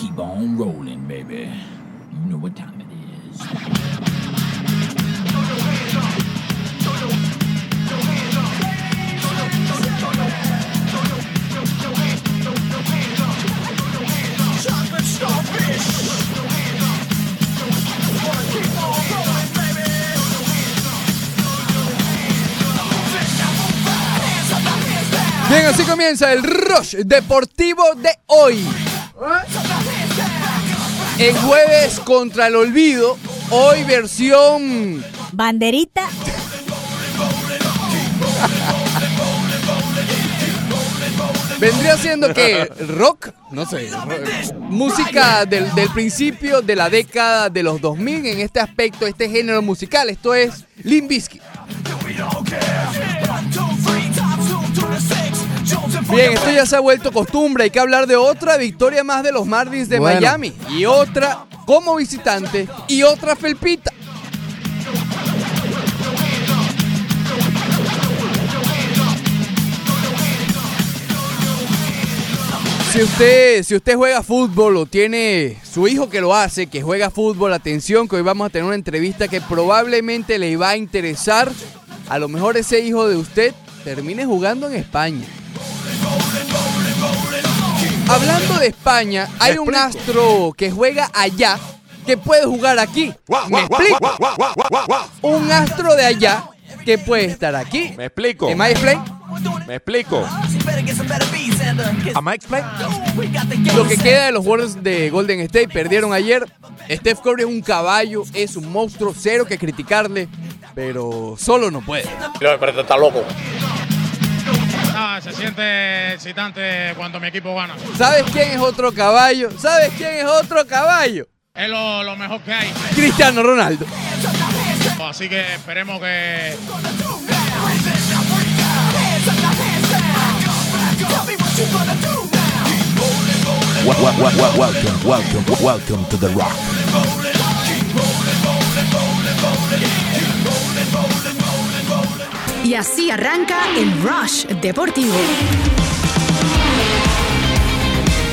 keep on rolling, baby. You know what time it is. Bien, así comienza el Rush Deportivo de hoy. En jueves contra el olvido, hoy versión Banderita. vendría siendo que rock, no sé, música del, del principio de la década de los 2000 en este aspecto, este género musical. Esto es Limp Bizkit. Bien, esto ya se ha vuelto costumbre. Hay que hablar de otra victoria más de los Marlins de Bueno. Miami. Y otra como visitante. Y otra felpita. Si usted, si usted juega fútbol o tiene su hijo que lo hace, que juega fútbol, atención, que hoy vamos a tener una entrevista que probablemente le va a interesar. A lo mejor ese hijo de usted termine jugando en España. Hablando de España, hay un astro que juega allá que puede jugar aquí. ¿Me explico? Un astro de allá que puede estar aquí. Me explico. ¿Am I explain? Me explico. Am I explain? Lo que queda de los Warriors de Golden State perdieron ayer. Steph Curry es un caballo, es un monstruo, cero que criticarle, pero solo no puede. Ah, se siente excitante cuando mi equipo gana. ¿Sabes quién es otro caballo? ¿Sabes quién es otro caballo? Es lo, lo mejor que hay. Cristiano Ronaldo. Así que esperemos que Welcome, welcome, welcome to the rock. Y así arranca el Rush Deportivo.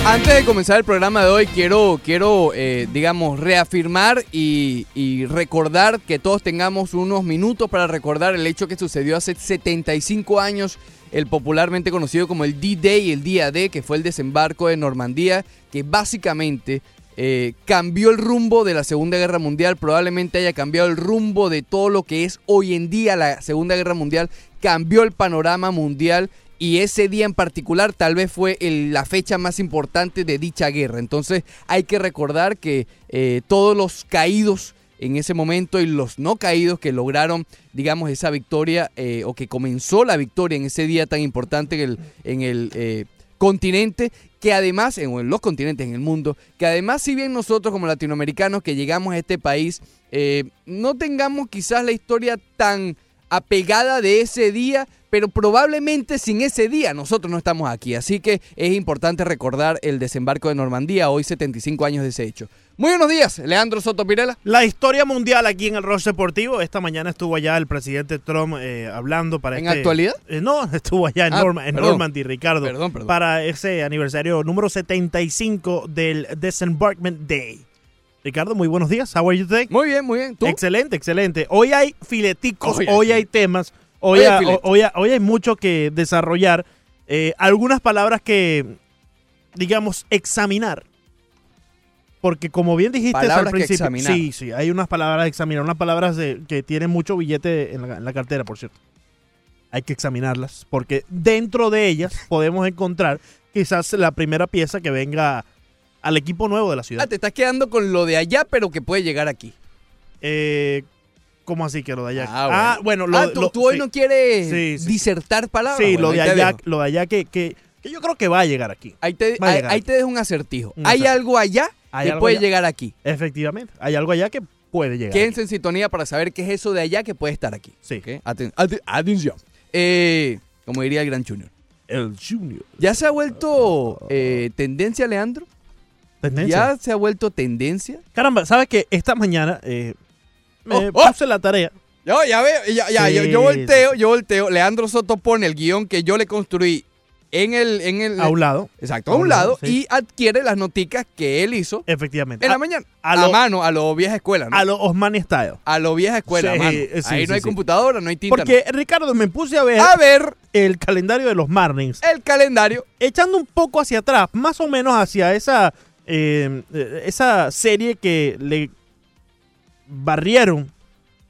Antes de comenzar el programa de hoy, quiero, quiero eh, digamos, reafirmar y, y recordar que todos tengamos unos minutos para recordar el hecho que sucedió hace 75 años, el popularmente conocido como el D-Day, el día D, que fue el desembarco de Normandía, que básicamente eh, cambió el rumbo de la Segunda Guerra Mundial, probablemente haya cambiado el rumbo de todo lo que es hoy en día la Segunda Guerra Mundial, cambió el panorama mundial y ese día en particular tal vez fue la fecha más importante de dicha guerra. Entonces hay que recordar que eh, todos los caídos en ese momento y los no caídos que lograron, digamos, esa victoria eh, o que comenzó la victoria en ese día tan importante en el, continente, que además, en, los continentes en el mundo, que además si bien nosotros como latinoamericanos que llegamos a este país, eh, no tengamos quizás la historia tan apegada de ese día, pero probablemente sin ese día nosotros no estamos aquí. Así que es importante recordar el desembarco de Normandía, hoy 75 años de ese hecho. Muy buenos días, Leandro Soto Pirela. La historia mundial aquí en el Rush Deportivo. Esta mañana estuvo allá el presidente Trump eh, hablando para ¿En este- actualidad? Eh, no, estuvo allá en, Ah, Norma- en. Normandy, Ricardo. Perdón, perdón. Para ese aniversario número 75 del Disembarkment Day. Ricardo, muy buenos días. How are you today? Muy bien, muy bien. ¿Tú? Excelente, excelente. Hoy hay fileticos, Hoy hoy, hay temas, hoy, Hoy hay hoy hoy mucho que desarrollar. Eh, algunas palabras que, digamos, examinar. Porque como bien dijiste Palabras al que principio, examinar. sí, sí, hay unas palabras a examinar, unas palabras de- que tienen mucho billete en la, en la cartera, por cierto. Hay que examinarlas, porque dentro de ellas podemos encontrar quizás la primera pieza que venga al equipo nuevo de la ciudad. Ah, te estás quedando con lo de allá, pero que puede llegar aquí. Eh, ¿Cómo así que lo de allá? Ah, bueno, lo, ah, tú, lo- tú hoy sí. no quieres Sí, sí. disertar palabras. Sí, Bueno, lo de allá, lo de allá que, que, que yo creo que va a llegar aquí. Ahí te, ahí, aquí. te dejo un acertijo. Un Hay acertijo. algo allá Hay que algo puede allá. llegar aquí. Efectivamente, hay algo allá que puede llegar. Quédense en sintonía para saber qué es eso de allá que puede estar aquí. Sí. ¿ok? Aten- ate- atención. Eh, como diría el gran Junior. El Junior. ¿Ya se ha vuelto eh, tendencia, Leandro? Tendencia. ¿Ya se ha vuelto tendencia? Caramba, ¿sabes que Esta mañana eh, me Oh, oh. puse la tarea. Yo, ya veo, ya, ya, Sí, yo, yo volteo, yo volteo. Leandro Soto pone el guion que yo le construí en el, en el A un lado. exacto, a un lado sí. y adquiere las noticas que él hizo Efectivamente. en la mañana. a mano, a lo vieja escuela, ¿no? a lo Osmani Style. A lo vieja escuela, Sí, mano. Ahí no hay computadora, no hay tinta. Porque, Ricardo, me puse a ver. A ver el calendario de los Marlins. el calendario. echando un poco hacia atrás, más o menos hacia esa, eh, eh, esa serie que le barrieron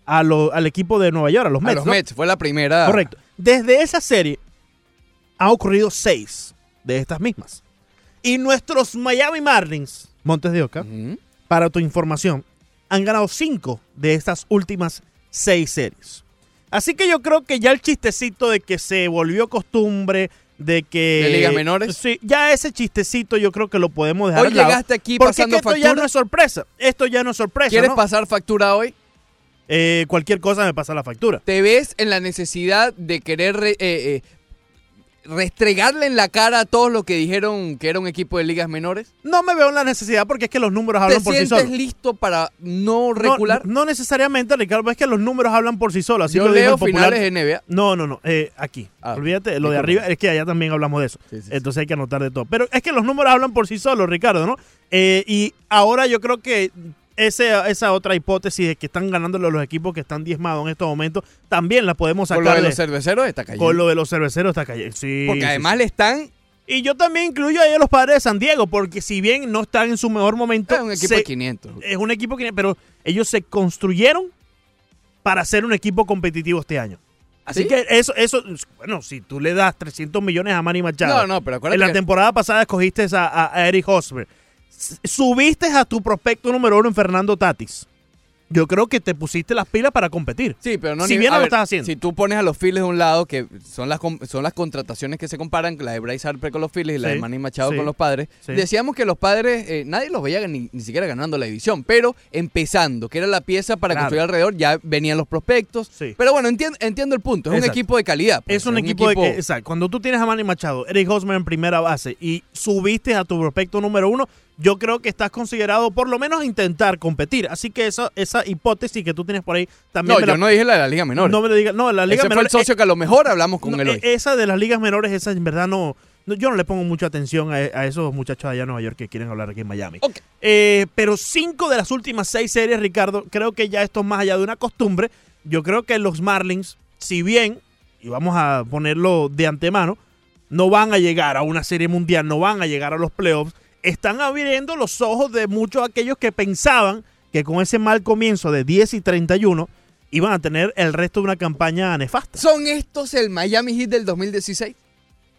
a lo- al equipo de Nueva York, a los a Mets. los ¿no? Mets, fue la primera. Correcto. Desde esa serie han ocurrido seis de estas mismas. Y nuestros Miami Marlins, Montes de Oca, para tu información, han ganado cinco de estas últimas seis series. Así que yo creo que ya el chistecito de que se volvió costumbre, de que... ¿De ligas menores? Sí, ya ese chistecito yo creo que lo podemos dejar Hoy al lado. llegaste aquí pasando esto ya factura. no es sorpresa. Esto ya no es sorpresa, ¿Quieres ¿no? pasar factura hoy? Eh, cualquier cosa me pasa la factura. ¿Te ves en la necesidad de querer re- eh, eh, restregarle en la cara a todos los que dijeron que era un equipo de ligas menores? No me veo en la necesidad porque es que los números ¿Te hablan por sí sientes solos. listo para no recular? no necesariamente, Ricardo, es que los números hablan por sí solos. Así Yo lo dijo leo el finales de NBA. No, no, no. eh, aquí. Ah, Olvídate, lo de arriba es que allá también hablamos de eso. Sí, sí, sí. Entonces hay que anotar de todo. Pero es que los números hablan por sí solos, Ricardo, ¿no? Eh, y ahora yo creo que ese, esa otra hipótesis de que están ganándole los equipos que están diezmados en estos momentos, también la podemos Con sacar. lo de los cerveceros está cayendo. con lo de los cerveceros está cayendo. Sí, Porque sí, además le están... Y yo también incluyo ahí a los padres de San Diego, porque si bien no están en su mejor momento, Es un equipo se- de 500. es un equipo que, pero ellos se construyeron para ser un equipo competitivo este año. Así ¿Sí? que eso, eso, bueno, si tú le das 300 millones a Manny Machado, No, no, pero acuérdate en la que- temporada pasada escogiste a, a- Eric Hosmer, subiste a tu prospecto número uno en Fernando Tatis. Yo creo que te pusiste las pilas para competir. Sí, pero no Si bien no lo ver, estás haciendo. Si tú pones a los Phillies de un lado, que son las son las contrataciones que se comparan, la de Bryce Harper con los Phillies y la Sí, de Manny Machado sí, con los padres, sí. decíamos que los padres, eh, nadie los veía ni, ni siquiera ganando la división, pero empezando, que era la pieza para Claro. construir alrededor, ya venían los prospectos. Sí. Pero bueno, entiendo, entiendo el punto, es un equipo de calidad. pues, Es un equipo, de que, exacto, cuando tú tienes a Manny Machado, Eric Hosmer en primera base y subiste a tu prospecto número uno, yo creo que estás considerado por lo menos a intentar competir. Así que esa, esa hipótesis que tú tienes por ahí también No, me yo la- no dije la de la Liga Menor. no me lo digas. No, la Liga Ese fue Menor el socio que a lo mejor hablamos con no, él hoy. eh, Esa de las ligas menores, esa en verdad no, no- yo no le pongo mucha atención a, a esos muchachos allá en Nueva York que quieren hablar aquí en Miami. Ok. Eh, pero cinco de las últimas seis series, Ricardo, creo que ya esto es más allá de una costumbre. Yo creo que los Marlins, si bien, y vamos a ponerlo de antemano, no van a llegar a una serie mundial, no van a llegar a los playoffs, están abriendo los ojos de muchos aquellos que pensaban que con ese mal comienzo de 10 y 31 iban a tener el resto de una campaña nefasta. ¿Son estos el Miami Heat del 2016?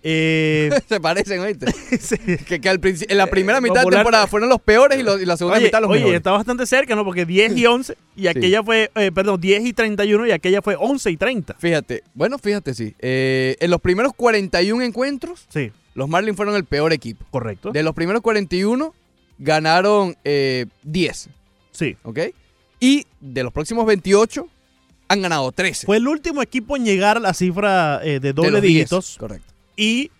Eh, Se parecen, ¿oíste? sí. que, que al en la primera mitad de popular- temporada fueron los peores y, los- y la segunda Oye, mitad los oye, mejores. está bastante cerca, ¿no? Porque 10 y 11 y aquella fue, eh, perdón, 10 y 31 y aquella fue 11 y 30. Fíjate, bueno, fíjate, sí. Eh, en los primeros 41 encuentros, Sí, los Marlins fueron el peor equipo. correcto. De los primeros 41, ganaron eh, 10, Sí. ¿ok? Y de los próximos 28, han ganado 13. Fue el último equipo en llegar a la cifra eh, de De doble 10, dígitos Correcto. Y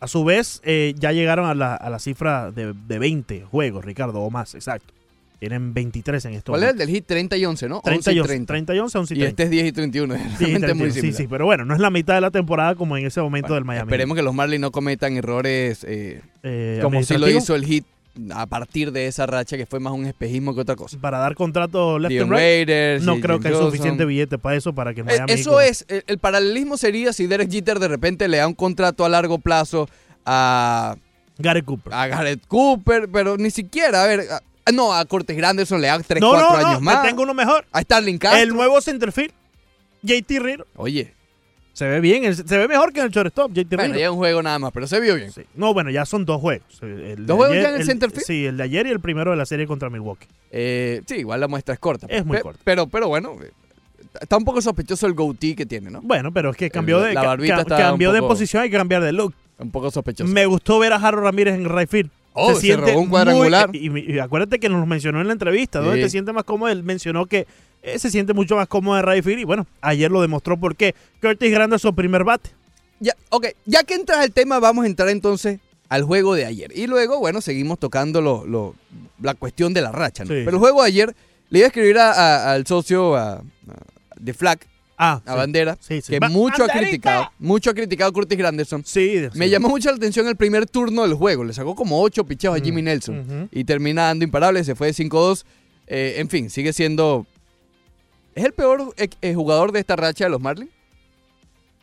a su vez eh, ya llegaron a la, a la cifra de, de 20 juegos, Ricardo, o más, exacto. Tienen 23 en estos ¿Cuál es el del Hit? 30 y 11, ¿no? 30 11 y y 11, 30. 30 y 11, 11 y Y 30. este es 10 y 31. Sí, Realmente 31, muy sí, similar. sí, pero bueno, no es la mitad de la temporada como en ese momento Bueno, del Miami. Esperemos que los Marlins no cometan errores eh, Eh, como si lo hizo el Hit a partir de esa racha que fue más un espejismo que otra cosa. Para dar contrato left and right. Raiders, No creo Jim que hay Johnson. suficiente billete para eso, para que Eh, Miami... Eso es, el, el paralelismo sería si Derek Jeter de repente le da un contrato a largo plazo a, Gary Cooper. a Garrett Cooper, pero ni siquiera, a ver, a- no, a Cortes Granderson le da 3, no, 4 no, no, años te más. tengo uno mejor. A Starling Castro. El nuevo centerfield, JT Reader. Oye, Se ve bien, el- se ve mejor que en el shortstop, JT bueno, ya es un juego nada más, pero se vio bien. Sí. No, bueno, ya son dos juegos. El ¿Dos juegos ayer- ya en el centerfield? Sí, el de ayer y el primero de la serie contra Milwaukee. Eh, sí, igual la muestra es corta. Es muy Pe- corta. Pero, pero bueno, eh, está un poco sospechoso el goatee que tiene, ¿no? Bueno, pero es que cambió El- de, la ca- cambió de posición, hay que cambiar de look. Un poco sospechoso. Me gustó ver a Harold Ramírez en right field. Oh, se robó un cuadrangular. muy- y, y acuérdate que nos mencionó en la entrevista, donde Sí. te sientes más cómodo. Él mencionó que eh, se siente mucho más cómodo en right field. Y bueno, ayer lo demostró porque Curtis Grande es su primer bate. Ya, ok, ya que entras al tema, vamos a entrar entonces al juego de ayer. Y luego, bueno, seguimos tocando lo, lo- la cuestión de la racha. ¿no? Sí. Pero el juego de ayer, le iba a escribir a- a- al socio a- de Flack. Ah, a sí. bandera, Sí, sí. que Ba- mucho ha criticado, mucho ha criticado Curtis Granderson. Sí, Me llamó mucho la atención el primer turno del juego. Le sacó como 8 picheos a Jimmy Mm, Nelson. ujú. Y termina dando imparable. Se fue de 5-2. Eh, en fin, sigue siendo. ¿Es el peor eh, eh, jugador de esta racha de los Marlins?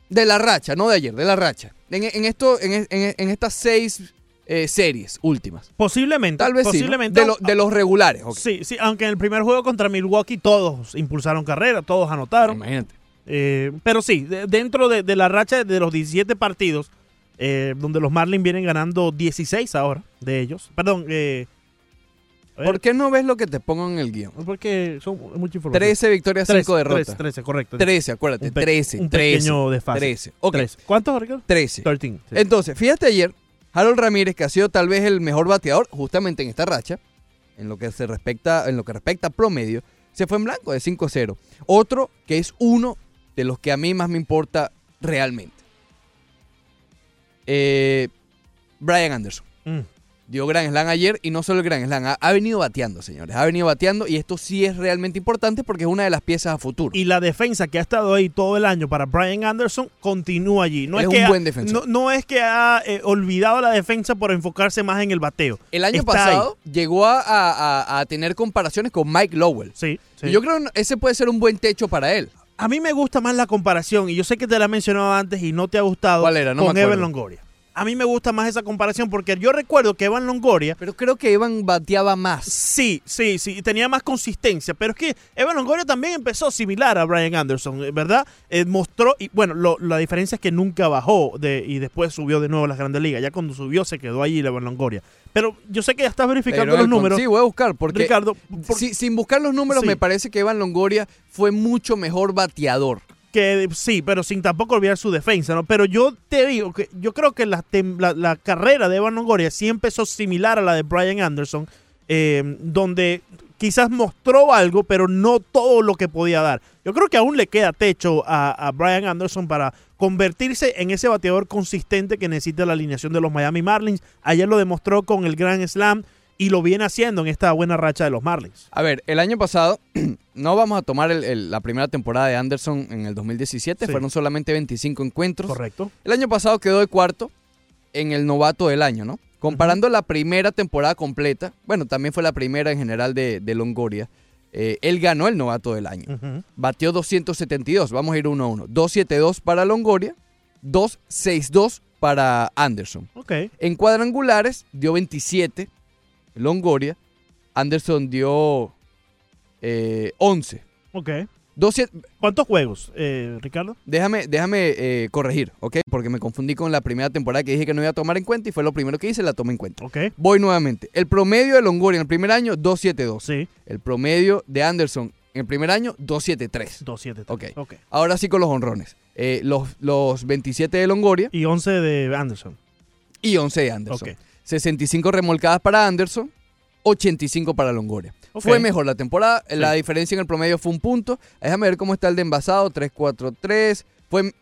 De la racha, no de ayer, de la racha. En, en esto, en, en- en estas seis eh, series últimas. Posiblemente. Tal vez sí. ¿no? posiblemente. De, lo- de los regulares. ok. Sí, sí, aunque en el primer juego contra Milwaukee todos impulsaron carrera, todos anotaron. Imagínate. Eh, pero sí, de- dentro de, de la racha de los 17 partidos, eh, donde los Marlins vienen ganando 16 ahora de ellos. Perdón, eh, ¿Por qué no ves lo que te pongo en el guion? porque son mucha información. 13 victorias, 5 derrotas. 13, 13, correcto. 13, acuérdate. Un pe- 13. un 13. pequeño desfase. 13. Ok. 13. ¿Cuántos, Ricardo? 13. 13. sí. Entonces, fíjate ayer, Harold Ramírez, que ha sido tal vez el mejor bateador justamente en esta racha, en lo que se respecta, en lo que respecta a promedio, se fue en blanco de 5-0. Otro que es uno de los que a mí más me importa realmente. Eh, Brian Anderson. Mm. Dio Grand Slam ayer y no solo el Grand Slam, ha, ha venido bateando, señores. Ha venido bateando y esto sí es realmente importante porque es una de las piezas a futuro. Y la defensa que ha estado ahí todo el año para Brian Anderson continúa allí. No es, es que un ha- buen defensor. No, no es que ha eh, olvidado la defensa por enfocarse más en el bateo. el año está pasado llegó a, a- tener comparaciones con Mike Lowell. Sí, sí. Y yo creo que ese puede ser un buen techo para él. A mí me gusta más la comparación, y yo sé que te la he mencionado antes y no te ha gustado, ¿Cuál era? No me con acuerdo. Evan Longoria. A mí me gusta más esa comparación porque yo recuerdo que Evan Longoria, Pero creo que Evan bateaba más. sí, sí, sí, tenía más consistencia, pero es que Evan Longoria también empezó similar a Brian Anderson, eh, ¿verdad? Eh, mostró, y bueno, lo- la diferencia es que nunca bajó de, y después subió de nuevo a las grandes ligas. Ya cuando subió se quedó allí Evan Longoria. Pero yo sé que ya estás verificando los números. Sí, voy a buscar porque Ricardo, si- sin buscar los números Sí. me parece que Evan Longoria fue mucho mejor bateador. Que sí, pero sin tampoco olvidar su defensa, ¿no? Pero yo te digo que yo creo que la, la, la carrera de Evan Longoria sí empezó similar a la de Brian Anderson, eh, donde quizás mostró algo, pero no todo lo que podía dar. Yo creo que aún le queda techo a, a Brian Anderson para convertirse en ese bateador consistente que necesita la alineación de los Miami Marlins. Ayer lo demostró con el Grand Slam y lo viene haciendo en esta buena racha de los Marlins. A ver, el año pasado, no vamos a tomar el- el- la primera temporada de Anderson en el 2017, Sí. fueron solamente 25 encuentros. Correcto. El año pasado quedó de cuarto en el novato del año, ¿no? Comparando la primera temporada completa, bueno, también fue la primera en general de, de Longoria, eh, él ganó el novato del año. Ujú. Batió 272, vamos a ir uno a uno. 272 para Longoria, 262 para Anderson. Ok. En cuadrangulares dio 27 Longoria, Anderson dio eh, 11. Ok. 12 ¿Cuántos juegos, eh, Ricardo? Déjame, déjame eh, corregir, ¿ok? Porque me confundí con la primera temporada que dije que no iba a tomar en cuenta y fue lo primero que hice, la tomé en cuenta. Ok. Voy nuevamente. El promedio de Longoria en el primer año, 272. Sí. El promedio de Anderson en el primer año, 273. 2, 7, Ok. Ahora sí con los honrones. Eh, los, los 27 de Longoria Y 11 de Anderson. y 11 de Anderson. Ok. 65 remolcadas para Anderson, 85 para Longoria. Fue mejor la temporada, Sí. la diferencia en el promedio fue un punto. Déjame ver cómo está el de envasado, 3-4-3. Fue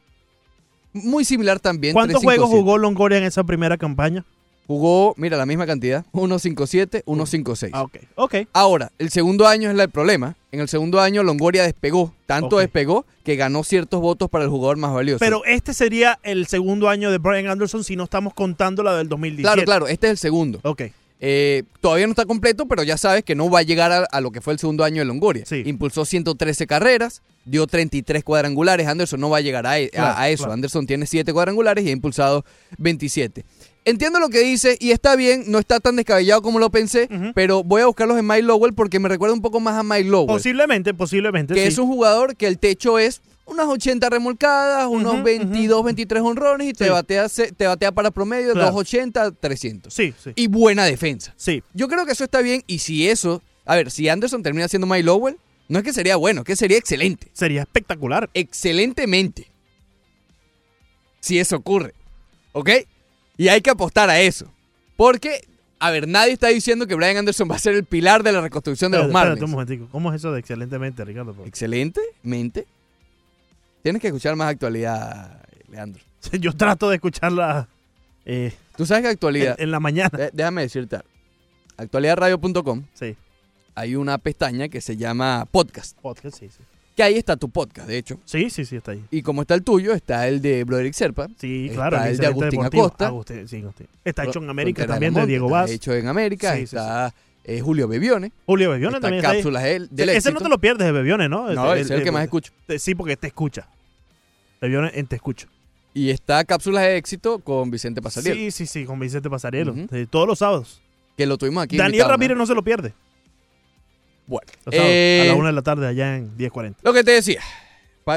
muy similar también. ¿Cuántos 3-5-7. juegos jugó Longoria en esa primera campaña? Jugó, mira, la misma cantidad, 1-5-7, 1-5-6. Ah, ok. Ok. Ahora, el segundo año es el problema. En el segundo año Longoria despegó, tanto despegó que ganó ciertos votos para el jugador más valioso. Pero este sería el segundo año de Brian Anderson si no estamos contando la del 2017. claro, claro, este es el segundo. Ok. Eh, todavía no está completo, pero ya sabes que no va a llegar a, a lo que fue el segundo año de Longoria. Sí. Impulsó 113 carreras, dio 33 cuadrangulares. Anderson no va a llegar a, a- Claro, a eso. claro. Anderson tiene 7 cuadrangulares y ha impulsado 27. Entiendo lo que dice y está bien, no está tan descabellado como lo pensé, pero voy a buscarlos en Mike Lowell porque me recuerda un poco más a Mike Lowell. Posiblemente, posiblemente. que sí. es un jugador que el techo es unas 80 remolcadas, unos Ujú, 22, 23 honrones y te, batea, te batea para promedio Claro. 280, 300. Sí, sí. Y buena defensa. Sí. Yo creo que eso está bien y si eso, a ver, si Anderson termina siendo Mike Lowell, no es que sería bueno, es que sería excelente. Sería espectacular. Excelentemente. Si eso ocurre. ¿Ok? Y hay que apostar a eso. Porque, a ver, nadie está diciendo que Brian Anderson va a ser el pilar de la reconstrucción de los Espérate, espérate un Marlins. momentico. ¿Cómo es eso de excelentemente, Ricardo? Excelentemente. Tienes que escuchar más actualidad, Leandro. Yo trato de escucharla eh, Tú sabes que actualidad, en la mañana. déjame decirte, algo. actualidadradio.com Sí. hay una pestaña que se llama podcast. Podcast, sí, sí. Que ahí está tu podcast, de hecho. Sí, sí, sí, está ahí. Y como está el tuyo, está el de Broderick Serpa. Sí, Está claro. el de Agustín deportivo. Acosta. Agustín, sí, Agustín. Está hecho en América también de Diego está Vaz. hecho en América. Sí, sí, está eh, Julio Bebione. Julio Bebione está también está ahí. Cápsulas del, del Ese no te lo pierdes de Bebione, ¿no? No, ese es el que más escucho. Sí, porque te escucha. Bebione en Te Escucho. Y está Cápsulas de éxito con Vicente Pasariel. Sí, sí, sí, con Vicente Pasarielo. Todos los sábados. Que lo tuvimos aquí. Daniel invitado, ¿no? Ramírez no se lo pierde. Bueno. Eh, a la una de la tarde allá en 10.40. Lo que te decía.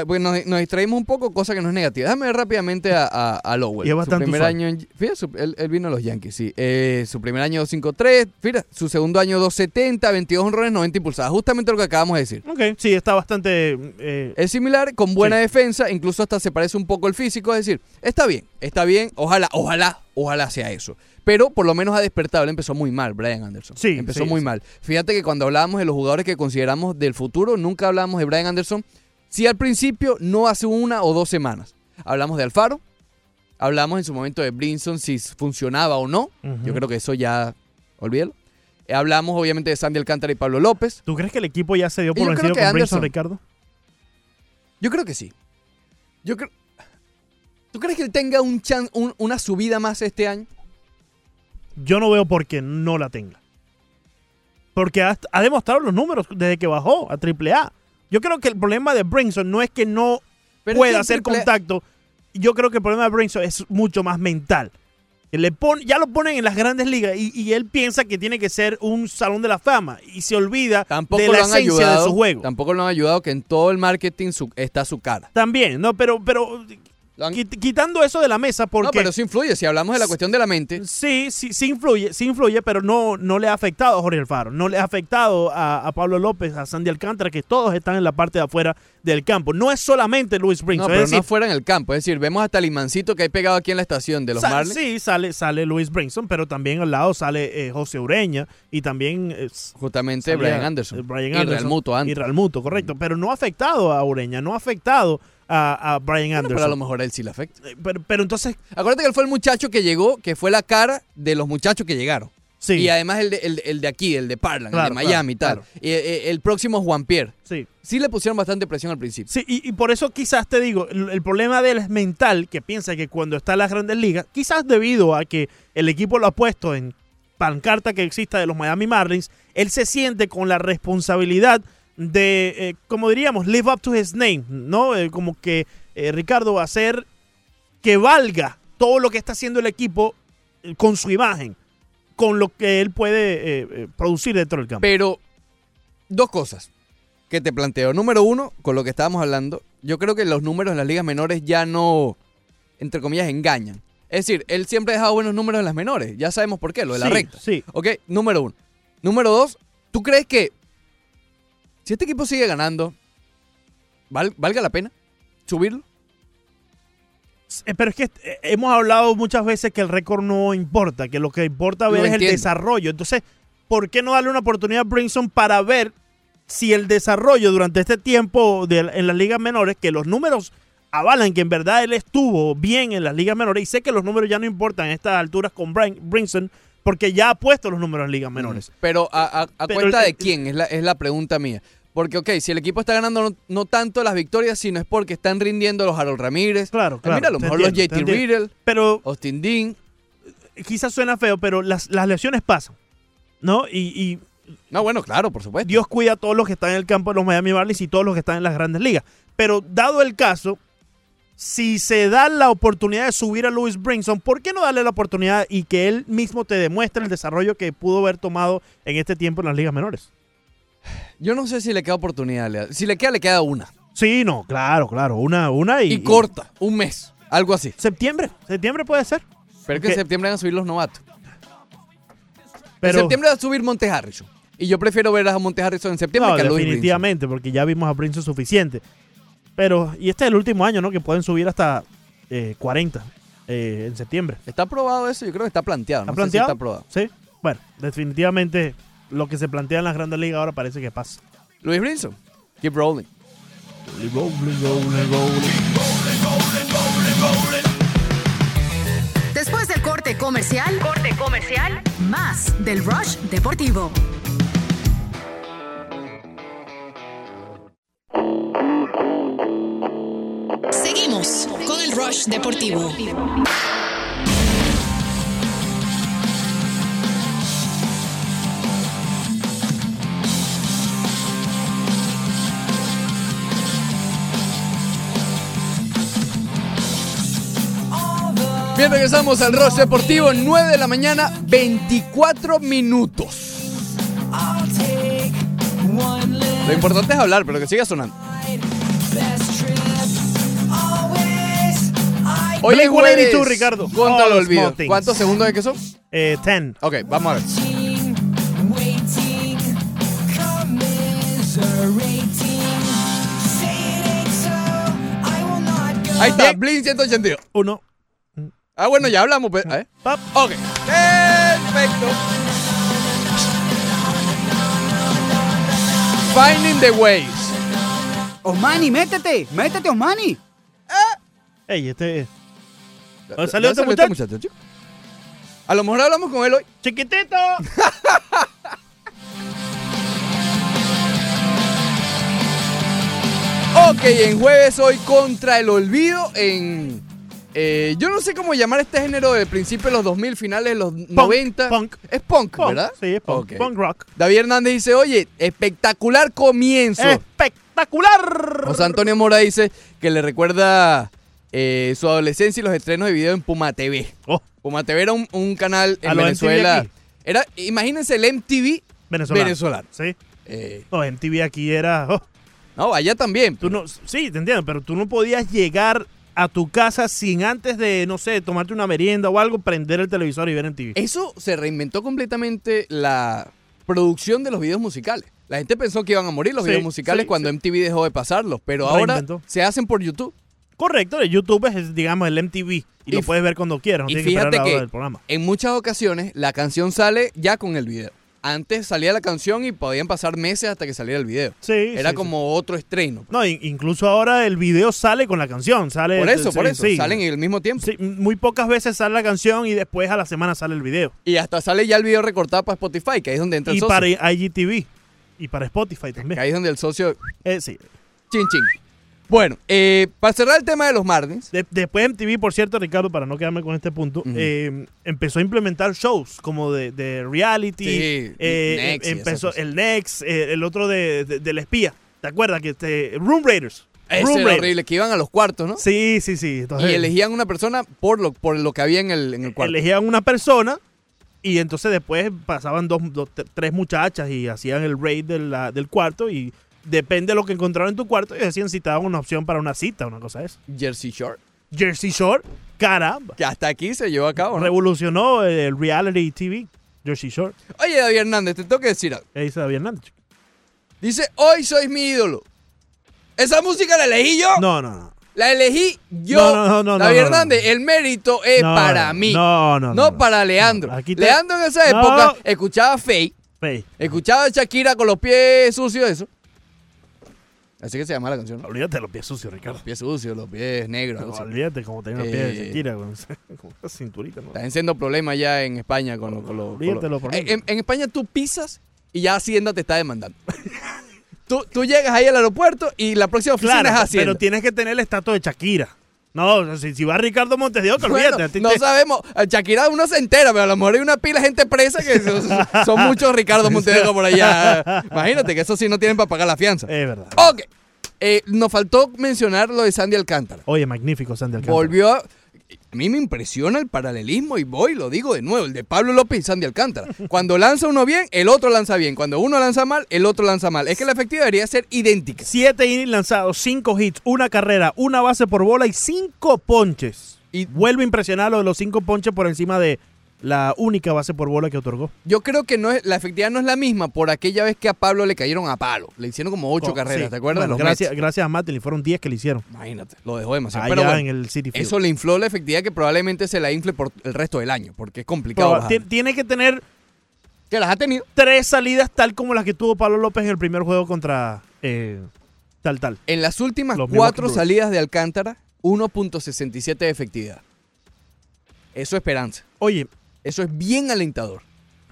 Pues nos, nos distraímos un poco, cosa que no es negativa. Déjame ver rápidamente a, a, a Lowell. Es su primer año en, fíjate, su- él, él vino a los Yankees, sí. Eh, su primer año 2.53, fíjate, su segundo año 2.70, 22 honrones, 90 impulsadas. Justamente lo que acabamos de decir. Ok, sí, está bastante... eh, Es similar, con buena Sí. defensa, incluso hasta se parece un poco el físico. Es decir, está bien, está bien, ojalá, ojalá, ojalá sea eso. Pero por lo menos ha despertado. Él empezó muy mal, Brian Anderson. Sí, Empezó sí, muy sí. mal. Fíjate que cuando hablábamos de los jugadores que consideramos del futuro, nunca hablamos de Brian Anderson. Sí, al principio, no hace una o dos semanas. Hablamos de Alfaro. Hablamos en su momento de Brinson, si funcionaba o no. Yo creo que eso ya, olvídalo. Eh, Hablamos obviamente de Sandy Alcántara y Pablo López. ¿Tú crees que el equipo ya se dio por vencido con Brinson Anderson- Ricardo? Yo creo que sí. Yo creo. ¿Tú crees que él tenga un chan- un- una subida más este año? Yo no veo por qué no la tenga. Porque ha, ha demostrado los números desde que bajó a AAA. Yo creo que el problema de Brinson no es que no Pero pueda hacer triple- contacto. Yo creo que el problema de Brinson es mucho más mental. Le pon- ya lo ponen en las grandes ligas y, y él piensa que tiene que ser un salón de la fama y se olvida Tampoco de la esencia ayudado. de su juego. Tampoco lo han ayudado que en todo el marketing su- está su cara. También, no, pero, pero han- quitando eso de la mesa porque No, pero eso influye. Si hablamos de la cuestión de la mente, Sí, sí, sí influye, sí influye, pero no, no le ha afectado a Jorge Alfaro, no le ha afectado a, a Pablo López, a Sandy Alcántara, que todos están en la parte de afuera del campo. No es solamente Luis no, Brinson, pero decir, no fuera en el campo. Es decir, vemos hasta el imancito que hay pegado aquí en la estación de los Marlins. sí, sale, sale Luis Brinson, pero también al lado sale eh, José Ureña y también eh, Justamente Brian Anderson. Brian Y Real Anderson Muto antes. y Real Muto, correcto, pero no ha afectado a Ureña, no ha afectado a, a Brian Bueno, Anderson. pero a lo mejor a él sí le afecta. Eh, pero, pero entonces, Acuérdate que él fue el muchacho que llegó, que fue la cara de los muchachos que llegaron. sí, Y además el de, el, el de aquí, el de Parlan, el Claro, de Miami y claro, tal. Y, eh, el próximo Juan Pierre. sí. Sí le pusieron bastante presión al principio. Sí, y, y por eso quizás te digo, el, el problema de él es mental, que piensa que cuando está en las grandes ligas, quizás debido a que el equipo lo ha puesto en pancarta que exista de los Miami Marlins, él se siente con la responsabilidad de, eh, como diríamos, live up to his name, ¿no? Eh, como que eh, Ricardo va a hacer que valga todo lo que está haciendo el equipo con su imagen, con lo que él puede producir dentro del campo. Pero, dos cosas que te planteo. Número uno, con lo que estábamos hablando, yo creo que los números en las ligas menores ya no, entre comillas, engañan. Es decir, él siempre ha dejado buenos números en las menores. Ya sabemos por qué, lo de la Sí, recta. Sí, Ok, número uno. Número dos, ¿tú crees que si este equipo sigue ganando, val- valga la pena subirlo? Eh, Pero es que eh, hemos hablado muchas veces que el récord no importa, que lo que importa ver Lo es el desarrollo. Entonces, ¿por qué no darle una oportunidad a Brinson para ver si el desarrollo durante este tiempo de- en las ligas menores, que los números avalan que en verdad él estuvo bien en las ligas menores, y sé que los números ya no importan a estas alturas con Brin- Brinson, porque ya ha puesto los números en ligas menores. Pero a, a- a Pero cuenta el- de quién es la, es la pregunta mía. Porque, ok, si el equipo está ganando no, no tanto las victorias, sino es porque están rindiendo los Harold Ramírez. Claro, Ah, claro. Mira, a lo mejor los entiendo, JT. Riddle, Pero Austin Dean. quizás suena feo, pero las, las lesiones pasan, ¿no? Y, y No, bueno, claro, por supuesto. Dios cuida a todos los que están en el campo de los Miami Marlins y todos los que están en las grandes ligas. Pero dado el caso, si se da la oportunidad de subir a Louis Brinson, ¿por qué no darle la oportunidad y que él mismo te demuestre el desarrollo que pudo haber tomado en este tiempo en las ligas menores? Yo no sé si le queda oportunidad. Si le queda, le queda una. Sí, no, claro, claro. Una, una y. Y, corta, un mes, algo así. Septiembre, septiembre puede ser. Pero que en septiembre van a subir los novatos. Pero, En septiembre va a subir Monte Harrison. Y yo prefiero ver a Monte Harrison en septiembre no, que a Brinson. definitivamente, porque ya vimos a Brinson suficiente. Pero, y este es el último año, ¿no? Que pueden subir hasta eh, 40 eh, en septiembre. ¿Está aprobado eso? Yo creo que está planteado. ¿Está no sé si planteado? está aprobado. Sí. Bueno, definitivamente lo que se plantea en las grandes ligas ahora parece que pasa. Luis Brinson. Keep rolling. Después del corte comercial, corte comercial, más del Rush Deportivo. Rush Deportivo. Bien, regresamos al Rush Deportivo, 9 de la mañana, 24 minutos. Lo importante es hablar, pero que siga sonando. Hoy es Blink-182, jueves Ricardo. Contra el All olvido. small things. ¿Cuántos segundos es que son? Eh, 10. Ok, vamos a ver. Ahí está, Blink 182. Uno. Ah, bueno, ya hablamos. Pues. A ver. Pap. Ok. Perfecto. Finding the ways. Osmani, métete, métete, Osmani. Ey, este. ¿Dónde salió este muchacho? chico? A lo mejor hablamos con él hoy. ¡Chiquitito! Ok, en jueves hoy contra el olvido en... eh, yo no sé cómo llamar este género del principio de los 2000, finales de los 90. punk. Es punk, Punk, ¿verdad? Sí, es punk. Ok. Punk rock. David Hernández dice, oye, espectacular comienzo. ¡Espectacular! José Antonio Mora dice que le recuerda eh, su adolescencia y los estrenos de video en Puma TV. Oh, Puma TV era un, un canal en Venezuela. Era, imagínense el MTV venezolano. venezolano. Sí. Eh, No, MTV aquí era. oh, no, allá también. tú no, sí, te entiendo, pero tú no podías llegar a tu casa sin antes de, no sé, tomarte una merienda o algo, prender el televisor y ver MTV. Eso se reinventó completamente la producción de los videos musicales. La gente pensó que iban a morir los Sí, videos musicales sí, cuando sí. MTV dejó de pasarlos, pero ahora se hacen por YouTube. Correcto, el YouTube es, digamos, el MTV y, Y lo puedes ver cuando quieras, no y que fíjate que del programa. en muchas ocasiones la canción sale ya con el video. Antes salía la canción y podían pasar meses hasta que saliera el video. Sí, Era sí, como otro estreno. No, in- incluso ahora el video sale con la canción, sale Por eso, sí, por eso. Salen en el mismo tiempo. Sí, muy pocas veces sale la canción y después a la semana sale el video. Y hasta sale ya el video recortado para Spotify, que ahí es donde entra el Y socio. para IGTV y para Spotify Que también. ahí es donde el socio... Eh, sí. Chin, chin. Bueno, eh, para cerrar el tema de los Martins, De- después MTV, por cierto, Ricardo, para no quedarme con este punto, eh, empezó a implementar shows como de, de reality. Sí, eh, Next em- empezó el Next, eh, el otro de, de- del espía. ¿Te acuerdas? que este, Room Raiders. ese Room era Raiders. horrible, que iban a los cuartos, ¿no? Sí, sí, sí. Y elegían una persona por lo, por lo que había en el, en el cuarto. elegían una persona y entonces después pasaban dos, dos- tres muchachas y hacían el raid de la- del cuarto y depende de lo que encontraron en tu cuarto y decían si te daban una opción para una cita, una cosa de eso. Jersey Shore. Jersey Shore, caramba. Que hasta aquí se llevó a cabo, ¿no? Revolucionó el reality TV. Jersey Shore. Oye, David Hernández, te tengo que decir algo. ¿Qué dice David Hernández? chico? Dice, hoy sois mi ídolo. Esa música la elegí yo. No, no, no. La elegí yo. No, no, no, no, David Hernández, el mérito es para mí. no, no, no, no. para Leandro. Te- Leandro en esa época escuchaba Faye, Fey, escuchaba a Shakira con los pies sucios, eso. Así que se llama la canción, ¿no? olvídate de los pies sucios, Ricardo. Los pies sucios, los pies negros. Olvídate como tenga los pies Eh, de Shakira, con, con esa cinturita, ¿no? Están siendo problemas ya en España con los... Con los- con Olvídate los- los problemas. en, en España tú pisas y ya Hacienda te está demandando. tú, tú llegas ahí al aeropuerto y la próxima oficina Claro, es Hacienda. pero tienes que tener el estatus de Shakira. No, si, si va Ricardo Montes de Oca, Bueno, olvídate. no sabemos. A Shakira uno se entera, pero a lo mejor hay una pila de gente presa que son, son muchos Ricardo Montevideo por allá. Imagínate que eso sí no tienen para pagar la fianza. Es verdad. Ok. Eh, nos faltó mencionar lo de Sandy Alcántara. Oye, magnífico Sandy Alcántara. Volvió a... A mí me impresiona el paralelismo y voy, lo digo de nuevo, el de Pablo López y Sandy Alcántara. Cuando lanza uno bien, el otro lanza bien. Cuando uno lanza mal, el otro lanza mal. Es que la efectividad debería ser idéntica. Siete innings lanzados, cinco hits, una carrera, una base por bola y cinco ponches. Y Vuelve a impresionar lo de los cinco ponches por encima de la única base por bola que otorgó. yo creo que no es, la efectividad no es la misma por aquella vez que a Pablo le cayeron a palo. Le hicieron como ocho Co- carreras, sí. ¿te acuerdas? Bueno, gracias, Mets. gracias a Matlin, fueron 10 que le hicieron. Imagínate, lo dejó demasiado. Allá Pero bueno, en el City Field. eso le infló la efectividad que probablemente se la infle por el resto del año, porque es complicado. Tiene que tener Que las ha tenido. tres salidas tal como las que tuvo Pablo López en el primer juego contra eh, tal tal. En las últimas Los cuatro salidas de Alcántara, 1.67 de efectividad. Eso es esperanza. Oye, Eso es bien alentador.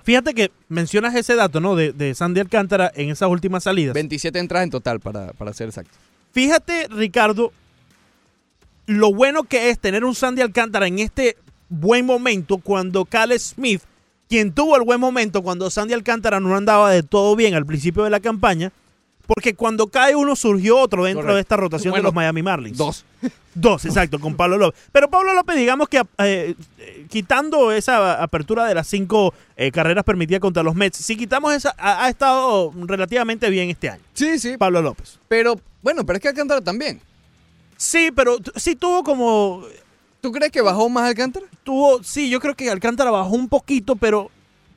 fíjate que mencionas ese dato, ¿no? De, de Sandy Alcántara en esas últimas salidas. 27 entradas en total, para, para ser exacto. Fíjate, Ricardo, lo bueno que es tener un Sandy Alcántara en este buen momento cuando Cal Smith, quien tuvo el buen momento cuando Sandy Alcántara no andaba de todo bien al principio de la campaña, porque cuando cae uno surgió otro dentro Correcto. de esta rotación Bueno, de los Miami Marlins. Dos. Dos, exacto, con Pablo López. Pero Pablo López, digamos que eh, eh, quitando esa apertura de las cinco eh, carreras permitidas contra los Mets, si quitamos esa, ha, ha estado relativamente bien este año. Sí, sí. Pablo López. Pero, bueno, pero es que Alcántara también. Sí, pero sí tuvo como. ¿Tú crees que bajó más Alcántara? Tuvo. Sí, yo creo que Alcántara bajó un poquito, pero.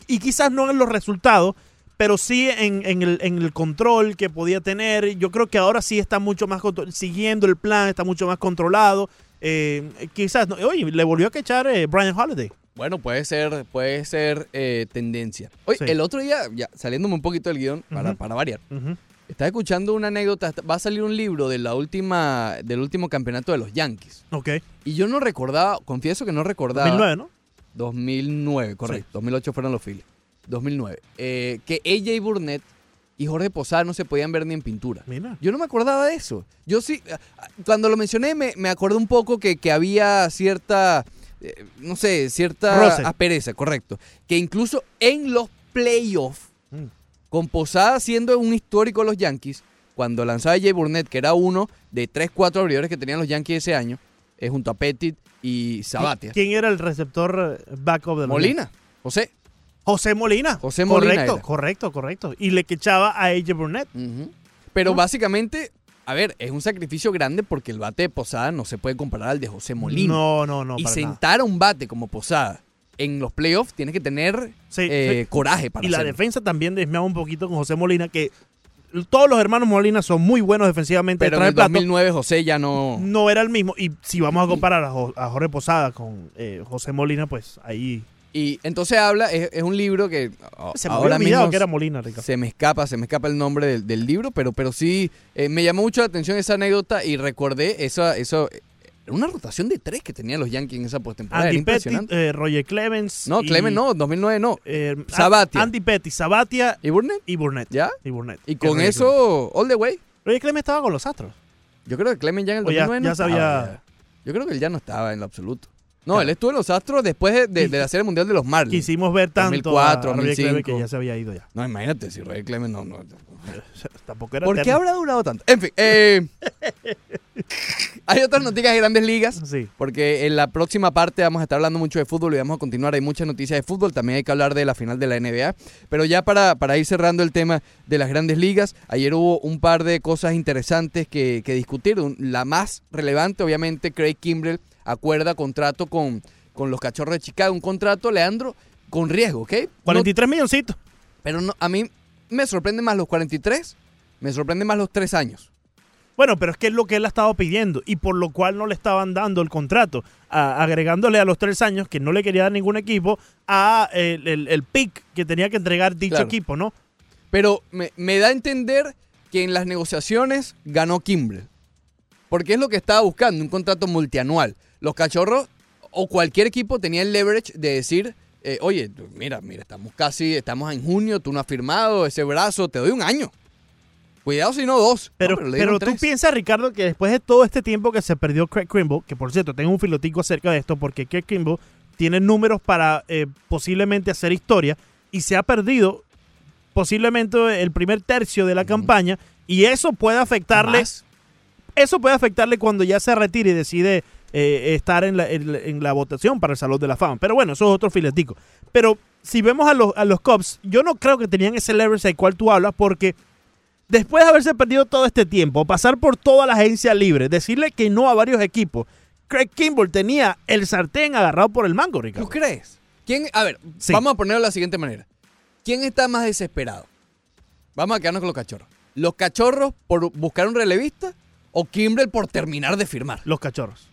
Y quizás no en los resultados, pero sí en, en el, en el control que podía tener. Yo creo que ahora sí está mucho más. Siguiendo el plan, está mucho más controlado. Eh, quizás. No, oye, le volvió a quechar eh, Brian Holiday. Bueno, puede ser, puede ser eh, tendencia. Oye, Sí. el otro día, ya saliéndome un poquito del guion, para, variar, Ujú. estaba escuchando una anécdota, va a salir un libro de la última, del último campeonato de los Yankees. Ok. Y yo no recordaba, confieso que no recordaba. 2009, ¿no? 2009, correcto. 2008 fueron los Phillies. 2009. Eh, que AJ Burnett y Jorge Posada no se podían ver ni en pintura. Mira. Yo no me acordaba de eso. Yo sí, ah, cuando lo mencioné me, me acordé un poco que, que había cierta, eh, no sé, cierta Roce. aspereza, correcto. Que incluso en los playoffs, Mm. con Posada siendo un histórico de los Yankees, cuando lanzaba Jay Burnett, que era uno de 3, 4 abridores que tenían los Yankees ese año, eh, junto a Pettit y Sabatia. ¿Quién era el receptor eh, backup de Molina, José. José Molina. José Molina Correcto, era. correcto, correcto. Y le quechaba a AJ Burnett. Pero básicamente, a ver, es un sacrificio grande porque el bate de Posada no se puede comparar al de José Molina. No, no, no. y para nada. sentar a un bate como Posada en los playoffs tienes que tener Sí, eh, sí. coraje para Y la defensa también desmeaba un poquito con José Molina, que todos los hermanos Molina son muy buenos defensivamente. Pero en el del plato. 2009 José ya no... No era el mismo. Y si vamos a comparar a Jorge Posada con eh, José Molina, pues ahí Y entonces habla, es, es un libro que a- se me ahora mismo que era Molina, Ricardo. se me escapa, se me escapa el nombre del, del libro, pero, pero sí eh, me llamó mucho la atención esa anécdota y recordé esa, eso, eh, una rotación de tres que tenían los Yankees en esa postemporada. Andy impresionante. eh, Roger Clemens. No, y, Clemens no, 2009 no. eh, Sabatia. Andy Petty, Sabatia ¿Y Burnett? y Burnett. ¿Ya? Y Burnett. Y con Roger eso, all the way. Roger Clemens estaba con los Astros. Yo creo que Clemens ya en el O ya- 2009 ya no sabía- estaba, ya. Yo creo que él ya no estaba en lo absoluto. No, él estuvo en los Astros después de, de- Y- de la Serie Mundial de los Marlins. Quisimos ver tanto 2004, a Roger Clemens 2005. que ya se había ido ya. No, imagínate, si Roger Clemens no... no Tampoco era ¿Por qué habrá durado tanto? En fin, eh, hay otras noticias de grandes ligas. Sí. Porque en la próxima parte vamos a estar hablando mucho de fútbol y vamos a continuar. Hay muchas noticias de fútbol. También hay que hablar de la final de la NBA. Pero ya para, para ir cerrando el tema de las grandes ligas, ayer hubo un par de cosas interesantes que, que discutir. La más relevante, obviamente, Craig Kimbrell acuerda contrato con, con los cachorros de Chicago. Un contrato, Leandro, con riesgo, ¿ok? No- 43 milloncitos. pero no, a mí me sorprende más los 43, me sorprende más los 3 años. Bueno, pero es que es lo que él ha estado pidiendo y por lo cual no le estaban dando el contrato, a- agregándole a los tres años que no le quería dar ningún equipo a el, el- el pick que tenía que entregar dicho Claro. equipo, ¿no? Pero me, me da a entender que en las negociaciones ganó Kimbrel. Porque es lo que estaba buscando, un contrato multianual. Los cachorros o cualquier equipo tenía el leverage de decir, eh, oye, mira, mira, estamos casi, estamos en junio, tú no has firmado ese brazo, te doy un año. Cuidado si no dos. No, Pero, pero, tú piensas, Ricardo, que después de todo este tiempo que se perdió Craig Kimbrell, que por cierto, tengo un filotico acerca de esto, porque Craig Kimbrell tiene números para eh, posiblemente hacer historia y se ha perdido posiblemente el primer tercio de la campaña y eso puede afectarle Más. eso puede afectarle cuando ya se retire y decide eh, estar en la, en la- en la votación para el Salón de la Fama. Pero bueno, eso es otro filetico. Pero si vemos a los, a los Cubs, yo no creo que tenían ese leverage del cual tú hablas porque después de haberse perdido todo este tiempo, pasar por toda la agencia libre, decirle que no a varios equipos, Craig Kimball tenía el sartén agarrado por el mango, ¿Tú Ricardo. crees? ¿Quién, a ver, Sí. vamos a ponerlo de la siguiente manera. ¿Quién está más desesperado? Vamos a quedarnos con los cachorros. ¿Los cachorros por buscar un relevista o Kimbrel por terminar de firmar? Los cachorros.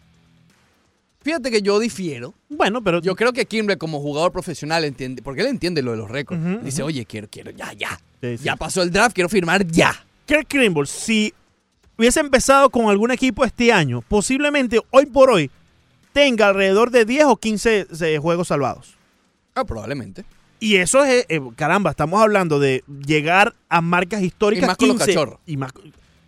Fíjate que yo difiero. Bueno, pero Yo creo que Kimbrel como jugador profesional entiende, porque él entiende lo de los récords. Dice, oye, quiero, quiero, ya, ya. Sí, sí. Ya pasó el draft, quiero firmar ya. Kirk Kimball, si hubiese empezado con algún equipo este año, posiblemente hoy por hoy tenga alrededor de 10 o 15 eh, juegos salvados. Ah, probablemente. Y eso es, eh, caramba, estamos hablando de llegar a marcas históricas. Y más con los 15, cachorros. Y más,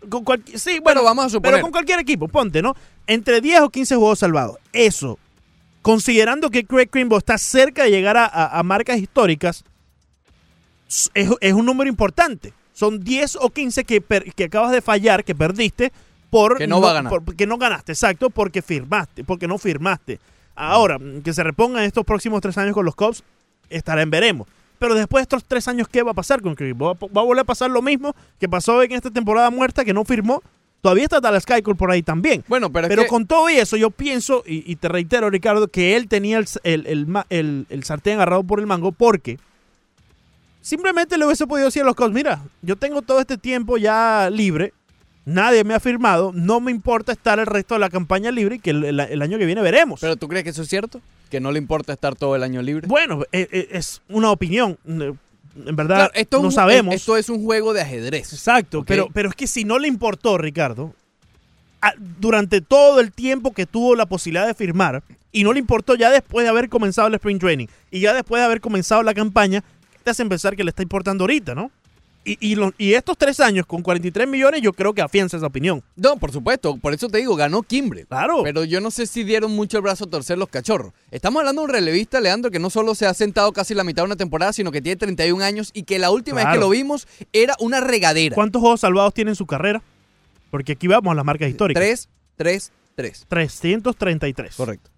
con cual- sí, bueno, vamos a suponer. Pero con cualquier equipo, ponte, ¿no? Entre 10 o 15 juegos salvados. Eso, considerando que Craig Kimbrell está cerca de llegar a, a- a marcas históricas, es, es un número importante. Son 10 o 15 que, per- que acabas de fallar, que perdiste por Que no va a ganar. por- que no ganaste, exacto, porque firmaste, porque no firmaste. Ahora, que se repongan estos próximos tres años con los Cubs, estará en veremos. Pero después de estos tres años, ¿qué va a pasar con Craig? ¿Va, a- va a volver a pasar lo mismo que pasó en esta temporada muerta que no firmó? Todavía está Dallas Keuchel por ahí también. Bueno, pero, es Pero que- con todo y eso, yo pienso, y, y te reitero, Ricardo, que él tenía el, el, el el- sartén agarrado por el mango porque simplemente le hubiese podido decir a los Cubs, mira, yo tengo todo este tiempo ya libre, nadie me ha firmado, no me importa estar el resto de la campaña libre y que el, el- el año que viene veremos. ¿Pero tú crees que eso es cierto? ¿Que no le importa estar todo el año libre? bueno, eh, eh, es una opinión. En verdad, Claro, esto es no un- sabemos. Esto es un juego de ajedrez. Exacto, pero, pero es que si no le importó, Ricardo, durante todo el tiempo que tuvo la posibilidad de firmar, y no le importó ya después de haber comenzado el Spring Training, y ya después de haber comenzado la campaña, ¿qué te hace pensar que le está importando ahorita, no? Y, y, lo- y estos tres años con 43 millones, yo creo que afianza esa opinión. No, por supuesto. Por eso te digo, ganó Kimbre. Claro. Pero yo no sé si dieron mucho el brazo a torcer los cachorros. Estamos hablando de un relevista, Leandro, que no solo se ha sentado casi la mitad de una temporada, sino que tiene 31 años y que la última vez que lo vimos era una regadera. ¿Cuántos juegos salvados tiene en su carrera? Porque aquí vamos a las marcas históricas. 3, 3, 3. 333. Correcto.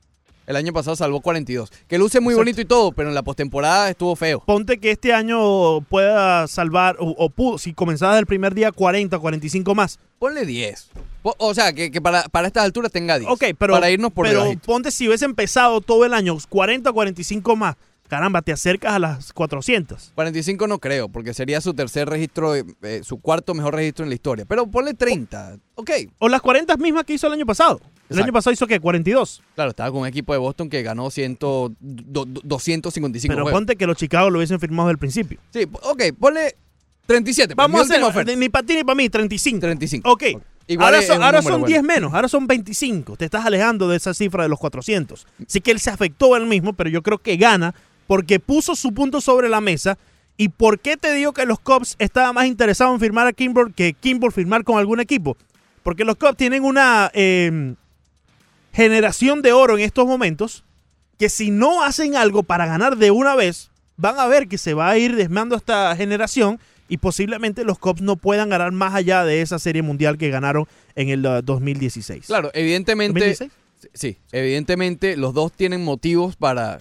El año pasado salvó 42. Que luce muy Exacto. bonito y todo, pero en la postemporada estuvo feo. Ponte que este año pueda salvar, o, o pudo, si comenzaba el primer día 40, 45 más. Ponle 10. Po- O sea, que, que para, para estas alturas tenga 10. Ok, pero, Para irnos por pero debajito. ponte si hubiese empezado todo el año 40 o 45 más. Caramba, te acercas a las 400. 45 no creo, porque sería su tercer registro, eh, eh, su cuarto mejor registro en la historia. Pero ponle 30. Ok. O las 40 mismas que hizo el año pasado. El Exacto. año pasado hizo que 42. Claro, estaba con un equipo de Boston que ganó 100, do- do- 255 Pero juegos. ponte que los Chicago lo hubiesen firmado desde el principio. Sí, ok, ponle 37. pues, Vamos a hacer, ni para ti ni para mí, 35. 35. Ok. Igual ahora son, ahora son bueno. 10 menos, ahora son 25. Te estás alejando de esa cifra de los 400. Así que él se afectó él mismo, pero yo creo que gana porque puso su punto sobre la mesa. ¿Y por qué te digo que los Cubs estaban más interesados en firmar a Kimball que Kimball firmar con algún equipo? Porque los Cubs tienen una eh, generación de oro en estos momentos que si no hacen algo para ganar de una vez, van a ver que se va a ir desmando esta generación y posiblemente los Cubs no puedan ganar más allá de esa serie mundial que ganaron en el uh, 2016. Claro, evidentemente. ¿2016? Sí, evidentemente los dos tienen motivos para,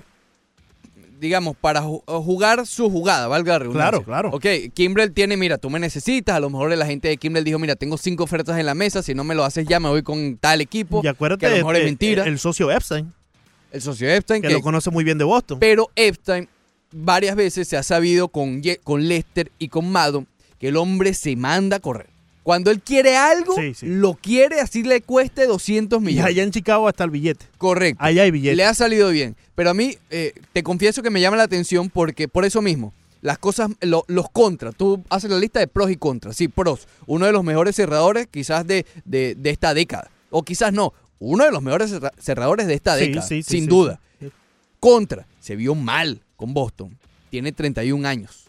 digamos, para ju- jugar su jugada, valga la redundancia. Claro, claro. Ok, Kimbrel tiene, mira, tú me necesitas, a lo mejor la gente de Kimbrel dijo, mira, tengo cinco ofertas en la mesa, si no me lo haces ya me voy con tal equipo. Y acuérdate que a lo mejor de- es mentira. el socio Epstein, El socio Epstein, que que, lo conoce muy bien de Boston. pero Epstein varias veces se ha sabido con, con Lester y con Maddon que el hombre se manda a correr. Cuando él quiere algo, Sí, sí. lo quiere así le cueste 200 Y millones. allá en Chicago está el billete. Correcto. Allá hay billete. Le ha salido bien. Pero a mí, eh, te confieso que me llama la atención porque por eso mismo, las cosas, lo- los contras, tú haces la lista de pros y contras. Sí, pros. Uno de los mejores cerradores quizás de, de- de esta década. O quizás no. Uno de los mejores cerra- cerradores de esta Sí, década. sí, sí, sin duda. Contra. Se vio mal con Boston. Tiene 31 años.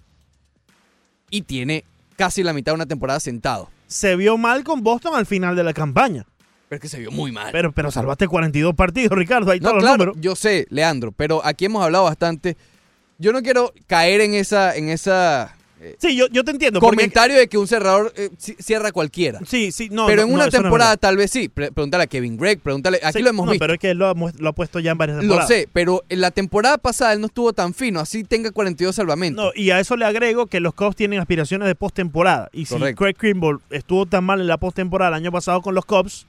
Y tiene casi la mitad de una temporada sentado. Se vio mal con Boston al final de la campaña. Pero es que se vio muy mal. Pero, pero salvaste 42 partidos, Ricardo. Ahí No, los claro, números. yo sé, Leandro, pero aquí hemos hablado bastante. Yo no quiero caer en esa, en esa eh, Sí, yo, yo te entiendo. porque- comentario de que un cerrador eh, ci- cierra cualquiera. Sí, sí, no. pero en no, una no temporada tal vez sí. Pre- pregúntale a Kevin Gregg, pregúntale. Aquí Sí, lo hemos no, visto. pero es que él lo ha, lo puesto ya en varias Lo temporadas. sé, pero en la temporada pasada él no estuvo tan fino, así tenga 42 salvamentos. No, y a eso le agrego que los Cubs tienen aspiraciones de postemporada. Y si Correcto. Craig Kimbrell estuvo tan mal en la postemporada el año pasado con los Cubs,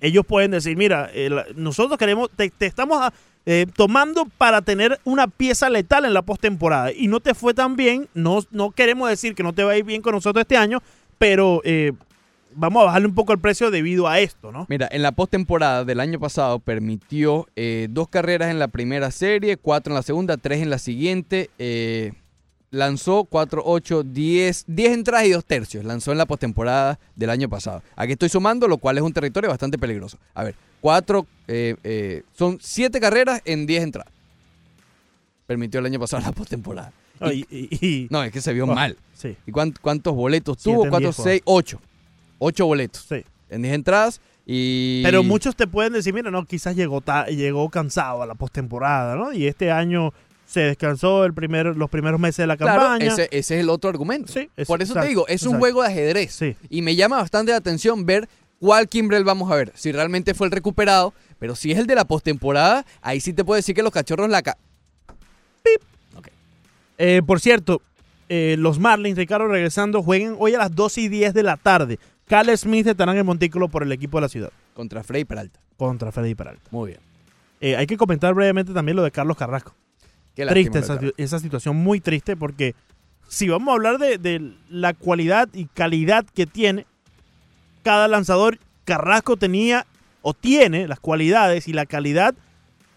ellos pueden decir, mira, eh, nosotros queremos, te, te estamos ah, eh, tomando para tener una pieza letal en la postemporada. Y no te fue tan bien, no, no queremos decir que no te va bien con nosotros este año, pero eh, vamos a bajarle un poco el precio debido a esto, ¿no? Mira, en la postemporada del año pasado permitió eh, dos carreras en la primera serie, cuatro en la segunda, tres en la siguiente. eh, lanzó 4, 8, 10, 10 entradas y dos tercios. Lanzó en la postemporada del año pasado. Aquí estoy sumando, lo cual es un territorio bastante peligroso. A ver, cuatro, eh, eh, son siete carreras en 10 entradas. Permitió el año pasado la postemporada. No, Y- y- y- No, es que se vio Oh, mal. sí. ¿Y cuán- cuántos boletos tuvo? en 4, diez 6, 8. Ocho boletos. Sí. En 10 entradas y... Pero muchos te pueden decir, mira, no, quizás llegó, ta- llegó cansado a la postemporada, ¿no? Y este año se descansó el primer, los primeros meses de la Claro, campaña. ese, ese es el otro argumento. Sí, es- Por eso exacto, te digo, es un exacto. juego de ajedrez. Sí. Y me llama bastante la atención ver cuál Kimbrel vamos a ver. Si realmente fue el recuperado, pero si es el de la postemporada, ahí sí te puedo decir que los cachorros la... ca- Eh, por cierto, eh, los Marlins, Ricardo, regresando, jueguen hoy a las 2 y 10 de la tarde. Cal Smith estarán en el Montículo por el equipo de la ciudad contra Frey Peralta. contra Freddy Peralta. Muy bien. Eh, hay que comentar brevemente también lo de Carlos Carrasco. Triste esa, situación, muy triste, porque si vamos a hablar de, de la cualidad y calidad que tiene cada lanzador, Carrasco tenía o tiene las cualidades y la calidad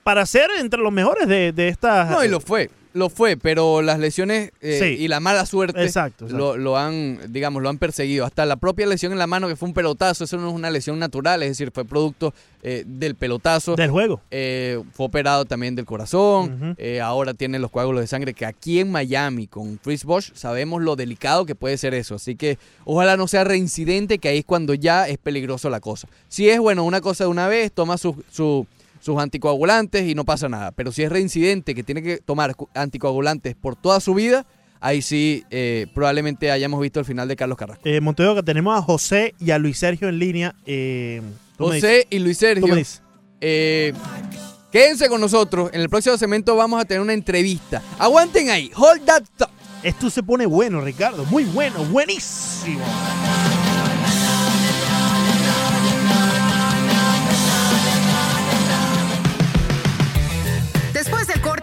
para ser entre los mejores de, de esta... No, y lo fue. Lo fue, pero las lesiones eh, Sí. y la mala suerte Exacto, exacto. Lo, lo han, digamos, lo han perseguido. Hasta la propia lesión en la mano, que fue un pelotazo, eso no es una lesión natural, es decir, fue producto eh, del pelotazo. del juego. Eh, fue operado también del corazón. Eh, ahora tiene los coágulos de sangre. Que aquí en Miami, con Chris Bosh, sabemos lo delicado que puede ser eso. Así que ojalá no sea reincidente, que ahí es cuando ya es peligroso la cosa. Si es, bueno, una cosa de una vez, toma su- su- sus anticoagulantes y no pasa nada. Pero si es reincidente, que tiene que tomar anticoagulantes por toda su vida, ahí sí eh, probablemente hayamos visto el final de Carlos Carrasco. Eh, Monteo, que tenemos a José y a Luis Sergio en línea. Eh, José y Luis tú Sergio. me dices. Eh, quédense con nosotros. En el próximo segmento vamos a tener una entrevista. Aguanten ahí. Hold that thought. Esto se pone bueno, Ricardo. Muy bueno, buenísimo.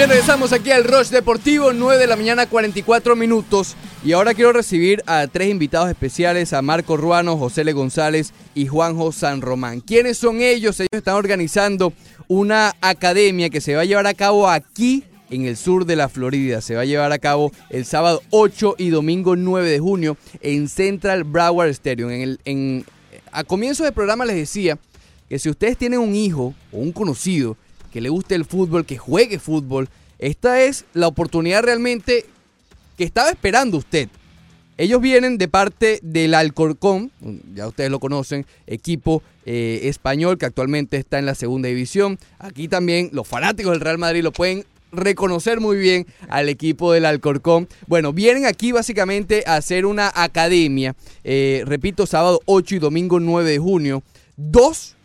Bien, regresamos aquí al Rush Deportivo, 9 de la mañana, 44 minutos. Y ahora quiero recibir a tres invitados especiales, a Marco Ruano, José Le González y Juanjo San Román. ¿Quiénes son ellos? Ellos están organizando una academia que se va a llevar a cabo aquí en el sur de la Florida. Se va a llevar a cabo el sábado 8 y domingo 9 de junio en Central Broward Stadium. En el, en, a comienzo del programa les decía que si ustedes tienen un hijo o un conocido que le guste el fútbol, que juegue fútbol, esta es la oportunidad realmente que estaba esperando usted. Ellos vienen de parte del Alcorcón, ya ustedes lo conocen, equipo eh, español que actualmente está en la segunda división. Aquí también los fanáticos del Real Madrid lo pueden reconocer muy bien al equipo del Alcorcón. Bueno, vienen aquí básicamente a hacer una academia, eh, repito, sábado 8 y domingo 9 de junio. Dos,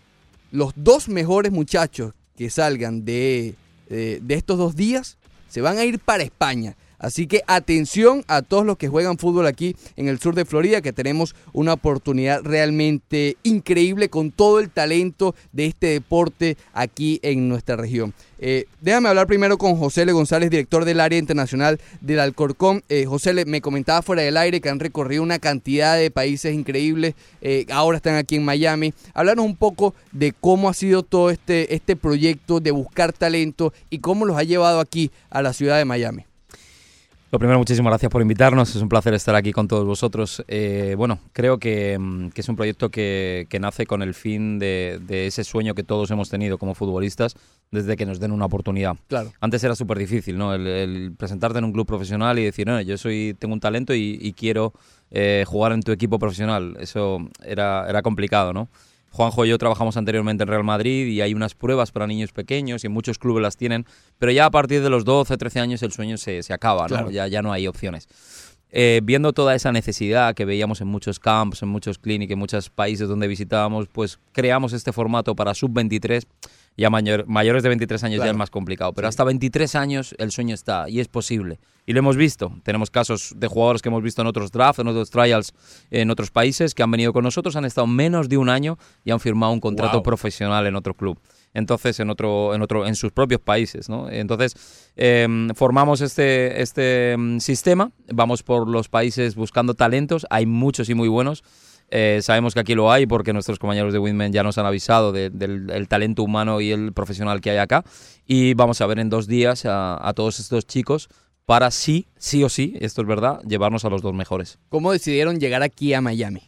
los dos mejores muchachos que salgan de, eh, de estos dos días se van a ir para España. Así que atención a todos los que juegan fútbol aquí en el sur de Florida, que tenemos una oportunidad realmente increíble con todo el talento de este deporte aquí en nuestra región. Eh, déjame hablar primero con José Le González, director del área internacional del Alcorcón. Eh, José, Le, me comentaba fuera del aire que han recorrido una cantidad de países increíbles, eh, ahora están aquí en Miami. Háblanos un poco de cómo ha sido todo este, este proyecto de buscar talento y cómo los ha llevado aquí a la ciudad de Miami. Lo primero, muchísimas gracias por invitarnos. Es un placer estar aquí con todos vosotros. Eh, bueno, creo que, mm, que es un proyecto que, que nace con el fin de, de ese sueño que todos hemos tenido como futbolistas desde que nos den una oportunidad. Claro. Antes era súper difícil, ¿no? El, el presentarte en un club profesional y decir, no, yo soy, tengo un talento y, y quiero eh, jugar en tu equipo profesional. Eso era, era complicado, ¿no? Juanjo y yo trabajamos anteriormente en Real Madrid y hay unas pruebas para niños pequeños y en muchos clubes las tienen, pero ya a partir de los 12, 13 años el sueño se, se acaba, ¿no? Claro. Ya, ya no hay opciones. Eh, viendo toda esa necesidad que veíamos en muchos campos, en muchos clínicas, en muchos países donde visitábamos, pues creamos este formato para sub-23. Ya mayor- mayores de 23 años ya es más complicado, pero hasta 23 años el sueño está y es posible. Y lo hemos visto. Tenemos casos de jugadores que hemos visto en otros drafts, en otros trials, en otros países, que han venido con nosotros, han estado menos de un año y han firmado un contrato Wow. profesional en otro club. Entonces, en otro, en otro, en sus propios países, ¿no? Entonces, eh, formamos este, este mm, sistema, vamos por los países buscando talentos, hay muchos y muy buenos. Eh, sabemos que aquí lo hay porque nuestros compañeros de Windman ya nos han avisado de- del, del talento humano y el profesional que hay acá. Y vamos a ver en dos días a, a todos estos chicos para sí, sí o sí, esto es verdad, llevarnos a los dos mejores. ¿Cómo decidieron llegar aquí a Miami?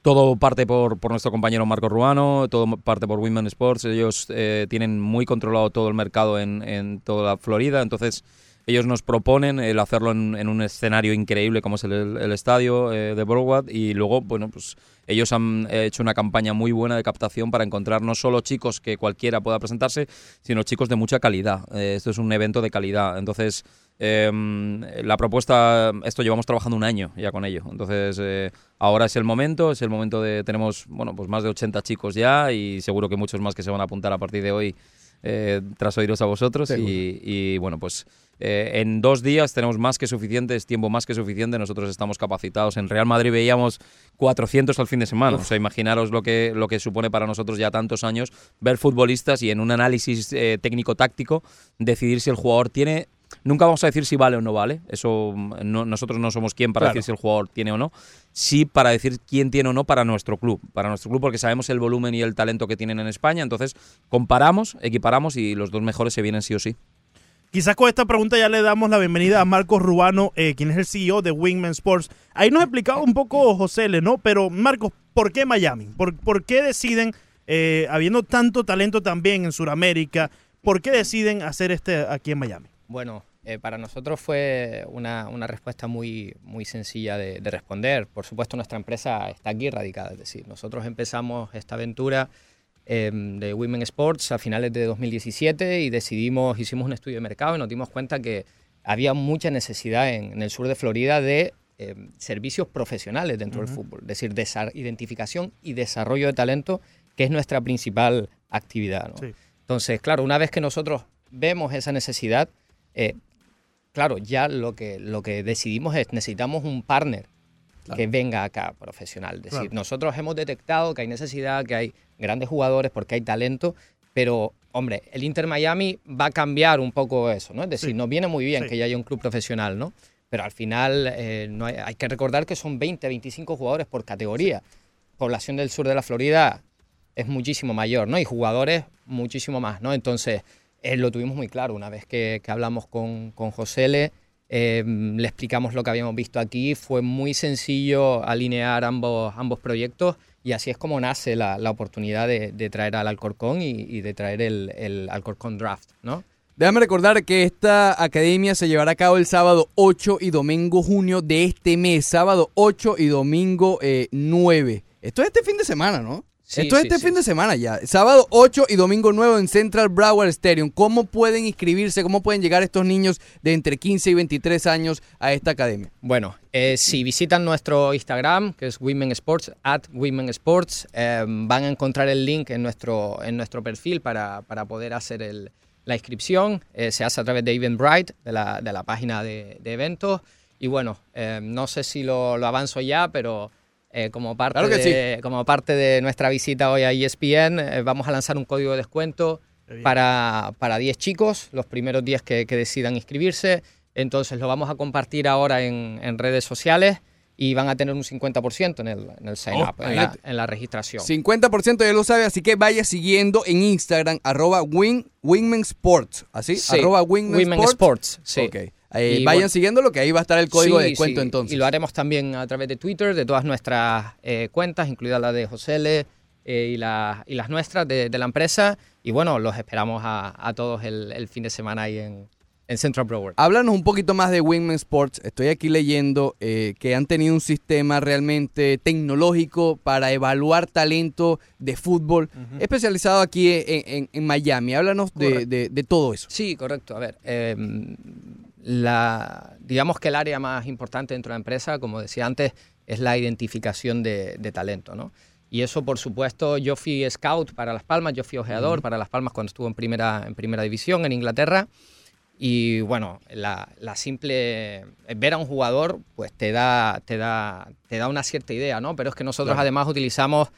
Todo parte por, por nuestro compañero Marco Ruano, todo parte por Women Sports. Ellos eh, tienen muy controlado todo el mercado en, en toda la Florida, entonces ellos nos proponen el hacerlo en, en un escenario increíble como es el, el estadio eh, de Broward y luego, bueno, pues ellos han eh, hecho una campaña muy buena de captación para encontrar no solo chicos que cualquiera pueda presentarse, sino chicos de mucha calidad. Eh, esto es un evento de calidad, entonces eh, la propuesta, esto llevamos trabajando un año ya con ello. Entonces, eh, ahora es el momento, es el momento de, tenemos, bueno, pues más de 80 chicos ya y seguro que muchos más que se van a apuntar a partir de hoy tras oíros a vosotros. Y, y, bueno, pues eh, en dos días tenemos más que suficiente, es tiempo más que suficiente. Nosotros estamos capacitados. En Real Madrid veíamos 400 al fin de semana. O sea, imaginaros lo que, lo que supone para nosotros ya tantos años ver futbolistas y en un análisis eh, técnico-táctico decidir si el jugador tiene Nunca vamos a decir si vale o no vale. Eso mm, no- nosotros no somos quien para Claro. decir si el jugador tiene o no. Sí para decir quién tiene o no para nuestro club. Para nuestro club porque sabemos el volumen y el talento que tienen en España. Entonces comparamos, equiparamos y los dos mejores se vienen sí o sí. Quizás con esta pregunta ya le damos la bienvenida a Marcos Rubano, eh, quien es el CEO de Wingman Sports. Ahí nos explicaba un poco José Le, ¿no? Pero Marcos, ¿por qué Miami? ¿Por, por qué deciden, eh, habiendo tanto talento también en Sudamérica, por qué deciden hacer este aquí en Miami? Bueno, eh, para nosotros fue una, una respuesta muy, muy sencilla de, de responder. Por supuesto, nuestra empresa está aquí radicada, es decir, nosotros empezamos esta aventura eh, de Women Sports a finales de 2017 y decidimos, hicimos un estudio de mercado y nos dimos cuenta que había mucha necesidad en, en el sur de Florida de eh, servicios profesionales dentro del fútbol, es decir, identificación y desarrollo de talento, que es nuestra principal actividad. ¿no? Sí. Entonces, claro, una vez que nosotros vemos esa necesidad, eh, claro, ya lo que, lo que decidimos es necesitamos un partner que venga acá profesional. Es decir, Claro. nosotros hemos detectado que hay necesidad, que hay grandes jugadores porque hay talento, pero, hombre, el Inter Miami va a cambiar un poco eso, ¿no? Es decir, Sí. nos viene muy bien Sí. que ya haya un club profesional, ¿no? Pero al final eh, no hay, hay que recordar que son 20, 25 jugadores por categoría. Población del sur de la Florida es muchísimo mayor, ¿no? Y jugadores muchísimo más, ¿no? Entonces, eh, lo tuvimos muy claro una vez que, que hablamos con, con José Le, eh, le explicamos lo que habíamos visto aquí, fue muy sencillo alinear ambos, ambos proyectos y así es como nace la, la oportunidad de, de traer al Alcorcón y, y de traer el, el Alcorcón Draft, ¿no? Déjame recordar que esta academia se llevará a cabo el sábado 8 y domingo junio de este mes. Sábado 8 y domingo eh, 9. Esto es este fin de semana, ¿no? Sí, Esto es sí, este sí. fin de semana ya. Sábado 8 y domingo 9 en Central Broward Stadium. ¿Cómo pueden inscribirse? ¿Cómo pueden llegar estos niños de entre 15 y 23 años a esta academia? Bueno, eh, si visitan nuestro Instagram, que es Women Sports, at Women Sports, eh, van a encontrar el link en nuestro, en nuestro perfil para, para poder hacer el- la inscripción. Eh, se hace a través de Eventbrite, de la, de la página de, de eventos. Y bueno, eh, no sé si lo, lo avanzo ya, pero eh, como, parte Claro de, como parte de nuestra visita hoy a ESPN, eh, vamos a lanzar un código de descuento para, para 10 chicos, los primeros 10 que, que decidan inscribirse. Entonces lo vamos a compartir ahora en, en redes sociales y van a tener un 50% en el, en el sign Oh, up, en, en la registración. 50% ya lo sabe, así que vaya siguiendo en Instagram, arroba win, Wingman Sports. ¿Así? Sí, Arroba Sports. Sports, sí. Ok. Eh, vayan bueno- siguiéndolo, que ahí va a estar el código de descuento sí, entonces. Y lo haremos también a través de Twitter, de todas nuestras eh, cuentas, incluida la de José Le eh, y, la- y las nuestras de, de la empresa. Y bueno, los esperamos a, a todos el, el fin de semana ahí en, en Central Broward. Háblanos un poquito más de Wingman Sports. Estoy aquí leyendo eh, que han tenido un sistema realmente tecnológico para evaluar talento de fútbol, especializado aquí en, en- en Miami. Háblanos de, de- de todo eso. Sí, correcto. A ver, eh, la, digamos que el área más importante dentro de la empresa, como decía antes, es la identificación de, de talento, ¿no? Y eso, por supuesto, yo fui scout para Las Palmas, yo fui ojeador para Las Palmas cuando estuvo en primera, en primera división en Inglaterra. Y bueno, la, la simple ver a un jugador, pues te da, te da, te da una cierta idea, ¿no? Pero es que nosotros Claro. además utilizamos,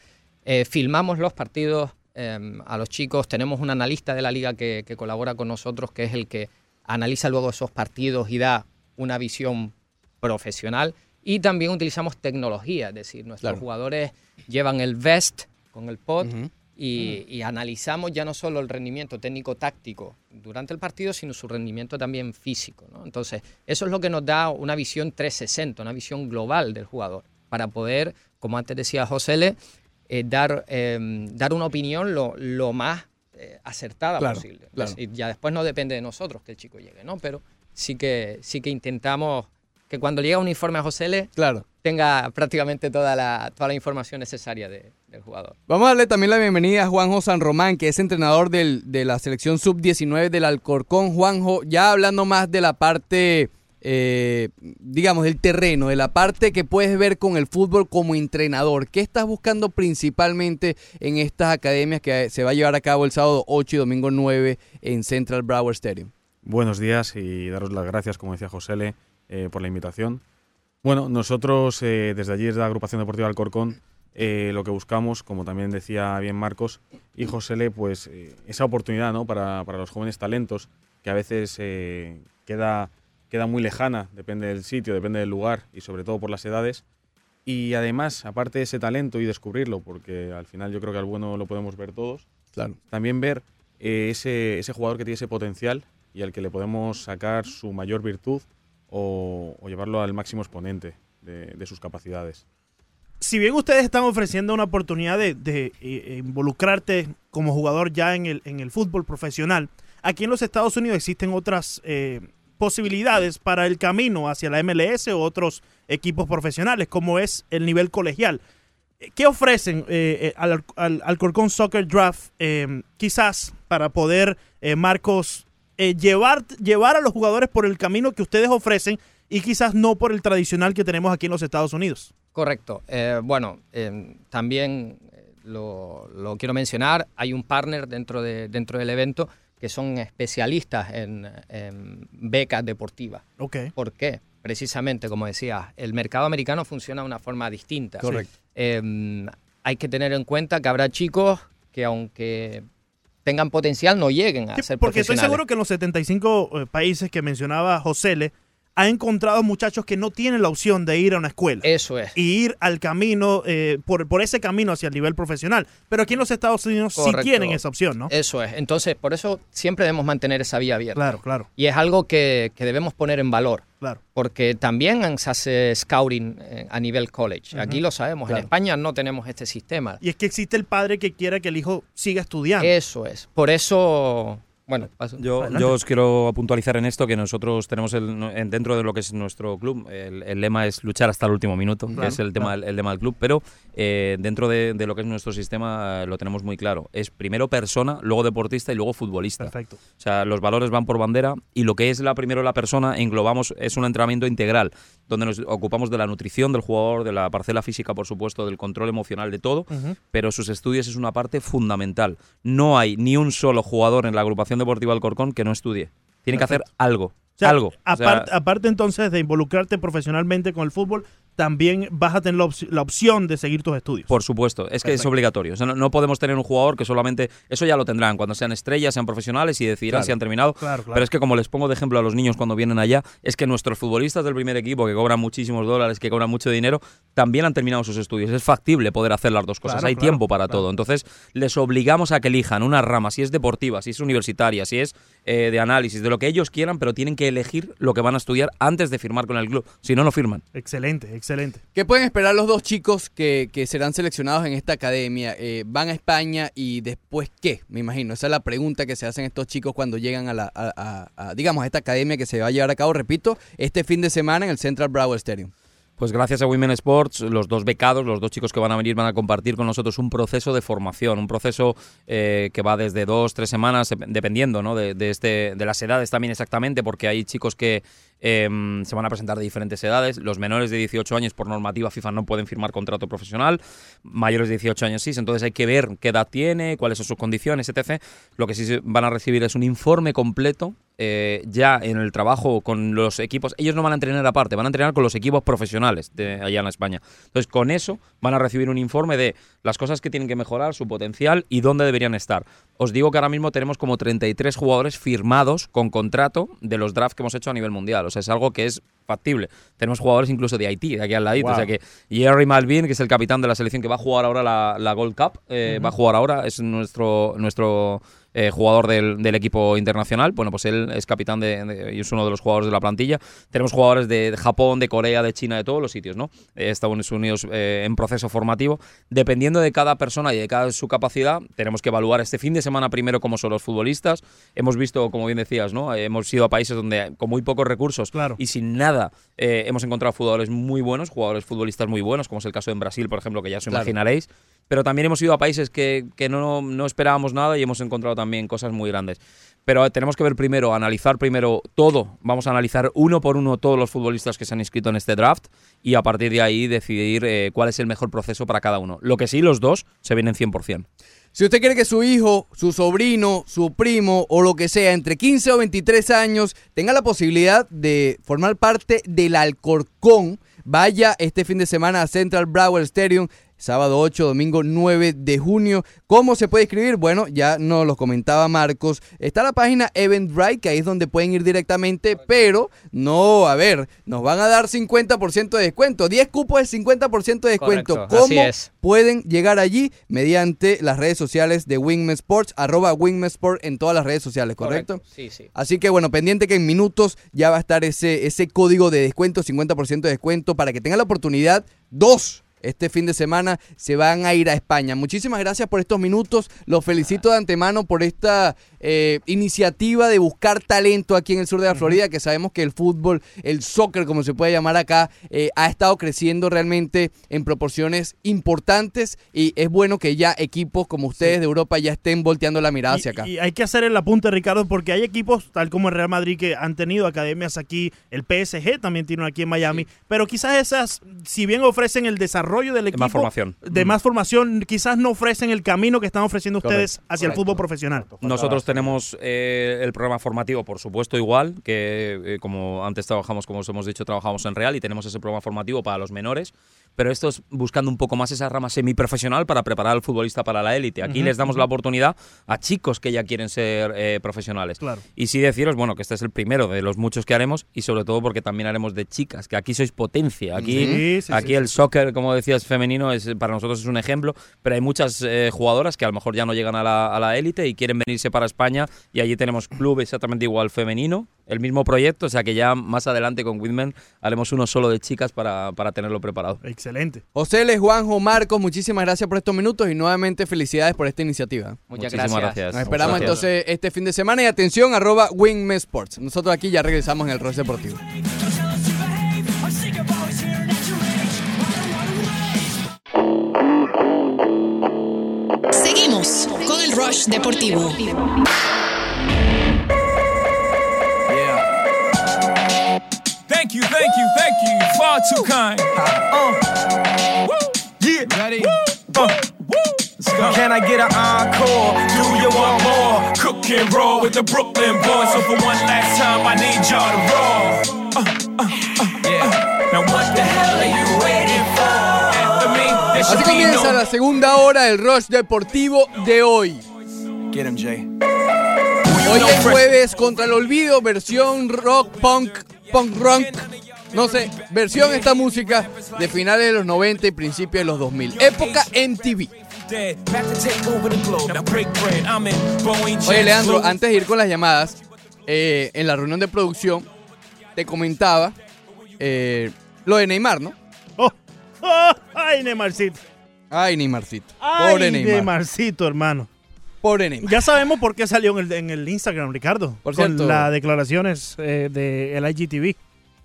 eh, filmamos los partidos eh, a los chicos, tenemos un analista de la liga que, que colabora con nosotros, que es el que analiza luego esos partidos y da una visión profesional. Y también utilizamos tecnología, es decir, nuestros Claro. jugadores llevan el vest con el pod Ujú. y, y analizamos ya no solo el rendimiento técnico-táctico durante el partido, sino su rendimiento también físico. ¿no? Entonces, eso es lo que nos da una visión 360, una visión global del jugador, para poder, como antes decía José L., eh, dar, eh, dar una opinión lo, lo más eh, acertada Claro, posible. Claro. decir, ya después no depende de nosotros que el chico llegue, ¿no? Pero sí que, sí que intentamos que cuando llega un informe a José L., Claro. tenga prácticamente toda la, toda la información necesaria de- del jugador. Vamos a darle también la bienvenida a Juanjo San Román, que es entrenador del- de la selección sub-19 del Alcorcón. Juanjo, ya hablando más de la parte, eh, digamos, del terreno, de la parte que puedes ver con el fútbol como entrenador. ¿Qué estás buscando principalmente en estas academias que se va a llevar a cabo el sábado 8 y domingo 9 en Central Broward Stadium? Buenos días y daros las gracias, como decía José eh, por la invitación. Bueno, nosotros eh, desde allí, desde la agrupación deportiva Alcorcón, eh, lo que buscamos, como también decía bien Marcos y José pues esa oportunidad ¿no? para, para los jóvenes talentos, que a veces queda, queda muy lejana, depende del sitio, depende del lugar y sobre todo por las edades. Y además, aparte de ese talento y descubrirlo, porque al final yo creo que al bueno lo podemos ver todos, Claro. también ver eh, ese, ese jugador que tiene ese potencial y al que le podemos sacar su mayor virtud o, o llevarlo al máximo exponente de, de sus capacidades. si bien ustedes están ofreciendo una oportunidad de, de, eh, involucrarte como jugador ya en el, en el fútbol profesional, aquí en los Estados Unidos existen otras eh, posibilidades para el camino hacia la MLS o otros equipos profesionales, como es el nivel colegial. ¿Qué ofrecen eh, eh, al, al Alcorcón Soccer Draft eh, quizás para poder, eh, Marcos, llevar, llevar a los jugadores por el camino que ustedes ofrecen y quizás no por el tradicional que tenemos aquí en los Estados Unidos? Correcto. Bueno, también lo, lo quiero mencionar, hay un partner dentro, de, dentro del evento que son especialistas en, en becas deportivas. Ok. ¿Por qué? Precisamente, como decía, el mercado americano funciona de una forma distinta. Correcto. Eh, hay que tener en cuenta que habrá chicos que aunque tengan potencial no lleguen a Sí, ser porque estoy profesionales. seguro que en los 75 eh, países que mencionaba José Le, ha encontrado muchachos que no tienen la opción de ir a una escuela. Eso es. Y ir al camino, eh, por, por ese camino hacia el nivel profesional. Pero aquí en los Estados Unidos sí tienen esa opción, ¿no? Eso es. Entonces, por eso siempre debemos mantener esa vía abierta. Claro, claro, Y es algo que, que debemos poner en valor. claro. Porque también se hace scouting eh, a nivel college. Aquí lo sabemos. Claro. En España no tenemos este sistema. Y es que existe el padre que quiera que el hijo siga estudiando. Eso es. Por eso, bueno, paso. Yo, yo os quiero puntualizar en esto que nosotros tenemos el, dentro de lo que es nuestro club, el, el lema es luchar hasta el último minuto, Claro, que es el tema, claro. el, el lema del club, pero eh, dentro de, de lo que es nuestro sistema lo tenemos muy claro. Es primero persona, luego deportista y luego futbolista. Perfecto. O sea, los valores van por bandera y lo que es la primero la persona englobamos es un entrenamiento integral donde nos ocupamos de la nutrición del jugador, de la parcela física, por supuesto, del control emocional de todo, pero sus estudios es una parte fundamental. No hay ni un solo jugador en la agrupación deportiva Alcorcón que no estudie. Tiene que hacer algo. O sea, algo. O sea, Aparte, aparte entonces de involucrarte profesionalmente con el fútbol, también vas a tener la, opci- la opción de seguir tus estudios. Por supuesto, es que es obligatorio. O sea, no, no podemos tener un jugador que solamente. Eso ya lo tendrán cuando sean estrellas, sean profesionales y decidirán Claro. si han terminado. Claro, claro. Pero es que, como les pongo de ejemplo a los niños cuando vienen allá, es que nuestros futbolistas del primer equipo, que cobran muchísimos dólares, que cobran mucho dinero, también han terminado sus estudios. Es factible poder hacer las dos cosas. Hay tiempo para todo. Entonces, les obligamos a que elijan una rama, si es deportiva, si es universitaria, si es eh, de análisis, de lo que ellos quieran, pero tienen que elegir lo que van a estudiar antes de firmar con el club. Si no, no firman. Excelente, excelente. ¿Qué pueden esperar los dos chicos que, que serán seleccionados en esta academia? Eh, ¿Van a España y después qué? Me imagino. Esa es la pregunta que se hacen estos chicos cuando llegan a la, a- a- a, digamos, a esta academia que se va a llevar a cabo, repito, este fin de semana en el Central Broward Stadium. Pues gracias a Women Sports, los dos becados, los dos chicos que van a venir van a compartir con nosotros un proceso de formación, un proceso eh, que va desde dos, tres semanas, dep- dependiendo ¿no? de, de este, de las edades también exactamente, porque hay chicos que em, se van a presentar de diferentes edades. Los menores de 18 años por normativa FIFA no pueden firmar contrato profesional, mayores de 18 años sí, entonces hay que ver qué edad tiene, cuáles son sus condiciones, etc. Lo que sí van a recibir es un informe completo eh, ya en el trabajo con los equipos. Ellos no van a entrenar aparte, van a entrenar con los equipos profesionales de allá en España. Entonces, con eso van a recibir un informe de las cosas que tienen que mejorar, su potencial y dónde deberían estar. Os digo que ahora mismo tenemos como 33 jugadores firmados con contrato de los drafts que hemos hecho a nivel mundial. O sea, es algo que es factible. Tenemos jugadores incluso de Haití, de aquí al ladito. Wow. O sea que Jerry Malvin, que es el capitán de la selección que va a jugar ahora la, la Gold Cup, eh, va a jugar ahora, es nuestro, nuestro eh, jugador del, del equipo internacional. Bueno, pues él es capitán de, de- y es uno de los jugadores de la plantilla. Tenemos jugadores de, Japón, de Corea, de China, de todos los sitios, ¿no? Eh, Estados Unidos eh, en proceso formativo. Dependiendo de cada persona y de cada su capacidad, tenemos que evaluar este fin de semana primero cómo son los futbolistas. Hemos visto, como bien decías, ¿no? Eh, hemos ido a países donde con muy pocos recursos Claro. y sin nada hemos encontrado jugadores muy buenos, jugadores futbolistas muy buenos, como es el caso en Brasil, por ejemplo, que ya os Claro. imaginaréis. Pero también hemos ido a países que, que no, no esperábamos nada y hemos encontrado también cosas muy grandes. Pero eh, tenemos que ver primero, analizar primero todo. Vamos a analizar uno por uno todos los futbolistas que se han inscrito en este draft y a partir de ahí decidir eh, cuál es el mejor proceso para cada uno. Lo que sí, los dos se vienen 100%. Si usted quiere que su hijo, su sobrino, su primo o lo que sea, entre 15 o 23 años, tenga la posibilidad de formar parte del Alcorcón, vaya este fin de semana a Central Broward Stadium. Sábado 8, domingo 9 de junio. ¿Cómo se puede escribir? Bueno, ya nos lo comentaba Marcos. Está la página Eventbrite, que ahí es donde pueden ir directamente, pero no, a ver, nos van a dar 50% de descuento. 10 cupos de 50% de descuento. Correcto, así ¿Cómo es. pueden llegar allí mediante las redes sociales de Wingman Sports, arroba Wingman Sport en todas las redes sociales, ¿correcto? Sí, sí. Así que bueno, pendiente que en minutos ya va a estar ese, ese código de descuento, 50% de descuento, para que tengan la oportunidad. Dos, este fin de semana se van a ir a España. Muchísimas gracias por estos minutos. Los felicito de antemano por esta eh, iniciativa de buscar talento aquí en el sur de la Florida, que sabemos que el fútbol, el soccer, como se puede llamar acá, eh, ha estado creciendo realmente en proporciones importantes y es bueno que ya equipos como ustedes de Europa ya estén volteando la mirada hacia acá. Y, hay que hacer el apunte, Ricardo, porque hay equipos, tal como el Real Madrid, que han tenido academias aquí, el PSG también tiene una aquí en Miami, pero quizás esas, si bien ofrecen el desarrollo del De equipo, más formación. de más formación, quizás no ofrecen el camino que están ofreciendo ustedes Correcto, hacia el fútbol profesional. Nosotros tenemos eh, el programa formativo, por supuesto, igual, que eh, como antes trabajamos, como os hemos dicho, trabajamos en Real y tenemos ese programa formativo para los menores, pero esto es buscando un poco más esa rama semiprofesional para preparar al futbolista para la élite. Aquí les damos la oportunidad a chicos que ya quieren ser eh, profesionales. Claro. Y sí deciros, bueno, que este es el primero de los muchos que haremos y sobre todo porque también haremos de chicas, que aquí sois potencia. Aquí, Sí, sí, aquí sí, el soccer, como decías, femenino, es, para nosotros es un ejemplo, pero hay muchas eh, jugadoras que a lo mejor ya no llegan a la, a la élite y quieren venirse para España y allí tenemos club exactamente igual femenino, el mismo proyecto, o sea que ya más adelante con Whitman haremos uno solo de chicas para, para tenerlo preparado. Excelente. José Les, Juanjo, Marcos, muchísimas gracias por estos minutos y nuevamente felicidades por esta iniciativa. Muchas Muchísimas gracias. gracias. Nos esperamos Gracias. entonces este fin de semana y atención, arroba Wingme Sports. Nosotros aquí ya regresamos en el Roche Deportivo. Seguimos con el Rush Deportivo. Thank you, thank you, thank you. Far too kind. Uh. Woo. Yeah. Ready? Uh. Can I get an encore? Do you want more? Cook and roll with the Brooklyn boys. So for one last time, I need y'all to roll. Uh, uh, uh, uh. Now what the hell are you waiting for? After me, there Así should be comienza la segunda hora del Rush Deportivo de hoy. Get him, Jay. Hoy es jueves contra el olvido, versión rock, punk, punk rock. No sé, versión esta música de finales de los 90 y principios de los 2000. Época MTV. Oye, Leandro, antes de ir con las llamadas, eh, en la reunión de producción te comentaba eh, lo de Neymar, ¿no? Oh, oh, ay, Neymarcito. Ay, Neymarcito. Ay, Pobre Neymar. Neymarcito, hermano. Pobre Neymar. Ya sabemos por qué salió en el, en el Instagram, Ricardo. Por con cierto. las declaraciones eh, del IGTV.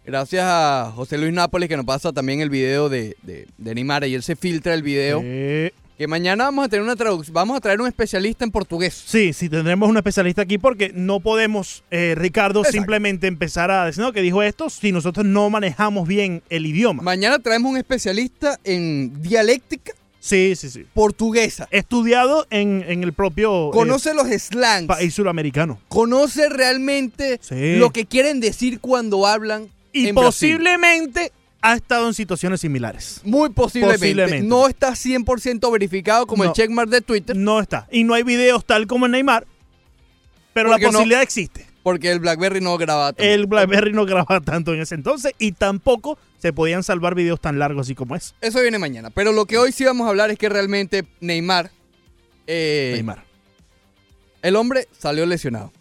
Gracias a José Luis Nápoles que nos pasa también el video de, de, de Neymar. Ayer se filtra el video. Eh, Que mañana vamos a tener una traducción. Vamos a traer un especialista en portugués. sí, sí, tendremos un especialista aquí porque no podemos, eh, Ricardo, Exacto. simplemente empezar a decir, no, que dijo esto, si nosotros no manejamos bien el idioma. Mañana traemos un especialista en dialéctica Sí, sí, sí. portuguesa. Estudiado en, en el propio eh, Conoce los slangs. país suramericano. Conoce realmente Sí. lo que quieren decir cuando hablan. Y en Brasil. posiblemente ha estado en situaciones similares. Muy posiblemente. Posiblemente. No está 100% verificado como No. el checkmark de Twitter. No está. Y no hay videos tal como en Neymar, pero Porque la no- posibilidad existe. Porque el BlackBerry no grababa tanto. El BlackBerry no grababa tanto en ese entonces y tampoco se podían salvar videos tan largos así como es. Eso viene mañana. Pero lo que hoy sí vamos a hablar es que realmente Neymar. eh, Neymar. El hombre salió lesionado.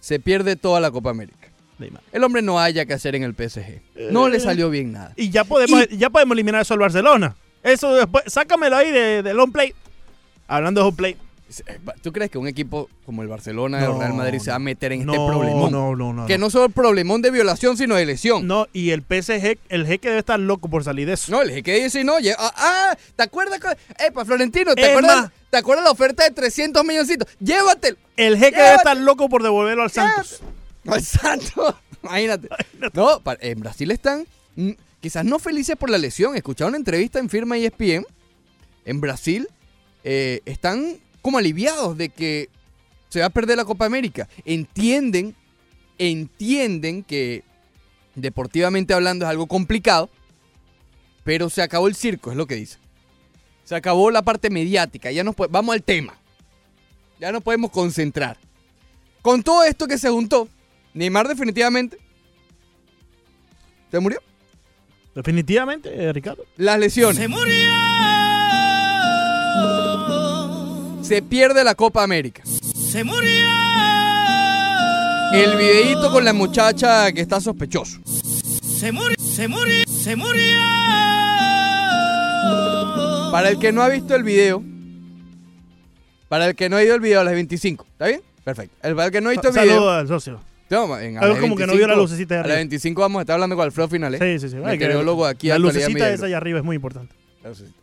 Se pierde toda la Copa América. Neymar. El hombre no haya que hacer en el PSG. No le salió bien nada. Y ya podemos, ya podemos eliminar eso al Barcelona. Eso después, sácamelo ahí de- del home play. Hablando de home play. ¿Tú crees que un equipo como el Barcelona o No, el Real Madrid se va a meter en este No, problemón? no, no, no. Que no solo problemón de violación, sino de lesión. No, y el PSG, el jeque debe estar loco por salir de eso. No, el jeque dice no. lle- Ah, ah, ¿te acuerdas? Epa, Florentino, ¿te Es acuerdas, más- ¿te acuerdas la oferta de 300 milloncitos? Llévatelo. El jeque debe estar loco por devolverlo al Santos. Al Santos. Imagínate. No, en Brasil están mm, quizás no felices por la lesión. Escuchaba una entrevista en firma ESPN. En Brasil eh, están como aliviados de que se va a perder la Copa América. Entienden, entienden que deportivamente hablando es algo complicado, pero se acabó el circo, es lo que dice. Se acabó la parte mediática, ya nos vamos al tema. Ya nos podemos concentrar. Con todo esto que se juntó, Neymar definitivamente se murió. Definitivamente, eh, Ricardo. Las lesiones. Se Se pierde la Copa América. Se murió. El videíto con la muchacha que está sospechoso. Se murió. Se murió. Se murió. Para el que no ha visto el video, para el que no ha ido el video a las 25, ¿está bien? Perfecto. El, para el que no ha visto el Saludos video. al socio. No, en, a Algo como que no vio la 25, lucecita de A las arriba. 25 vamos a estar hablando con Alfredo Finales. Sí, sí, sí. Ay, que aquí. La lucecita esa allá arriba es muy importante.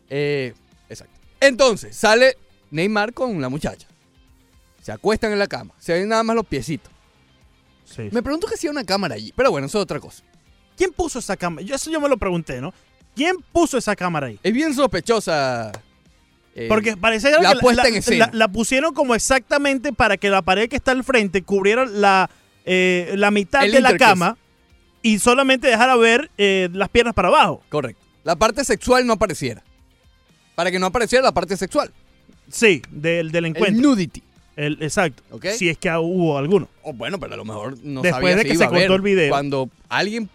Eh, exacto. Entonces, sale Neymar con la muchacha. Se acuestan en la cama. Se ven nada más los piecitos. Sí. Me pregunto que si hay una cámara allí. Pero bueno, eso es otra cosa. ¿Quién puso esa cámara? Yo, eso yo me lo pregunté, ¿no? ¿Quién puso esa cámara ahí? Es bien sospechosa. eh, Porque parece la que puesta en escena. la- la pusieron como exactamente para que la pared que está al frente cubriera la, eh, la mitad El de la cama y solamente dejara ver eh, las piernas para abajo. Correcto. La parte sexual no apareciera. Para que no apareciera la parte sexual. Sí, del, del encuentro. El nudity. El- exacto. ¿Ok? Si es que hubo alguno. O bueno, pero a lo mejor no Después sabía de si que iba se a cortó el video. Cuando alguien,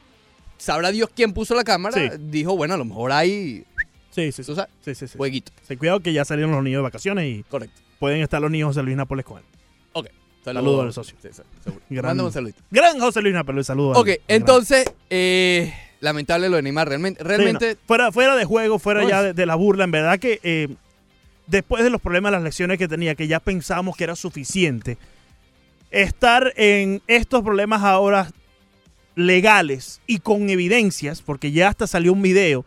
sabrá Dios quién puso la cámara, Sí. dijo, bueno, a lo mejor hay Sí, sí, sí. ¿tú sabes? sí, sí, sí. jueguito. Ten cuidado que ya salieron los niños de vacaciones y Correcto. pueden estar los niños José Luis Nápoles con él. Ok. Saludos al socio. Sí, sí, seguro. Gran- Mándame un saludito. Gran José Luis Nápoles, saludos. Ok, entonces, eh, lamentable lo de Neymar. Realmente, realmente Sí, fuera, fuera de juego, fuera ya de, de la burla, en verdad que eh, después de los problemas, las lecciones que tenía, que ya pensábamos que era suficiente, estar en estos problemas ahora legales y con evidencias, porque ya hasta salió un video,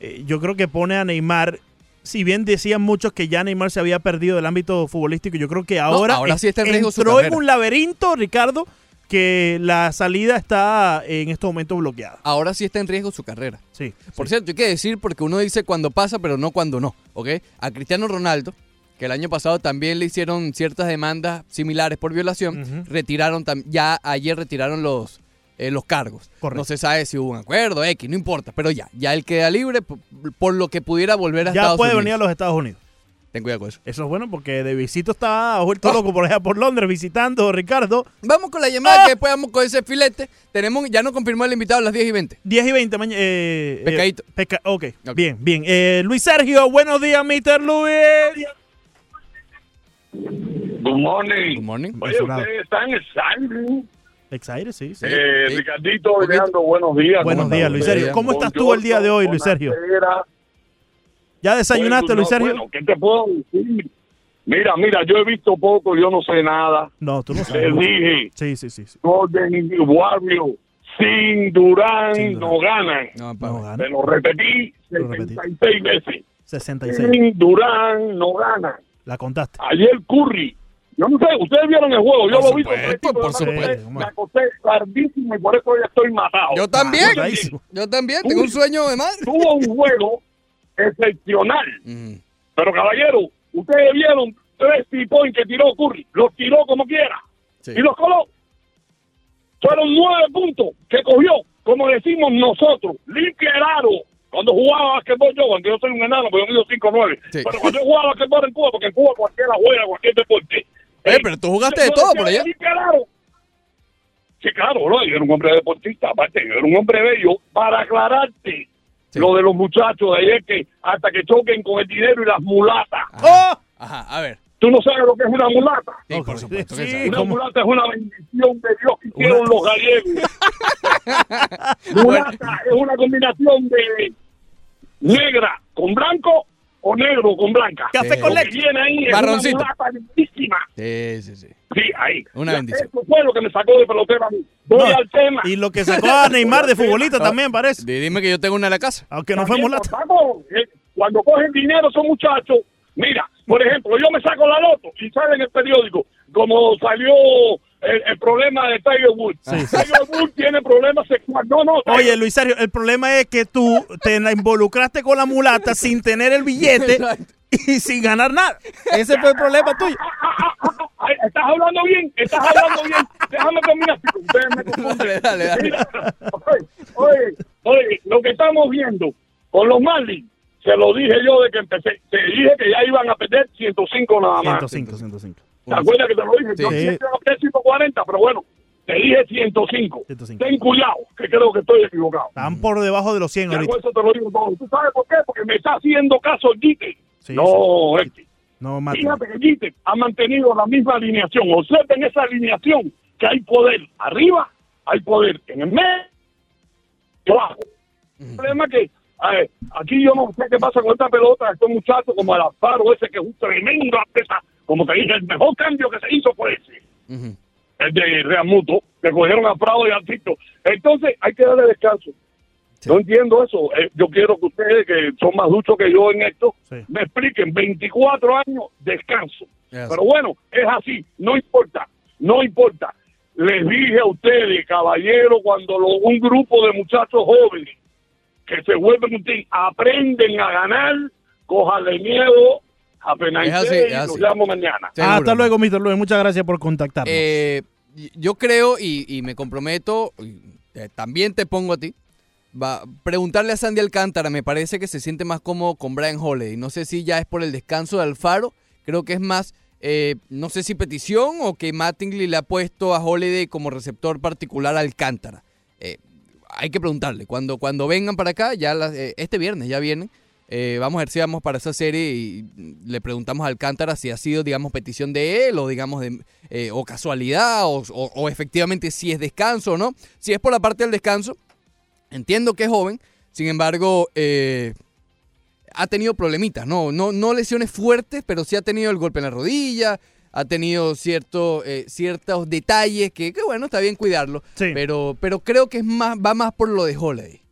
eh, yo creo que pone a Neymar, si bien decían muchos que ya Neymar se había perdido del ámbito futbolístico, yo creo que ahora, ahora sí está en entró en un laberinto, Ricardo, que la salida está en estos momentos bloqueada. ahora sí está en riesgo su carrera. Sí. Por sí. cierto, hay que decir porque uno dice cuando pasa, pero no cuando no, ¿ok? A Cristiano Ronaldo, que el año pasado también le hicieron ciertas demandas similares por violación, retiraron, ya ayer retiraron los, eh, los cargos. Correcto. No se sabe si hubo un acuerdo, X, no importa, pero ya, ya él queda libre por, por lo que pudiera volver a ya Estados puede venir a los Estados Unidos. Ten cuidado con eso. Eso es bueno porque de visito está vuelto Oh. loco por allá por Londres visitando Ricardo. Vamos con la llamada ¡Ah! que después vamos con ese filete. Tenemos, ya nos confirmó el invitado a las 10 y 20. 10 y 20 mañana. Eh, Pescadito. eh, pesca- ok, Ok. bien, bien. Eh, Luis Sergio, buenos días, Mr. Luis. Good morning. Good morning. Oye, ustedes están excited. Exaire, sí. sí. Eh, sí. Ricardito, buenos días. Buenos ¿Cómo días, Luis? Sergio. ¿Cómo estás tú el día de hoy, Luis Sergio? ¿Ya desayunaste, Luis Sergio? Bueno, ¿qué te puedo decir? Mira, mira, yo he visto poco, yo no sé nada. No, tú no Te sabes. dije, Sí, sí, sí. sí. Golden Warrior, sin Durán, Sin Durán. no ganan. No, No pa- gana. Te lo repetí Lo repetí. 66 veces. 66. Sin Durán, no ganan. La contaste. Ayer Curry. Yo no sé, ustedes vieron el juego, yo Por lo vi supuesto, por supuesto. Me acosté tardísimo y por eso ya estoy matado. Yo también. Ah. Yo también. Tengo un sueño de madre. Tuvo un juego excepcional. Mm. Pero caballero, ustedes vieron tres point que tiró Curry. Los tiró como quiera. Sí. Y los coló. Fueron nueve puntos que cogió, como decimos nosotros, liquerado. Cuando jugaba basquetbol yo, cuando yo soy un enano, porque yo mido 5'9". Sí. Pero cuando yo jugaba basquetbol en Cuba, porque en Cuba cualquiera juega cualquier deporte. Eh, pero tú jugaste de todo por allá. Liquerado. Sí, claro, bro, yo era un hombre deportista, aparte, yo era un hombre bello. Para aclararte, lo de los muchachos de ayer que hasta que choquen con el dinero y las mulatas. Ajá, Ajá, a ver. ¿Tú no sabes lo que es una mulata? Sí, por supuesto que Sí, sí. Una ¿cómo? mulata es una bendición de Dios que hicieron los gallegos. mulata es una combinación de negra con blanco o negro con blanca. Café Sí. con leche. viene ahí es Marroncito. Sí, sí, sí. Sí, ahí. Una bendición. Eso fue lo que me sacó de pelotero a mí. Voy No, al tema. Y lo que sacó a Neymar de futbolista también parece. Di- Dime que yo tengo una en la casa. Aunque no fue mulata. eh, Cuando cogen dinero esos muchachos, mira, por ejemplo, yo me saco la loto y sale en el periódico como salió el, el problema de Tiger Woods. Sí, sí. Tiger Woods tiene problemas sexuales. No, no. Oye, Luisario, el problema es que tú te la involucraste con la mulata sin tener el billete y sin ganar nada. Ese fue el problema tuyo. Ay, estás hablando bien, estás hablando bien. Déjame terminar. ustedes. Dale, dale, dale. Mira, oye, oye, oye, lo que estamos viendo con los Marlins, se lo dije yo de que empecé. Te dije que ya iban a perder 105 nada más. 105, 105. ¿Te acuerdas que te lo dije? Yo Sí. pensé que iban a perder 140, pero bueno, te dije 105. 105. Ten cuidado, que creo que estoy equivocado. Están por debajo de los 100 Y ahorita. eso te lo digo todo. ¿Tú sabes por qué? Porque me está haciendo caso el Gite. Sí, no, este. No, mate. Fíjate que Gite ha mantenido la misma alineación. Observen esa alineación, que hay poder arriba, hay poder en el medio y abajo. El problema es que a ver, aquí yo no sé qué pasa con esta pelota, estos muchachos como el Alfaro ese que es un tremendo atleta, como te dije, el mejor cambio que se hizo fue ese, el de Real Muto, que cogieron a Prado y a Tito. Entonces hay que darle descanso. Sí. No entiendo eso. Eh, yo quiero que ustedes, que son más duchos que yo en esto, Sí. me expliquen 24 años descanso. Yes. Pero bueno, es así, no importa, no importa. Les dije a ustedes, caballero, cuando lo- un grupo de muchachos jóvenes que se vuelven un team, aprenden a ganar, cójale miedo, apenas Es así, así. llamo mañana. Seguro. Hasta luego, Mr. Luis. Muchas gracias por contactarnos. Eh, yo creo y, y me comprometo, y, eh, también te pongo a ti, va, preguntarle a Sandy Alcántara, me parece que se siente más cómodo con Brian Holiday. No sé si ya es por el descanso de Alfaro, creo que es más, eh, no sé si petición o que Mattingly le ha puesto a Holiday como receptor particular a Alcántara. Eh, hay que preguntarle, cuando, cuando vengan para acá, ya las- eh, este viernes ya vienen. Eh, vamos a ver si vamos para esa serie y le preguntamos a Alcántara si ha sido, digamos, petición de él o, digamos, de, eh, o casualidad o, o- o efectivamente si es descanso o no. Si es por la parte del descanso, entiendo que es joven, sin embargo, eh, ha tenido problemitas, ¿no? No, no lesiones fuertes, pero sí ha tenido el golpe en la rodilla, ha tenido cierto, eh, ciertos detalles que, que, bueno, está bien cuidarlo, Sí. pero, pero creo que es más, va más por lo de Holiday.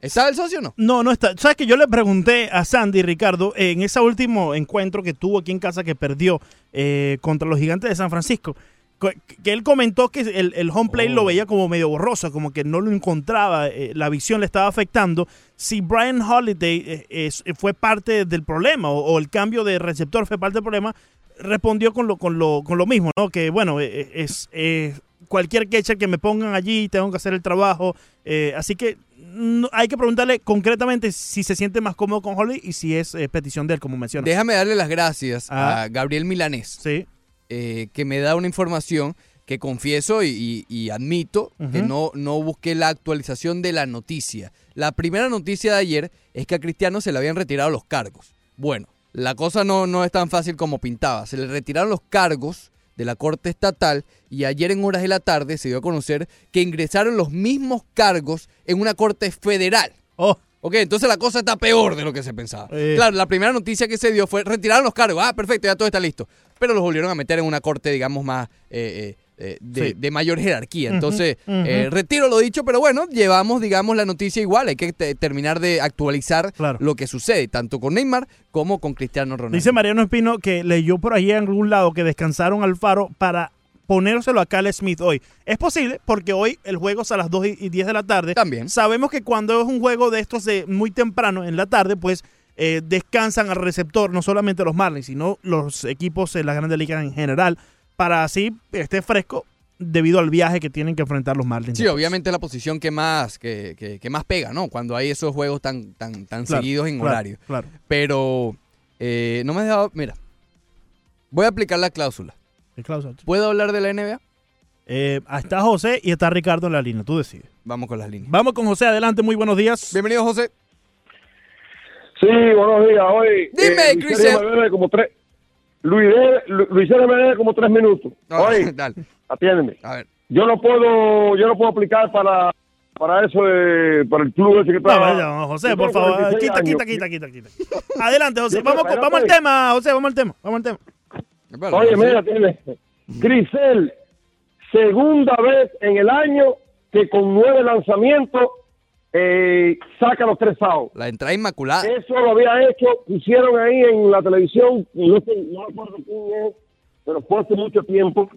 ¿Está el socio o no? No, no está. ¿Sabes que yo le pregunté a Sandy Ricardo en ese último encuentro que tuvo aquí en casa que perdió eh, contra los gigantes de San Francisco? co- Que él comentó que el, el home play lo veía como medio borroso, como que no lo encontraba, eh, la visión le estaba afectando. Si Brian Holiday eh, fue parte del problema o, o el cambio de receptor fue parte del problema, respondió con lo, con lo, con lo mismo, ¿no? Que bueno, es, cualquier catcher que me pongan allí, tengo que hacer el trabajo. eh, así que no- hay que preguntarle concretamente si se siente más cómodo con Holly y si es eh, petición de él, como menciona. Déjame darle las gracias Ah. a Gabriel Milanés, Sí. eh, que me da una información que confieso y, y- y admito que no, no busqué la actualización de la noticia. La primera noticia de ayer es que a Cristiano se le habían retirado los cargos. Bueno, la cosa no, no es tan fácil como pintaba. Se le retiraron los cargos de la Corte Estatal y ayer en horas de la tarde se dio a conocer que ingresaron los mismos cargos en una Corte Federal. Oh, Ok, entonces la cosa está peor de lo que se pensaba. Eh. Claro, la primera noticia que se dio fue retiraron los cargos. Ah, perfecto, ya todo está listo. Pero los volvieron a meter en una corte, digamos, más eh, eh, eh, de, Sí. de mayor jerarquía. Entonces, eh, retiro lo dicho, pero bueno, llevamos, digamos, la noticia igual. Hay que te- terminar de actualizar Claro. lo que sucede, tanto con Neymar como con Cristiano Ronaldo. Dice Mariano Espino que leyó por ahí en algún lado que descansaron al faro para ponérselo a Cal Smith hoy. Es posible porque hoy el juego es a las 2 y y 10 de la tarde. También. Sabemos que cuando es un juego de estos de muy temprano en la tarde, pues eh, descansan al receptor, no solamente los Marlins, sino los equipos en la Grande Liga en general, para así esté fresco debido al viaje que tienen que enfrentar los Marlins. Sí, obviamente la posición que más, que, que- que más pega, ¿no? Cuando hay esos juegos tan, tan, tan Claro, seguidos en claro, horario. Claro. Pero eh, no me has dejado. Mira, voy a aplicar la cláusula. ¿Qué cláusula? ¿Puedo hablar de la NBA? Eh, está José y está Ricardo en la línea. Tú decides. Vamos con las líneas. Vamos con José. Adelante. Muy buenos días. Bienvenido, José. Sí, buenos días. Hoy, Dime, eh, debe como tres. Luis, Luis me debe como tres minutos. No, Oye, dale. atiéndeme. A ver. Yo no puedo, yo no puedo aplicar para, para eso de, para el club ese que No, está. no, José, por favor. 46 Quita, quita, quita, quita, quita. Adelante, José. Vamos, vamos al tema, José. Vamos al tema. Vamos al tema. Oye, mira, tiene. Grisel, segunda vez en el año que con nueve lanzamientos eh, saca los tres outs. La entrada inmaculada. Eso lo había hecho, pusieron ahí en la televisión, no sé, no me acuerdo quién es, pero fue hace mucho tiempo,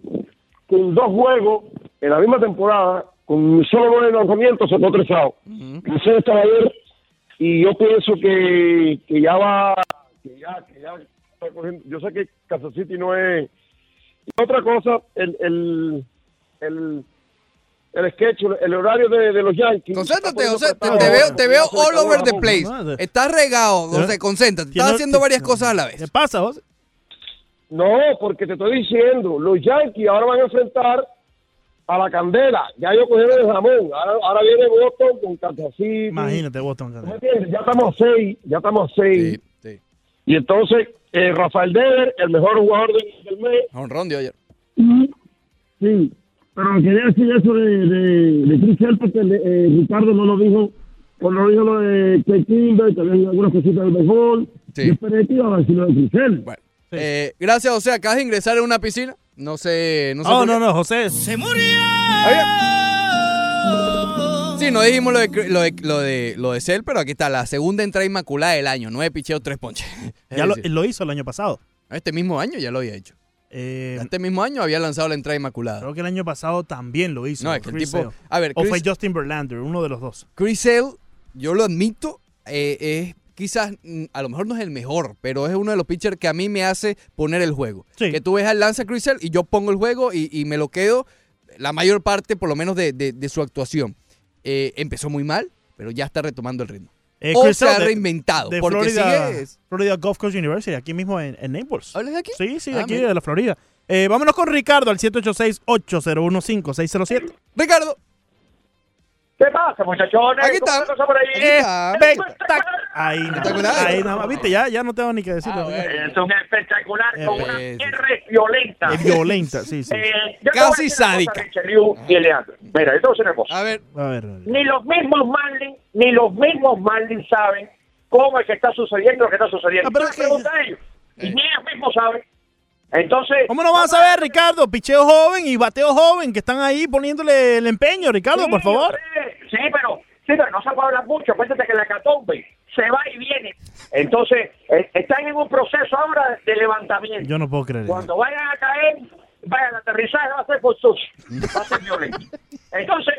que en dos juegos, en la misma temporada, con solo nueve lanzamientos, sacó tres outs. Grisel estaba ayer, y yo pienso que, que ya va, que ya, que ya está cogiendo- yo sé que Kansas City no es... Y otra cosa, el, el, el, el sketch, el horario de, de los Yankees... Concéntrate, José. Te, veo, te veo all over the place. Estás regado, José. Concéntrate. Estás haciendo varias cosas a la vez. ¿Qué pasa, José? No, porque te estoy diciendo, los Yankees ahora van a enfrentar a la Candela. Ya ellos cogieron el jamón. Ahora, ahora viene Boston con Kansas City. Imagínate, Boston. ¿Me entiendes? Ya estamos a seis, ya estamos a seis. Y entonces, eh, Rafael Dever, el mejor jugador del, del mes. Honrón de ayer. Sí, pero quería decir eso de, de, de Chris eh, Ricardo no lo dijo, cuando lo dijo lo de Clay Kimber, también algunas cositas del béisbol. Sí. Yo esperé que iba a decir lo de Chris. Bueno. Eh, gracias, José. Acabas de ingresar en una piscina. No sé. No, sé Oh, no, no, José. Se murió. Sí, no dijimos lo de, lo de, lo de, lo de Cell, pero aquí está la segunda entrada inmaculada del año. Nueve picheos, tres ponches. Ya lo hizo el año pasado. este mismo año ya lo había hecho. Eh, Este mismo año había lanzado la entrada inmaculada. creo que el año pasado también lo hizo. No, es que el tipo- Sale. a ver, o Chris- fue Justin Verlander, uno de los dos. Chris Sale, yo lo admito, eh, es quizás, mm, a lo mejor no es el mejor, pero es uno de los pitchers que a mí me hace poner el juego. Que tú ves al lanza Chris Sale y yo pongo el juego y, y me lo quedo la mayor parte, por lo menos, de, de- de su actuación. Eh, empezó muy mal, pero ya está retomando el ritmo. Eh, o se ha reinventado, De porque Florida. Florida Gulf Coast University, aquí mismo en, en Naples. ¿Hablas de aquí? Sí, sí, de Ah, aquí mira. de la Florida. Eh, vámonos con Ricardo al 786-801-5607. Ricardo. ¿Qué pasa, muchachones? Aquí ¿Cómo está. está cosa por ahí? Ahí nada, Espectacular. ahí nada más. Viste, ya, ya no tengo ni que decirlo. Es un espectacular con una Eh, R violenta. Es violenta, sí, sí. Eh, Casi cosa, sádica. Richelieu y Eleandro. Mira, a decir una cosa. A ver. A ver. Ni los mismos Marlins, ni los mismos Marlins saben cómo es que está sucediendo lo que está sucediendo. Ah, pero es a ellos, y ni ellos mismos saben. Entonces, ¿Cómo no vas a ver, Ricardo? Picheo joven y bateo joven que están ahí poniéndole el empeño, Ricardo, Sí, por favor. sé. Sí, pero, sí, pero no se puede hablar mucho. Acuérdate que la catombe se va y viene. Entonces, eh, están en un proceso ahora de levantamiento. Yo no puedo creer. Cuando vayan a caer, vayan a aterrizaje, va a ser forzoso, va a ser violento. Entonces,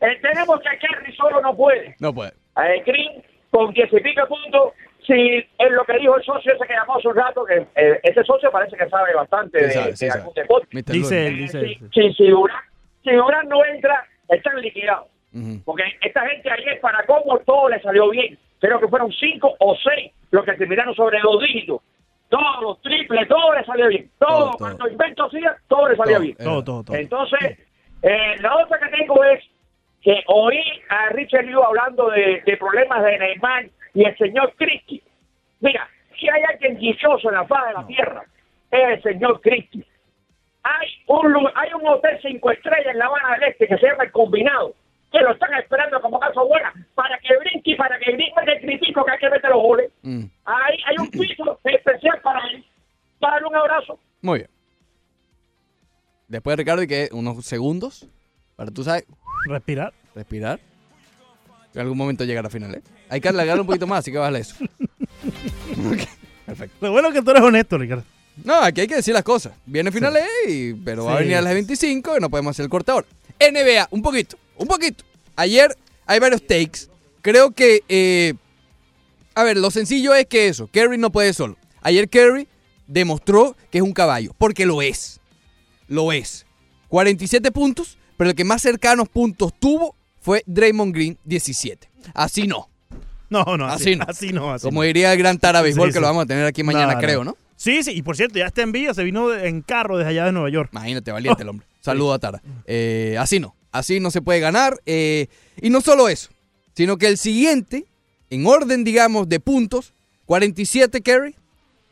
entendemos que aquí el solo no puede. No puede. Eh, Green, con 10 y pico puntos, si es lo que dijo el socio ese que llamó hace un rato, que eh, ese socio parece que sabe bastante de, sabe, de algún deporte. Dice él, Eh, dice si, él. si, si Durán, si Durán no entra, están liquidados. Porque esta gente ayer, para cómo todo le salió bien. Creo que fueron cinco o seis los que terminaron sobre los dígitos. Todos los triples, todo le salió bien. Todo, cuando invento hacía, todo le salía Todo, bien. Todo, todo, todo. Entonces, eh, la otra que tengo es que oí a Richard Liu hablando de, de problemas de Neymar y el señor Cristi. Mira, si hay alguien dichoso en la faz de la tierra, es el señor Cristi. Hay un, hay un hotel cinco estrellas en La Habana del Este que se llama El Combinado, que lo están esperando como caso buena para que brinque y para que brinque que critico que hay que meter los goles. Mm, Hay, hay un piso especial para él. Dale un abrazo. Muy bien. Después de Ricardo, y que unos segundos para tú sabes Respirar. respirar. En algún momento llegar a final, ¿eh? Hay que alargarlo un poquito más, así que bájale eso. Ok, Perfecto. Lo bueno es que tú eres honesto, Ricardo. No, aquí hay que decir las cosas. Viene finales, y, pero va a Sí. venir a las 25 y no podemos hacer el corte ahora. NBA, un poquito, un poquito. Ayer hay varios takes. Creo que, eh, a ver, lo sencillo es que eso, Kerry no puede solo. Ayer Kerry demostró que es un caballo, porque lo es. Lo es. 47 puntos, pero el que más cercanos puntos tuvo fue Draymond Green, 17. Así no. No, no, Así así, no. así no. así Como no. diría el gran Tara Béisbol, Sí, que sí. lo vamos a tener aquí mañana, No, creo, ¿no? Sí, sí, y por cierto, ya está en vía, se vino en carro desde allá de Nueva York. Imagínate, valiente el hombre. Saludo a Tara. Eh, así no, así no se puede ganar. eh, y no solo eso, sino que el siguiente, en orden, digamos, de puntos, 47 carry,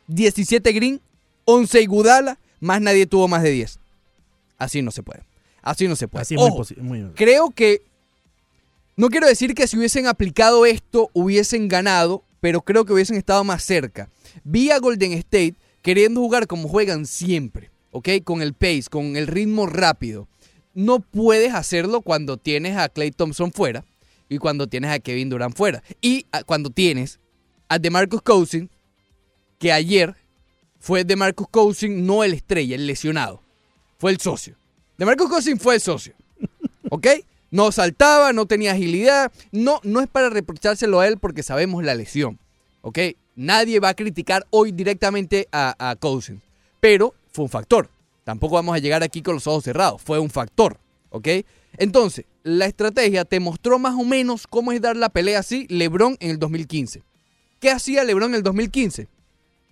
17 green, 11 Igudala, más nadie tuvo más de 10. Así no se puede. Así no se puede. Así es muy Ojo, posi- muy- creo que no quiero decir que si hubiesen aplicado esto hubiesen ganado, pero creo que hubiesen estado más cerca. Vi a Golden State queriendo jugar como juegan siempre, ¿ok? Con el pace, con el ritmo rápido. No puedes hacerlo cuando tienes a Clay Thompson fuera y cuando tienes a Kevin Durant fuera. Y ah, cuando tienes a DeMarcus Cousins, que ayer fue DeMarcus Cousins, no el estrella, el lesionado. Fue el socio. DeMarcus Cousins fue el socio. ¿Ok? No saltaba, no tenía agilidad. No, no es para reprochárselo a él porque sabemos la lesión. ¿Ok? Nadie va a criticar hoy directamente a, a Cousins. Pero fue un factor. Tampoco vamos a llegar aquí con los ojos cerrados. Fue un factor. ¿Ok? Entonces, la estrategia te mostró más o menos cómo es dar la pelea así LeBron en el 2015. ¿Qué hacía LeBron en el 2015?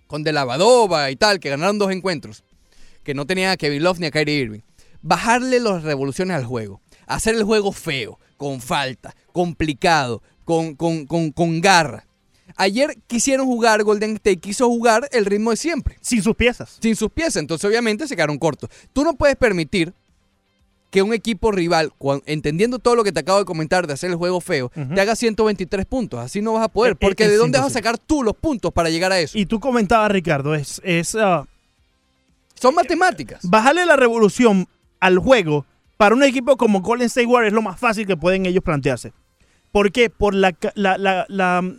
Con De Lavadova y tal, que ganaron dos encuentros. Que no tenían a Kevin Love ni a Kyrie Irving. Bajarle las revoluciones al juego. Hacer el juego feo, con falta, complicado, con, con, con, con garra. Ayer quisieron jugar, Golden State quiso jugar el ritmo de siempre. Sin sus piezas. Sin sus piezas. Entonces, obviamente, se quedaron cortos. Tú no puedes permitir que un equipo rival, entendiendo todo lo que te acabo de comentar de hacer el juego feo, te haga 123 puntos. Así no vas a poder. Eh, eh, Porque es ¿de dónde vas a sacar tú los puntos para llegar a eso? Y tú comentabas, Ricardo, es, es ah, Son matemáticas. bajarle la revolución al juego para un equipo como Golden State Warriors es lo más fácil que pueden ellos plantearse. ¿Por qué? Por la, la, la,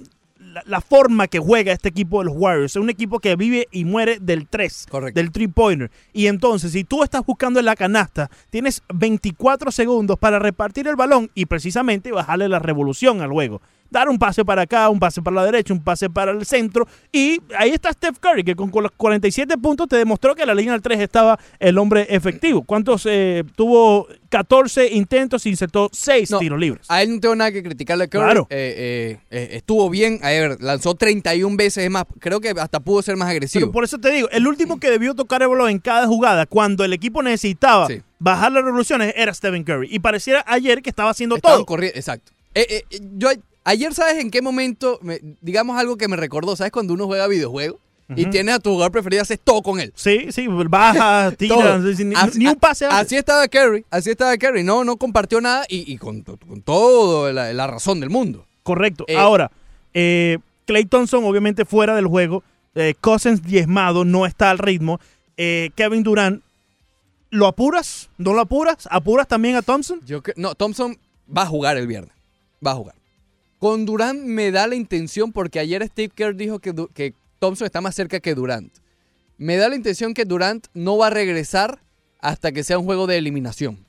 la- la forma que juega este equipo de los Warriors. Es un equipo que vive y muere del 3, del three pointer. Y entonces, si tú estás buscando en la canasta, tienes 24 segundos para repartir el balón y precisamente bajarle la revolución al juego. Dar un pase para acá, un pase para la derecha, un pase para el centro. Y ahí está Steph Curry, que con los 47 puntos te demostró que en la línea del 3 estaba el hombre efectivo. ¿Cuántos? eh, tuvo 14 intentos y insertó 6 tiros libres. A él no tengo nada que criticarle a Curry. Claro. Eh, eh, eh, estuvo bien. A ver, lanzó 31 veces es más. Creo que hasta pudo ser más agresivo. Pero por eso te digo, el último que debió tocar el balón en cada jugada, cuando el equipo necesitaba bajar las revoluciones, era Stephen Curry. Y pareciera ayer que estaba haciendo Estaban todo. exacto. Eh, yo ayer, ¿sabes en qué momento? me- digamos algo que me recordó. ¿Sabes cuando uno juega videojuegos? Y Ujú. tienes a tu jugador preferido, haces todo con él. Sí, sí, baja, tira, Todo. ni, ni- Así- ni un pase. hace. Así estaba Kerry, así estaba Kerry. No, no compartió nada y, y con, con todo la, la razón del mundo. Correcto. Eh, Ahora, eh, Clay Thompson obviamente fuera del juego. Eh, Cousins diezmado, no está al ritmo. Eh, Kevin Durant, ¿lo apuras? ¿No lo apuras? ¿Apuras también a Thompson? Yo cre- no, Thompson va a jugar el viernes. Va a jugar. Con Durant me da la intención, porque ayer Steve Kerr dijo que, que Thompson está más cerca que Durant. Me da la intención que Durant no va a regresar hasta que sea un juego de eliminación.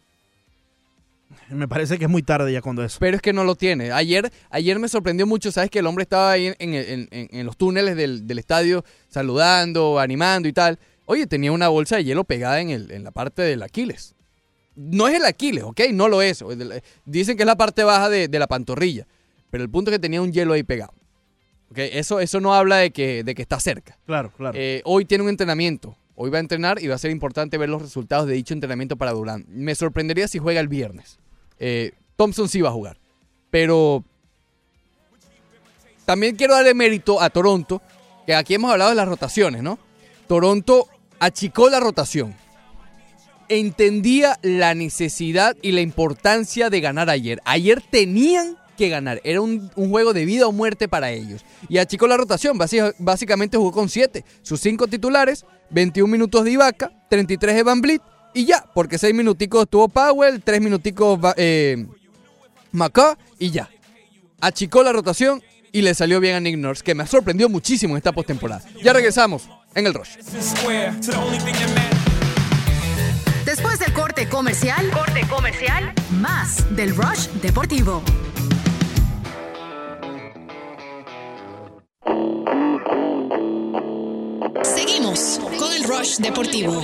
Me parece que es muy tarde ya cuando eso. Pero es que no lo tiene. Ayer, ayer me sorprendió mucho, ¿sabes? Que el hombre estaba ahí en, en- en- en los túneles del, del estadio saludando, animando y tal. Oye, tenía una bolsa de hielo pegada en, el, en la parte del Aquiles. No es el Aquiles, ¿ok? No lo es. Dicen que es la parte baja de, de la pantorrilla. Pero el punto es que tenía un hielo ahí pegado. ¿Ok? Eso, eso no habla de que, de que está cerca. Claro, claro. Eh, hoy tiene un entrenamiento. Hoy va a entrenar y va a ser importante ver los resultados de dicho entrenamiento para Durant. Me sorprendería si juega el viernes. Eh, Thompson sí va a jugar. Pero también quiero darle mérito a Toronto, que aquí hemos hablado de las rotaciones, ¿no? Toronto achicó la rotación. Entendía la necesidad y la importancia de ganar ayer. Ayer tenían que ganar. Era un, un juego de vida o muerte para ellos. Y achicó la rotación. Básicamente jugó con 7. Sus 5 titulares, 21 minutos de Ibaka, 33 de Van Vliet y ya. Porque 6 minuticos tuvo Powell, 3 minuticos eh, Macá y ya. Achicó la rotación y le salió bien a Nick Nurse, que me sorprendió muchísimo en esta postemporada. Ya regresamos en el Rush. Después del corte comercial, corte comercial, más del Rush Deportivo. Seguimos con el Rush Deportivo.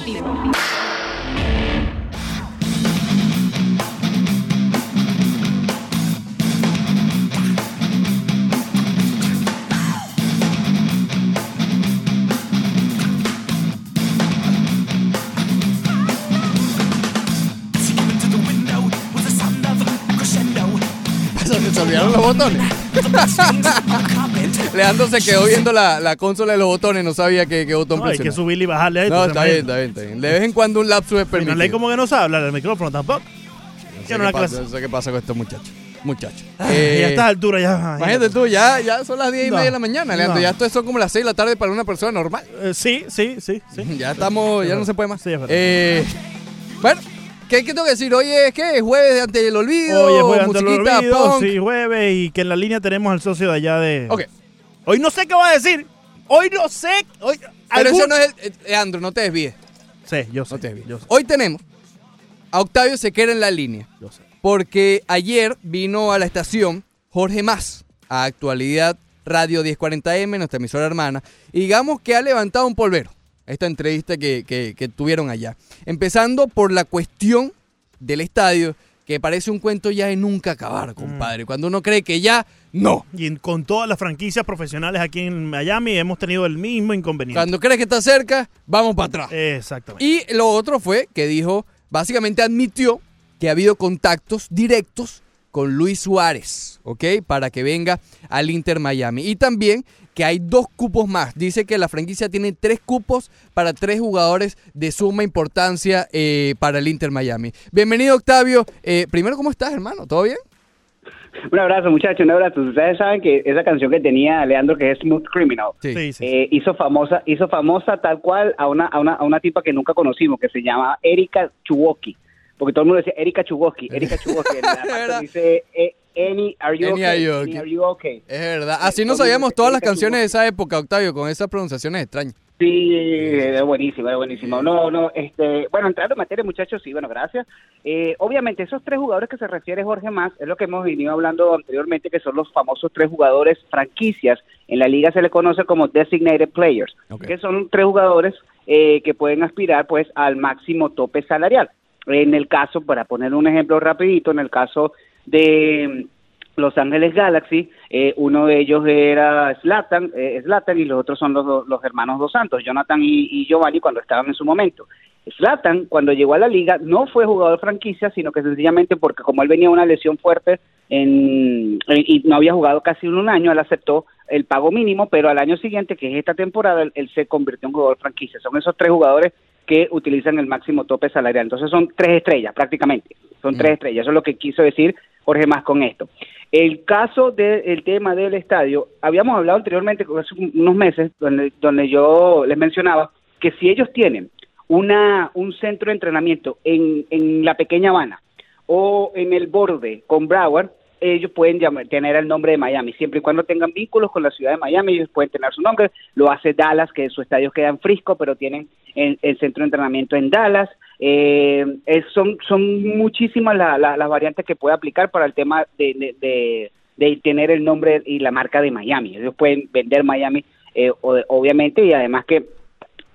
Se olvidaron los botones. Leandro se quedó viendo la, la consola de los botones, no sabía qué, qué botón No, hay que presionar. subirle y bajarle a esto. No, está bien, está bien, está bien. De vez en cuando un lapso es no permitido. le como que no sabe hablar al micrófono tampoco. No sé Ya no qué pasa, no sé qué pasa con estos muchachos. Muchachos. y a estas alturas ya. Imagínate tú, ya, ya son las 10 y No, media de la mañana, Leandro. no. Ya esto son como las 6 de la tarde para una persona normal. Eh, sí, sí, sí, sí. Ya estamos, ya no se puede más. Sí, es verdad. Eh, bueno, ¿qué, qué tengo que decir? Hoy es, ¿qué? ¿Jueves de ante el olvido? Oye, juegan ante el olvido, punk. sí, jueves, y que en la línea tenemos al socio de allá de. Ok. Hoy no sé qué va a decir. Hoy no sé. Hoy, Pero algún- eso no es el, eh, Leandro, no te desvíes. Sí, yo sé. No te desvíes. yo sé. Hoy tenemos a Octavio Sequera en la línea. Yo sé. Porque ayer vino a la estación Jorge Más, a actualidad Radio 1040M, nuestra emisora hermana, y digamos que ha levantado un polvero esta entrevista que, que- que tuvieron allá. Empezando por la cuestión del estadio, que parece un cuento ya de nunca acabar, compadre. Cuando uno cree que ya, no. Y con todas las franquicias profesionales aquí en Miami hemos tenido el mismo inconveniente. Cuando crees que está cerca, vamos para atrás. Exactamente. Y lo otro fue que dijo, básicamente admitió que ha habido contactos directos con Luis Suárez, ¿ok? Para que venga al Inter Miami. Y también que hay dos cupos más. Dice que la franquicia tiene tres cupos para tres jugadores de suma importancia eh, para el Inter Miami. Bienvenido, Octavio. Eh, primero, ¿cómo estás, hermano? ¿Todo bien? Un abrazo, muchachos, un abrazo. Ustedes saben que esa canción que tenía Leandro, que es Smooth Criminal, Sí, sí. eh, hizo famosa hizo famosa tal cual a una, a una, a una tipa que nunca conocimos, que se llama Erika Chuwoki. Porque todo el mundo decía Erika Chuwoki, Erika Chuwoki. Dice, eh, Any, are you Any, okay? are you okay? are you okay? Es verdad. Así no sabíamos todas las canciones de esa época, Octavio, con esas pronunciaciones extrañas. Sí, es buenísimo, es buenísimo. No, no, este, bueno, entrando en materia, muchachos, sí, bueno, gracias. Eh, obviamente, esos tres jugadores que se refiere Jorge Más es lo que hemos venido hablando anteriormente, que son los famosos tres jugadores franquicias. En la liga se le conoce como designated players, que son tres jugadores eh, que pueden aspirar, pues, al máximo tope salarial. En el caso, para poner un ejemplo rapidito, en el caso de los Ángeles Galaxy, eh, uno de ellos era Zlatan, eh, Zlatan y los otros son los, los hermanos Dos Santos, Jonathan y, y Giovanni cuando estaban en su momento. Zlatan, cuando llegó a la liga, no fue jugador franquicia, sino que sencillamente porque como él venía de una lesión fuerte en, en- y no había jugado casi un año, él aceptó el pago mínimo, pero al año siguiente, que es esta temporada, él, él se convirtió en jugador franquicia. Son esos tres jugadores que utilizan el máximo tope salarial. Entonces son tres estrellas prácticamente, son tres estrellas. Eso es lo que quiso decir Jorge Más con esto. El caso del tema del estadio, habíamos hablado anteriormente, hace unos meses, donde, yo les mencionaba que si ellos tienen una, un centro de entrenamiento en, en la pequeña Habana o en el borde con Broward, ellos pueden tener el nombre de Miami, siempre y cuando tengan vínculos con la ciudad de Miami, ellos pueden tener su nombre. Lo hace Dallas, que su estadio queda en Frisco, pero tienen el, el centro de entrenamiento en Dallas. Eh, son, son muchísimas la- la- las variantes que puede aplicar para el tema de, de- de- tener el nombre y la marca de Miami. Ellos pueden vender Miami, eh, obviamente, y además que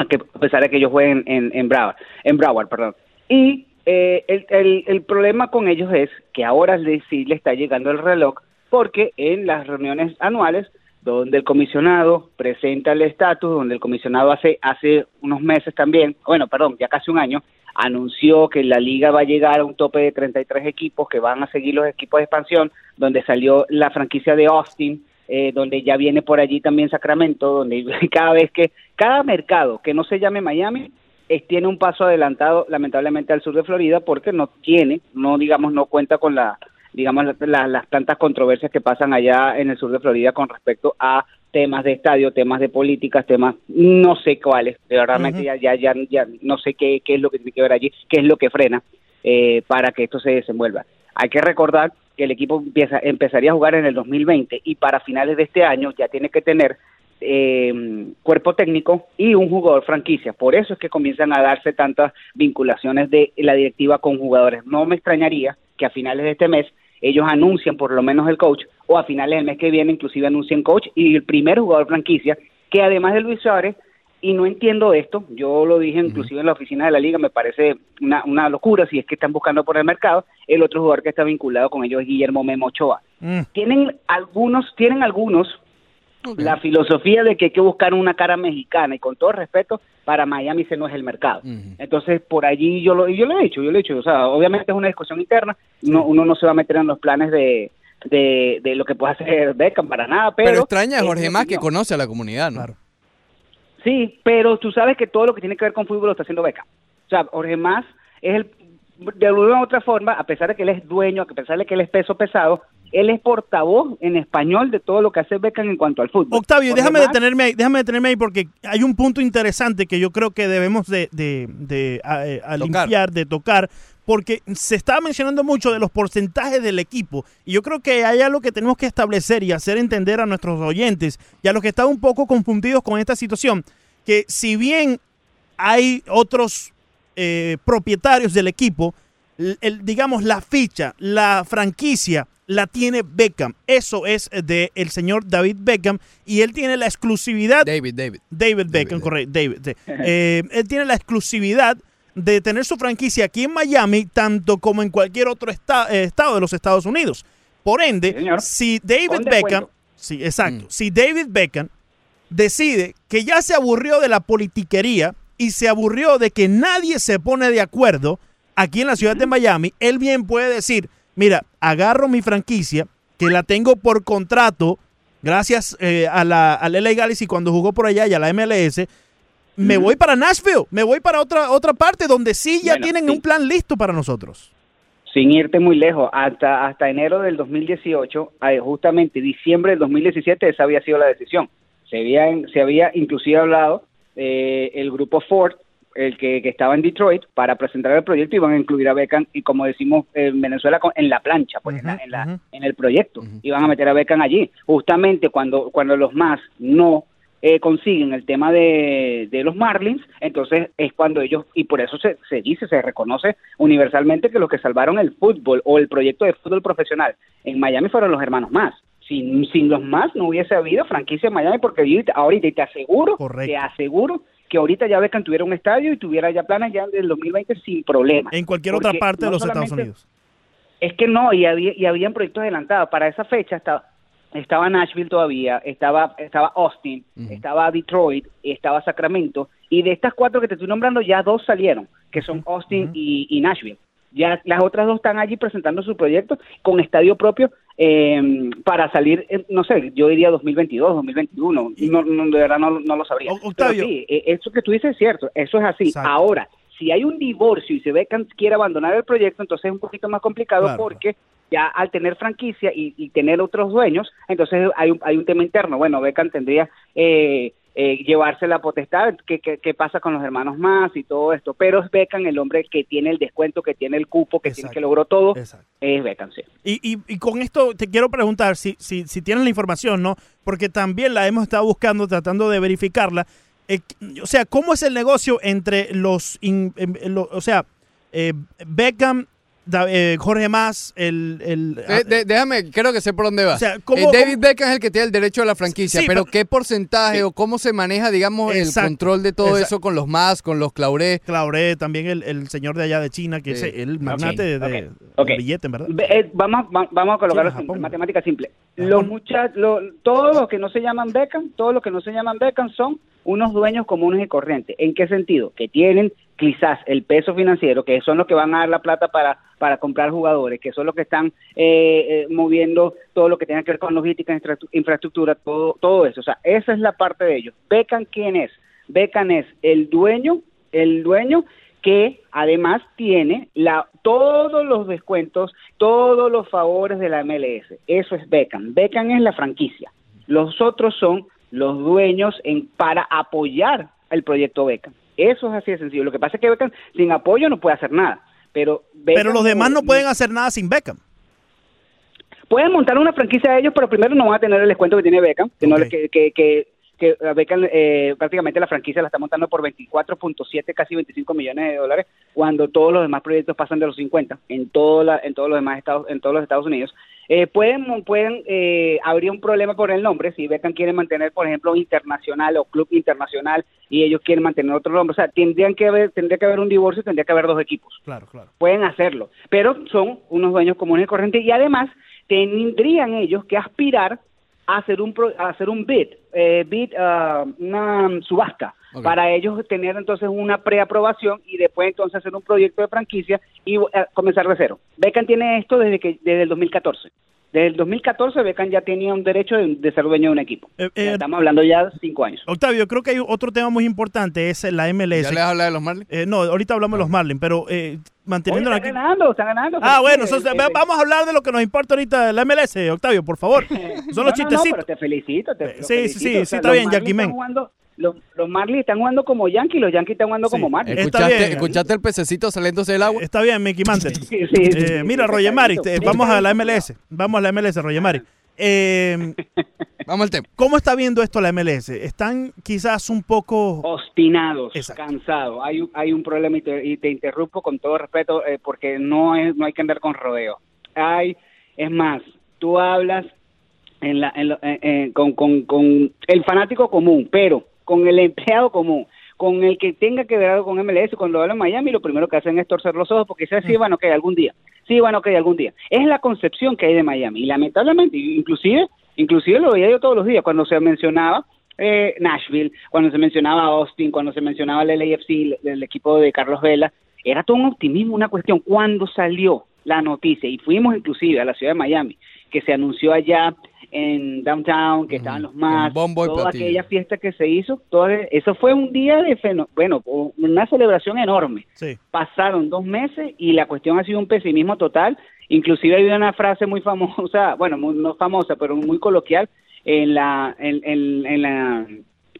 que- a pesar de que ellos jueguen en, en Broward, en Broward, perdón. Y eh, el, problema con ellos es que ahora sí le está llegando el reloj, porque en las reuniones anuales, donde el comisionado presenta el estatus, donde el comisionado hace, hace unos meses también, bueno, perdón, ya casi un año, anunció que la liga va a llegar a un tope de 33 equipos que van a seguir los equipos de expansión, donde salió la franquicia de Austin, eh, donde ya viene por allí también Sacramento, donde cada vez que, cada mercado que no se llame Miami, es- tiene un paso adelantado lamentablemente al sur de Florida porque no tiene, no digamos, no cuenta con la, digamos, la- la- las tantas controversias que pasan allá en el sur de Florida con respecto a temas de estadio, temas de políticas, temas, no sé cuáles, de verdad Ujú. ya, ya, ya, ya no sé qué, qué es lo que tiene que ver allí, qué es lo que frena eh, para que esto se desenvuelva. Hay que recordar que el equipo empieza, empezaría a jugar en el 2020 y para finales de este año ya tiene que tener eh, cuerpo técnico y un jugador franquicia. Por eso es que comienzan a darse tantas vinculaciones de la directiva con jugadores. No me extrañaría que a finales de este mes ellos anuncien por lo menos el coach o a finales del mes que viene inclusive anuncien coach y el primer jugador franquicia que además de Luis Suárez y no entiendo esto, yo lo dije inclusive en la oficina de la liga, me parece una, una locura si es que están buscando por el mercado, el otro jugador que está vinculado con ellos es Guillermo Memo Ochoa. Tienen algunos, tienen algunos la filosofía de que hay que buscar una cara mexicana y con todo respeto, para Miami ese no es el mercado. Entonces, por allí yo lo, yo lo he hecho, yo lo he hecho. O sea, obviamente es una discusión interna, no, uno no se va a meter en los planes de, de, de lo que puede hacer Beckham, para nada, pero... Pero, extraña a Jorge más que conoce a la comunidad, ¿no? Sí, pero tú sabes que todo lo que tiene que ver con fútbol lo está haciendo Beckham. O sea, Jorge Más es el, de una u otra forma, a pesar de que él es dueño, a pesar de que él es peso pesado, él es portavoz en español de todo lo que hace Beckham en cuanto al fútbol. Octavio, déjame detenerme ahí, déjame detenerme ahí porque hay un punto interesante que yo creo que debemos de, de- de, a- eh, a limpiar, de tocar, porque se estaba mencionando mucho de los porcentajes del equipo y yo creo que hay algo que tenemos que establecer y hacer entender a nuestros oyentes y a los que están un poco confundidos con esta situación, que si bien hay otros eh, propietarios del equipo, el- digamos, la ficha, la franquicia la tiene Beckham. Eso es de el señor David Beckham y él tiene la exclusividad. David, David. David Beckham, correcto. David. sí. Eh, él tiene la exclusividad de tener su franquicia aquí en Miami, tanto como en cualquier otro esta- eh, estado de los Estados Unidos. Por ende, si David Beckham, sí, exacto, si David Beckham decide que ya se aburrió de la politiquería y se aburrió de que nadie se pone de acuerdo aquí en la ciudad de Miami, él bien puede decir, mira, agarro mi franquicia, que la tengo por contrato, gracias eh, a la, al LA Galaxy cuando jugó por allá y a la MLS, me voy para Nashville, me voy para otra, otra parte donde sí ya Bueno, tienen sí. un plan listo para nosotros. sin irte muy lejos, hasta, hasta enero del 2018, eh, justamente diciembre del 2017, esa había sido la decisión. Se había, se había inclusive hablado eh, el grupo Ford, el que, que estaba en Detroit, para presentar el proyecto iban a incluir a Beckham y como decimos en Venezuela, en la plancha, pues en, la- en, la- en el proyecto. Iban a meter a Beckham allí. Justamente cuando, cuando los más no eh, consiguen el tema de, de los Marlins, entonces es cuando ellos, y por eso se, se dice, se reconoce universalmente que los que salvaron el fútbol o el proyecto de fútbol profesional en Miami fueron los hermanos más. Sin, sin los más no hubiese habido franquicia en Miami porque ahorita, ahorita te aseguro, te aseguro que ahorita ya Beckham tuviera un estadio y tuviera ya planes ya del 2020 sin problema. En cualquier otra parte de los Estados Unidos. es que no, y había, y habían proyectos adelantados. Para esa fecha estaba, estaba Nashville todavía, estaba, estaba Austin, estaba Detroit, estaba Sacramento, y de estas cuatro que te estoy nombrando, ya dos salieron, que son Austin y, y Nashville. Ya las otras dos están allí presentando su proyecto con estadio propio eh, para salir, eh, no sé, yo diría 2022, 2021. No, no, de verdad no, no lo sabría. Octavio. Pero sí, eh, eso que tú dices es cierto, eso es así. Ahora, si hay un divorcio y se ve que quiere abandonar el proyecto, entonces es un poquito más complicado Claro. porque ya al tener franquicia y, y tener otros dueños, entonces hay un, hay un tema interno. Bueno, Beckham tendría eh, eh, llevarse la potestad, ¿qué, qué, qué pasa con los hermanos más y todo esto? Pero es Beckham el hombre que tiene el descuento, que tiene el cupo, que tiene que logró todo, es Beckham, sí. Y, y, y con esto te quiero preguntar si, si, si tienes la información, ¿no? Porque también la hemos estado buscando, tratando de verificarla. Eh, o sea, ¿cómo es el negocio entre los, in- em, lo- o sea, eh, Beckham, eh, Jorge Más, el... el Eh, de- déjame, creo que sé por dónde va. O sea, ¿cómo- Eh, David cómo- Beckham es el que tiene el derecho a la franquicia, Sí, pero pero- ¿qué porcentaje o cómo se maneja, digamos, Exacto, el control de todo exacto. eso con los más, con los Clauré? Clauré, también el, el señor de allá de China, que es el magnate de, de- Ok, ok. del billete, en ¿verdad? Ve- eh, vamos, va- vamos a colocarlo China, en matemática simple. Los muchachos, todos los que no se llaman Beckham, todos los que no se llaman Beckham son unos dueños comunes y corrientes. ¿En qué sentido? Que tienen quizás el peso financiero, que son los que van a dar la plata para, para comprar jugadores, que son los que están eh, eh, moviendo todo lo que tenga que ver con logística, infraestructura, todo, todo eso. O sea, esa es la parte de ellos. Beckham, ¿quién es? Beckham es el dueño, el dueño que además tiene la, todos los descuentos, todos los favores de la MLS. Eso es Beckham. Beckham es la franquicia. Los otros son los dueños en, para apoyar el proyecto Beckham. Eso es así de sencillo. Lo que pasa es que Beckham sin apoyo no puede hacer nada. Pero, Pero los demás no pueden hacer nada sin Beckham. Pueden montar una franquicia de ellos, pero primero no van a tener el descuento que tiene Beckham, que, que, que, que, que a Beckham eh, prácticamente la franquicia la está montando por 24.7, casi 25 millones de dólares, cuando todos los demás proyectos pasan de los 50 en todo la, en todos los demás estados, en todos los Estados Unidos. Eh, pueden pueden eh, habría un problema por el nombre si Beckham quiere mantener, por ejemplo, internacional o club internacional y ellos quieren mantener otro nombre, o sea, tendrían que haber tendría que haber un divorcio, tendría que haber dos equipos Claro, claro. pueden hacerlo, pero son unos dueños comunes y corrientes y además tendrían ellos que aspirar a hacer un pro- a hacer un bid, eh, bid ah, una subasta para ellos tener entonces una preaprobación y después entonces hacer un proyecto de franquicia y eh, comenzar de cero. Beckham tiene esto desde que desde el 2014. Desde el 2014 Beckham ya tenía un derecho de, de ser dueño de un equipo. Eh, Ya estamos hablando ya de cinco años. Octavio, creo que hay otro tema muy importante, es la MLS. ¿Ya les habla de los Marlins? Eh, no, ahorita hablamos de los Marlins, pero eh, manteniendo Oye, aquí. está ganando, está ganando. Ah, bueno, Sí, eh, eh, vamos a hablar de lo que nos importa ahorita de la MLS, Octavio, por favor. Son no, los no, no, chistecitos. pero te felicito. Te, sí, sí, felicito. sí, O sí, sea, está los bien, Jackie están Men. jugando- Los, los Marlins están jugando como Yankees, los Yankees están jugando como Marlins. ¿Escuchaste, ¿Escuchaste el pececito saliéndose del agua? Está bien, Mickey Mantle. sí, sí, Eh, sí, mira, sí, Roger Mari, pescadito. te- vamos a la MLS. Vamos a la MLS, Roger Mari. Eh, vamos al tema. ¿Cómo está viendo esto la MLS? ¿Están quizás un poco... obstinados, cansados. Hay, un- hay un problema y te, y te interrumpo con todo respeto eh, porque no es no hay que andar con rodeo. Hay, es más, tú hablas en la, en lo- en- en- con, con, con el fanático común, pero con el empleado común, con el que tenga que ver algo con MLS, cuando hablan en Miami, lo primero que hacen es torcer los ojos porque dicen, sí, bueno, que algún día, sí, bueno, que algún día. Es la concepción que hay de Miami y lamentablemente, inclusive, inclusive lo veía yo todos los días cuando se mencionaba eh, Nashville, cuando se mencionaba Austin, cuando se mencionaba el LAFC, el, el equipo de Carlos Vela, era todo un optimismo, una cuestión. Cuando salió la noticia, y fuimos inclusive a la ciudad de Miami, que se anunció allá en downtown, que estaban los más, toda aquella fiesta que se hizo, toda, eso fue un día de, feno- bueno, una celebración enorme. Sí. Pasaron dos meses y la cuestión ha sido un pesimismo total. Inclusive hay una frase muy famosa, bueno, muy- no famosa, pero muy coloquial en la, en, en- en la,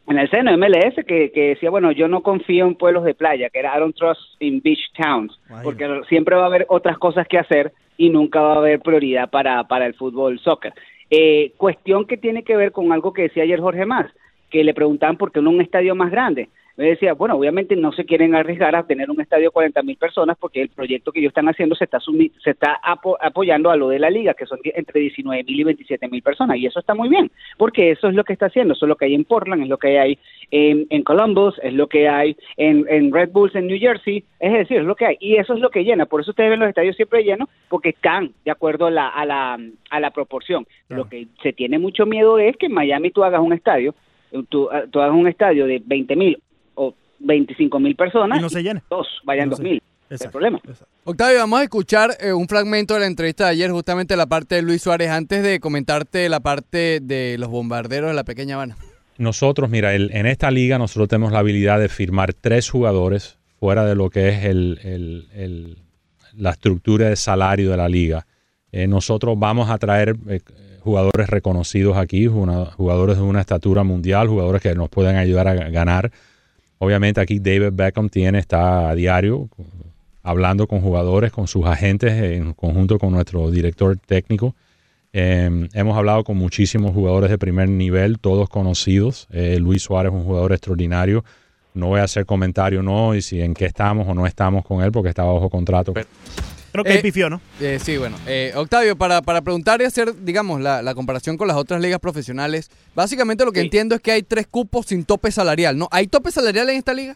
en el seno de MLS que, que decía, bueno, yo no confío en pueblos de playa, que era I don't trust in beach towns, porque siempre va a haber otras cosas que hacer y nunca va a haber prioridad para, para el fútbol soccer. Eh, cuestión que tiene que ver con algo que decía ayer Jorge Más, que le preguntaban por qué no un estadio más grande. Me decía, bueno, obviamente no se quieren arriesgar a tener un estadio de 40 mil personas porque el proyecto que ellos están haciendo se está, sumi- se está apo- apoyando a lo de la liga, que son entre 19 mil y 27 mil personas. Y eso está muy bien, porque eso es lo que está haciendo. Eso es lo que hay en Portland, es lo que hay en, en Columbus, es lo que hay en, en Red Bulls en New Jersey. Es decir, es lo que hay. Y eso es lo que llena. Por eso ustedes ven los estadios siempre llenos, porque están de acuerdo a la, a la, a la proporción. Lo que se tiene mucho miedo es que en Miami tú hagas un estadio, tú, tú hagas un estadio de 20 mil 25 mil personas Y no se llene. dos vayan No dos mil. Es el problema. Octavio, vamos a escuchar eh, un fragmento de la entrevista de ayer, justamente la parte de Luis Suárez, antes de comentarte la parte de los bombarderos de la pequeña Habana. Nosotros, mira, el- en esta liga nosotros tenemos la habilidad de firmar tres jugadores fuera de lo que es el, el- el- la estructura de salario de la liga. Eh, nosotros vamos a traer eh, jugadores reconocidos aquí, una- jugadores de una estatura mundial, jugadores que nos pueden ayudar a ganar. Obviamente aquí David Beckham tiene, está a diario hablando con jugadores, con sus agentes, en conjunto con nuestro director técnico. Eh, hemos hablado con muchísimos jugadores de primer nivel, todos conocidos. Eh, Luis Suárez es un jugador extraordinario. No voy a hacer comentario no y si en qué estamos o no estamos con él porque está bajo contrato. Creo que Eh, pifió, ¿no? Eh, sí, bueno. Eh, Octavio, para, para preguntar y hacer, digamos, la, la comparación con las otras ligas profesionales, básicamente lo que entiendo es que hay tres cupos sin tope salarial, ¿no? ¿Hay tope salarial en esta liga?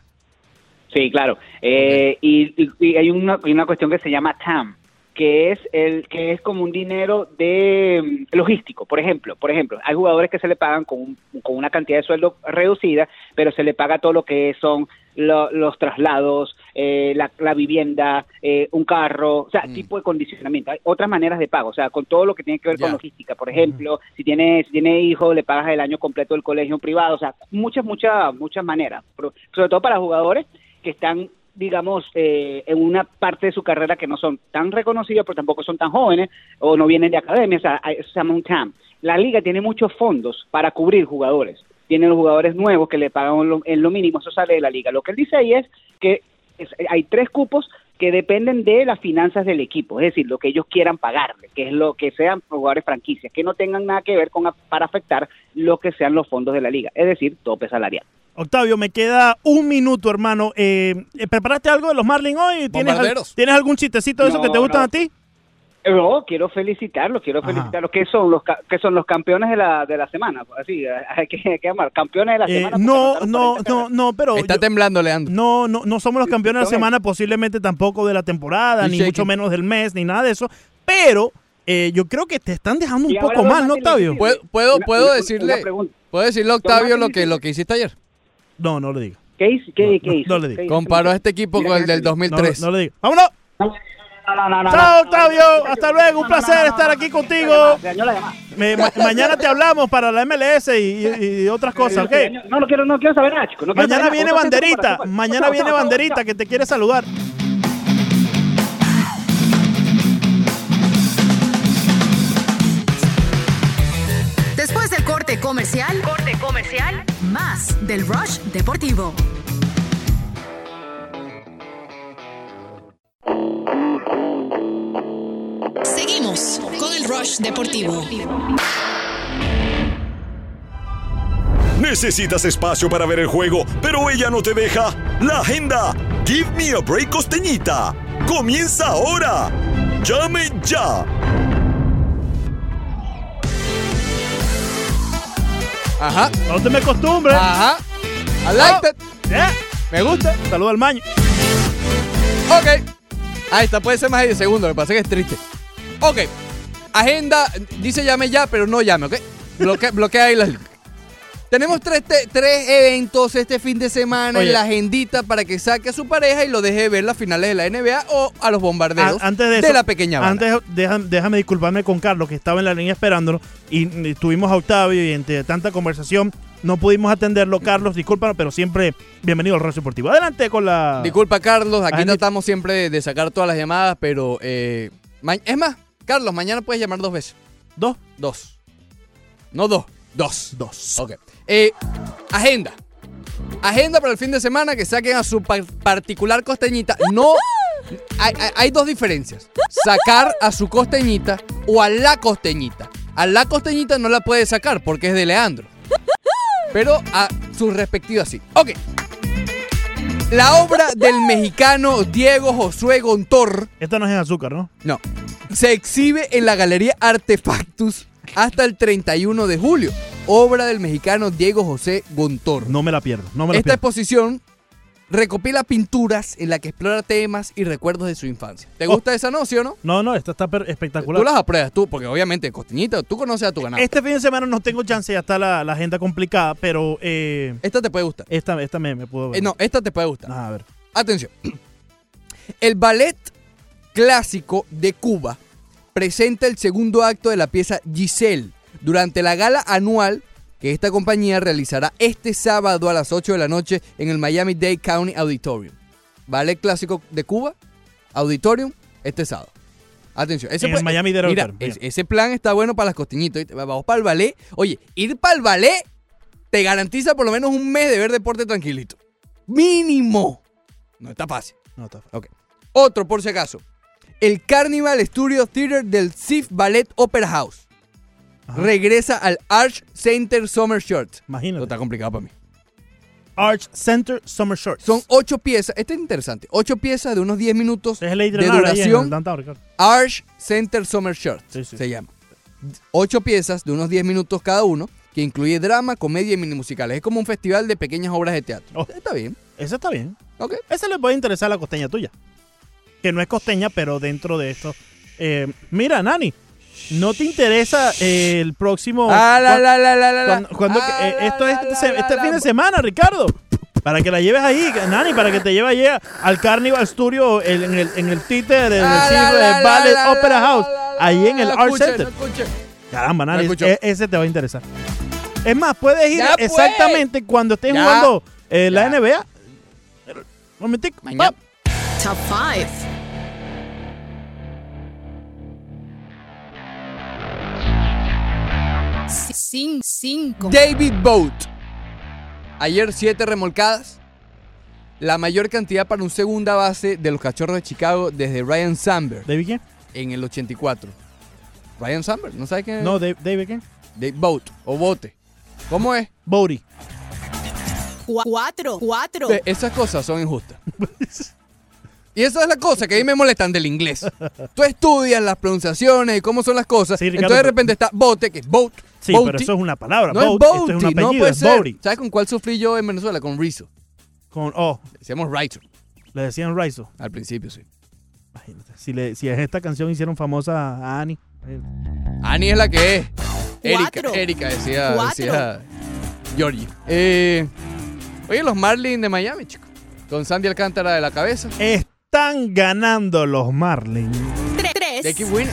Sí, claro. Eh, y, y- y hay una, hay una cuestión que se llama TAM, que es el que es como un dinero de mm, logístico. Por ejemplo, por ejemplo, hay jugadores que se le pagan con, un- con una cantidad de sueldo reducida, pero se le paga todo lo que son lo- los traslados, eh, la, la vivienda, eh, un carro, o sea, tipo de condicionamiento. Hay otras maneras de pago, o sea, con todo lo que tiene que ver con logística. Por ejemplo, si tiene si tiene hijo, le pagas el año completo del colegio privado, o sea, muchas, muchas, muchas maneras. Pero, sobre todo para jugadores que están digamos, eh, en una parte de su carrera que no son tan reconocidos, pero tampoco son tan jóvenes o no vienen de academia, o sea, eso se llama un TAM. La liga tiene muchos fondos para cubrir jugadores. Tiene los jugadores nuevos que le pagan lo- en lo mínimo, eso sale de la liga. Lo que él dice ahí es que hay tres cupos que dependen de las finanzas del equipo, es decir, lo que ellos quieran pagarle, que es lo que sean jugadores franquicias, que no tengan nada que ver con para afectar lo que sean los fondos de la liga, es decir, tope salarial. Octavio, me queda un minuto, hermano. Eh, eh, ¿Preparaste algo de los Marlins hoy? ¿Tienes, al- Bombarderos. ¿Tienes algún chistecito de eso No, que te gustan no. a ti? No, quiero felicitarlos, quiero felicitarlos. ¿Qué son los ca- qué son los campeones de la, de la semana? Así, hay que, hay que llamar campeones de la Eh, semana. no, no, 40 no, no, pero... Está yo- temblando, Leandro. No, no, no somos los campeones de la semana, posiblemente tampoco de la temporada, Y ni shaking. mucho menos del mes, ni nada de eso. Pero eh, yo creo que te están dejando un poco mal, ¿no, Octavio? ¿Puedo, puedo, Una- puedo una- decirle, una puedo decirle a Octavio lo que, lo que hiciste ayer? No, no lo diga. ¿Qué hizo? ¿Qué, No, qué no, hizo? no le digo. Comparó a este equipo Mira con que el del no- No, 2003. no lo diga. ¡Vámonos! No, no, no, Chao. Octavio. Hasta luego. Un placer estar aquí contigo. Me- ma- mañana te hablamos para la MLS y, y- y otras cosas, ¿ok? No, no quiero, no quiero saber nada, Mañana viene Banderita. Mañana viene Banderita que te quiere saludar. Después del corte comercial, corte comercial, más del Rush Deportivo. Rush Deportivo. Necesitas espacio para ver el juego, pero ella no te deja. La agenda. Give me a break costeñita. Comienza ahora. Llame ya. Ajá. No te me acostumbres. Ajá. I like that. Me gusta. Saluda al maño. Ok. Ahí está, puede ser más de 10 segundos, lo que pasa es que es triste. Ok. Agenda, dice llame ya, pero no llame, ¿ok? Bloquea, bloquea ahí las. Tenemos tres, te- tres eventos este fin de semana Oye. en la agendita para que saque a su pareja y lo deje ver las finales de la NBA o a los bombarderos A- antes de, eso, la pequeña banda. Antes, déjame, déjame disculparme con Carlos, que estaba en la línea esperándolo. Y, y tuvimos a Octavio y entre tanta conversación no pudimos atenderlo. Carlos, discúlpanos, pero siempre bienvenido al Rush Deportivo. Adelante con la. Disculpa, Carlos, aquí tratamos siempre de, de sacar todas las llamadas, pero... eh, es más, Carlos, mañana puedes llamar dos veces. ¿Dos? Dos. No dos, dos. Dos. Ok. Eh, agenda. Agenda para el fin de semana que saquen a su par- particular costeñita. No. Hay, hay- hay dos diferencias. Sacar a su costeñita o a la costeñita. A la costeñita no la puede sacar porque es de Leandro. Pero a su respectiva sí. Ok. La obra del mexicano Diego Josué Gontor. Esta no es en azúcar, ¿no? No. Se exhibe en la Galería Artefactus hasta el 31 de julio. Obra del mexicano Diego José Gontor. No me la pierdo. No me la Esta pierdo. exposición recopila pinturas en la que explora temas y recuerdos de su infancia. ¿Te Oh. gusta esa noción, no? No, no, esta está espectacular. Tú las apruebas tú, porque obviamente, Costeñita, tú conoces a tu ganado. Este fin de semana no tengo chance, ya está la, la agenda complicada, pero. eh, esta te puede gustar. Esta, esta me, me pudo ver. Eh, no, esta te puede gustar. Ah, a ver. Atención. El ballet clásico de Cuba presenta el segundo acto de la pieza Giselle durante la gala anual que esta compañía realizará este sábado a las 8 de la noche en el Miami-Dade County Auditorium. Ballet clásico de Cuba, Auditorium, este sábado. Atención. En el Mira, es- ese plan está bueno para las costiñitas. Vamos para el ballet. Oye, ir para el ballet te garantiza por lo menos un mes de ver deporte tranquilito. Mínimo. No está fácil. No está fácil. Ok. Otro, por si acaso. El Carnival Studio Theater del SIF Ballet Opera House. Regresa al Arch Center Summer Shorts. Imagínate. No está complicado para mí. Arch Center Summer Shorts. Son ocho piezas. Este es interesante. Ocho piezas de unos 10 minutos Es el de el duración. Arch Center Summer Shorts Sí, sí. se llama. Ocho piezas de unos 10 minutos cada uno, que incluye drama, comedia y mini musicales. Es como un festival de pequeñas obras de teatro. Oh. Está bien. Ese está bien. Ok. Ese le puede interesar a la costeña tuya. Que no es costeña, pero dentro de esto. eh, mira, Nani, ¿no te interesa eh, el próximo. Ah, la, cuan- la, la, la, la, la. cuando- cuando- Ah, eh, la, esto es este, la, este la. fin de semana, Ricardo. Para que la lleves ahí, Nani, para que te lleve allí al Carnival Studio el- en el, en el títer del Ah, Ballet la, Opera la, House, la, la, ahí en el Art escuché, Center. Caramba, Nani, e- ese te va a interesar. Es más, puedes ir Ya, pues. exactamente cuando estés Ya. jugando eh, la Ya. NBA. Un momentico. Top 5. Sin 5. David Boat. Ayer siete remolcadas. La mayor cantidad para un segunda base de los cachorros de Chicago desde Ryan Samberg ¿David quién? en el 84. Ryan Samberg, ¿no sabes quién es? No, Dave- David quién? David Boat o Bote. ¿Cómo es? 4. 4. Ve, Esas cosas son injustas. Y esa es la cosa que a mí me molestan del inglés. Tú estudias las pronunciaciones y cómo son las cosas. Sí, Ricardo, entonces de repente está bote, que es boat. Sí, boaty. pero eso es una palabra. No boat, es esto es un boaty, no puede es ser. ¿Sabes con cuál sufrí yo en Venezuela? Con Rizzo. Con O. Decíamos Rizzo Le decían Rizzo. al principio, sí. Imagínate. Si, le, si en esta canción hicieron famosa a Annie. Annie es la que es. Erika, Cuatro. Erika decía, Cuatro. decía Georgie. Eh, oye, los Marlins de Miami, chicos. Con Sandy Alcántara de la cabeza. Están ganando los Marlins. De qué buena.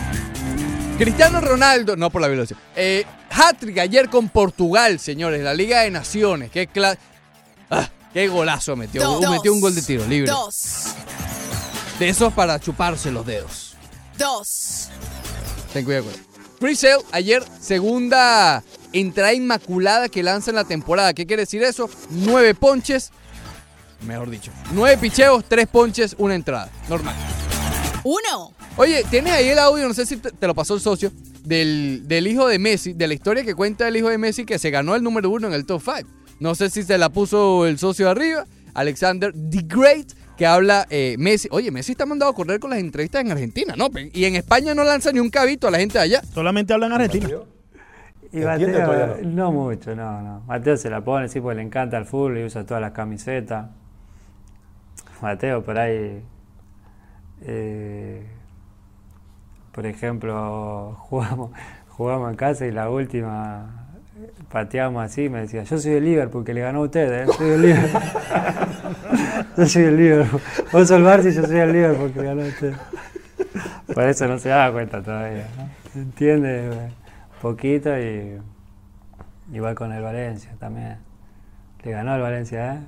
Cristiano Ronaldo, no por la velocidad. Eh, Hat-trick ayer con Portugal, señores, la Liga de Naciones. Qué, cla- Ah, qué golazo metió. Dos. metió un gol de tiro libre. Dos. De esos para chuparse los dedos. Dos. Ten cuidado con eso. Chris Sale, ayer, segunda entrada inmaculada que lanza en la temporada. ¿Qué quiere decir eso? Nueve ponches. Mejor dicho. Nueve picheos, tres ponches, una entrada. Normal. Uno. Oye, tienes ahí el audio, no sé si te, te lo pasó el socio, del, del hijo de Messi, de la historia que cuenta el hijo de Messi que se ganó el número uno en el top 5. No sé si se la puso el socio de arriba, Alexander the Great, que habla eh, Messi. Oye, Messi está mandado a correr con las entrevistas en Argentina, ¿no? Y en España no lanza ni un cabito a la gente de allá. Solamente habla en Argentina. Y ¿Entiende Mateo, todavía no? mucho, no, no. Mateo se la pone, sí, porque le encanta el fútbol y usa todas las camisetas. Mateo, por ahí, eh, por ejemplo, jugamos, jugamos en casa y la última pateamos así, me decía, yo soy el Liverpool, que le ganó a usted, ¿eh? Soy el Liverpool. yo soy el Liverpool. Vos el y yo soy el Liverpool, que le ganó a usted. Por eso no se da cuenta todavía, ¿no? Entiende eh, poquito y igual con el Valencia también. Le ganó el Valencia, ¿eh?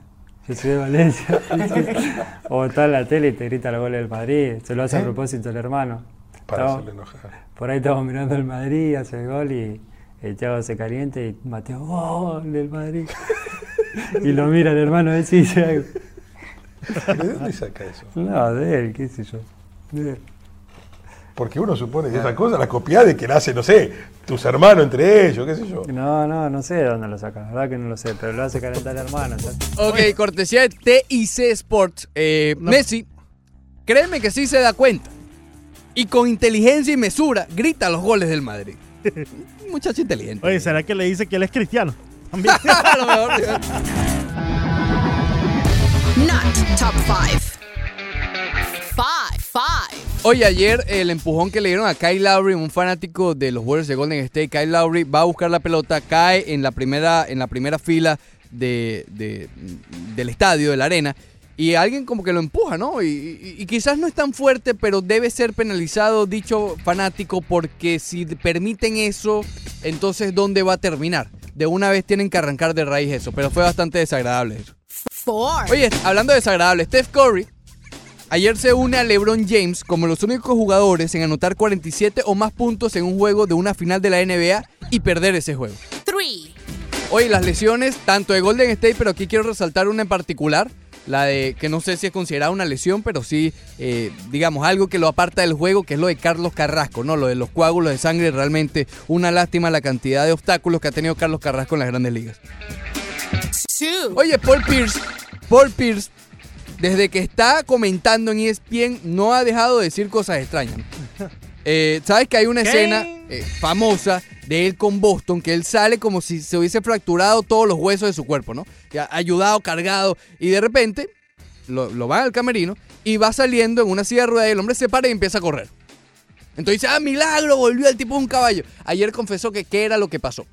Yo soy de Valencia. o está en la tele y te grita los goles del Madrid. Se lo hace a ¿Eh? propósito el hermano. Para Estamos- hacerle enojar. por ahí estamos mirando el Madrid, hace el gol y el chavo se calienta y Mateo, gol del Madrid. y lo mira el hermano ese y dice algo. ¿De dónde saca eso? No, de él, qué sé yo. De él. Porque uno supone que esas cosas las copias de que hace, no sé, tus hermanos entre ellos, qué sé yo. No, no, no sé de dónde lo saca, la verdad que no lo sé, pero lo hace calentar el hermano. Ok, cortesía de TIC Sports. Eh, Messi, créeme que sí se da cuenta. Y con inteligencia y mesura grita los goles del Madrid. Muchacho inteligente. Oye, ¿será que le dice que él es cristiano? También. Not top 5. Oye, ayer el empujón que le dieron a Kyle Lowry, un fanático de los Warriors de Golden State, Kyle Lowry va a buscar la pelota, cae en la primera, en la primera fila de, de- del estadio, de la arena, y alguien como que lo empuja, ¿no? Y, y- y quizás no es tan fuerte, pero debe ser penalizado dicho fanático porque si permiten eso, entonces ¿dónde va a terminar? De una vez tienen que arrancar de raíz eso, pero fue bastante desagradable eso. Oye, hablando de desagradable, Steph Curry ayer se une a LeBron James como los únicos jugadores en anotar 47 o más puntos en un juego de una final de la NBA y perder ese juego. Three. Oye, las lesiones, tanto de Golden State, pero aquí quiero resaltar una en particular, la de que no sé si es considerada una lesión, pero sí, eh, digamos, algo que lo aparta del juego, que es lo de Carlos Carrasco, ¿no? Lo de los coágulos de sangre, realmente una lástima la cantidad de obstáculos que ha tenido Carlos Carrasco en las grandes ligas. Two. Oye, Paul Pierce, Paul Pierce, desde que está comentando en ESPN, no ha dejado de decir cosas extrañas. Eh, ¿Sabes que hay una ¿Qué? escena eh, famosa de él con Boston que él sale como si se hubiese fracturado todos los huesos de su cuerpo, ¿no? Ayudado, cargado, y de repente lo, lo van al camerino y va saliendo en una silla de ruedas y el hombre se para y empieza a correr. Entonces dice, ah, milagro, volvió el tipo de un caballo. Ayer confesó que qué era lo que pasó.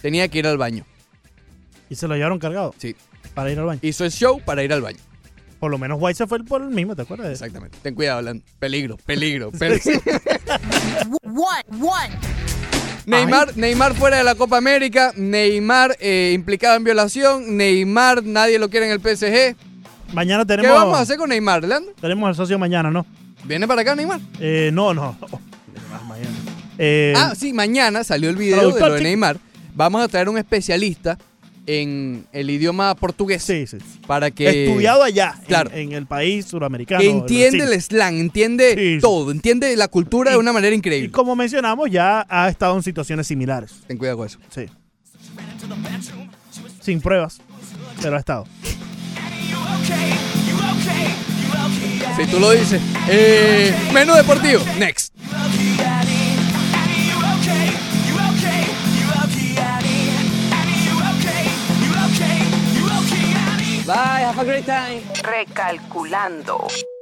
Tenía que ir al baño. ¿Y se lo llevaron cargado? Sí. Para ir al baño. Hizo el show para ir al baño. Por lo menos White se fue por el mismo, ¿te acuerdas? Exactamente. Ten cuidado, Alan. Peligro, peligro, peligro. One. One. Neymar, Neymar fuera de la Copa América. Neymar eh, implicado en violación. Neymar, nadie lo quiere en el PSG. Mañana ¿Qué tenemos. vamos a hacer con Neymar, Leandro? Tenemos al socio mañana, ¿no? ¿Viene para acá, Neymar? Eh, no, no. Oh, mañana. Eh, ah, sí, mañana salió el video de lo de. Neymar. Vamos a traer un especialista en el idioma portugués. Para que. Estudiado allá, Claro. en, el país suramericano. Que entiende el slang, entiende todo, entiende la cultura de una manera Y increíble. como mencionamos, ya ha estado en situaciones similares. Ten cuidado con eso. Sí. Sin pruebas, pero ha estado. Si tú lo dices. Eh, menú deportivo. Next. Bye, have a great time. Recalculando.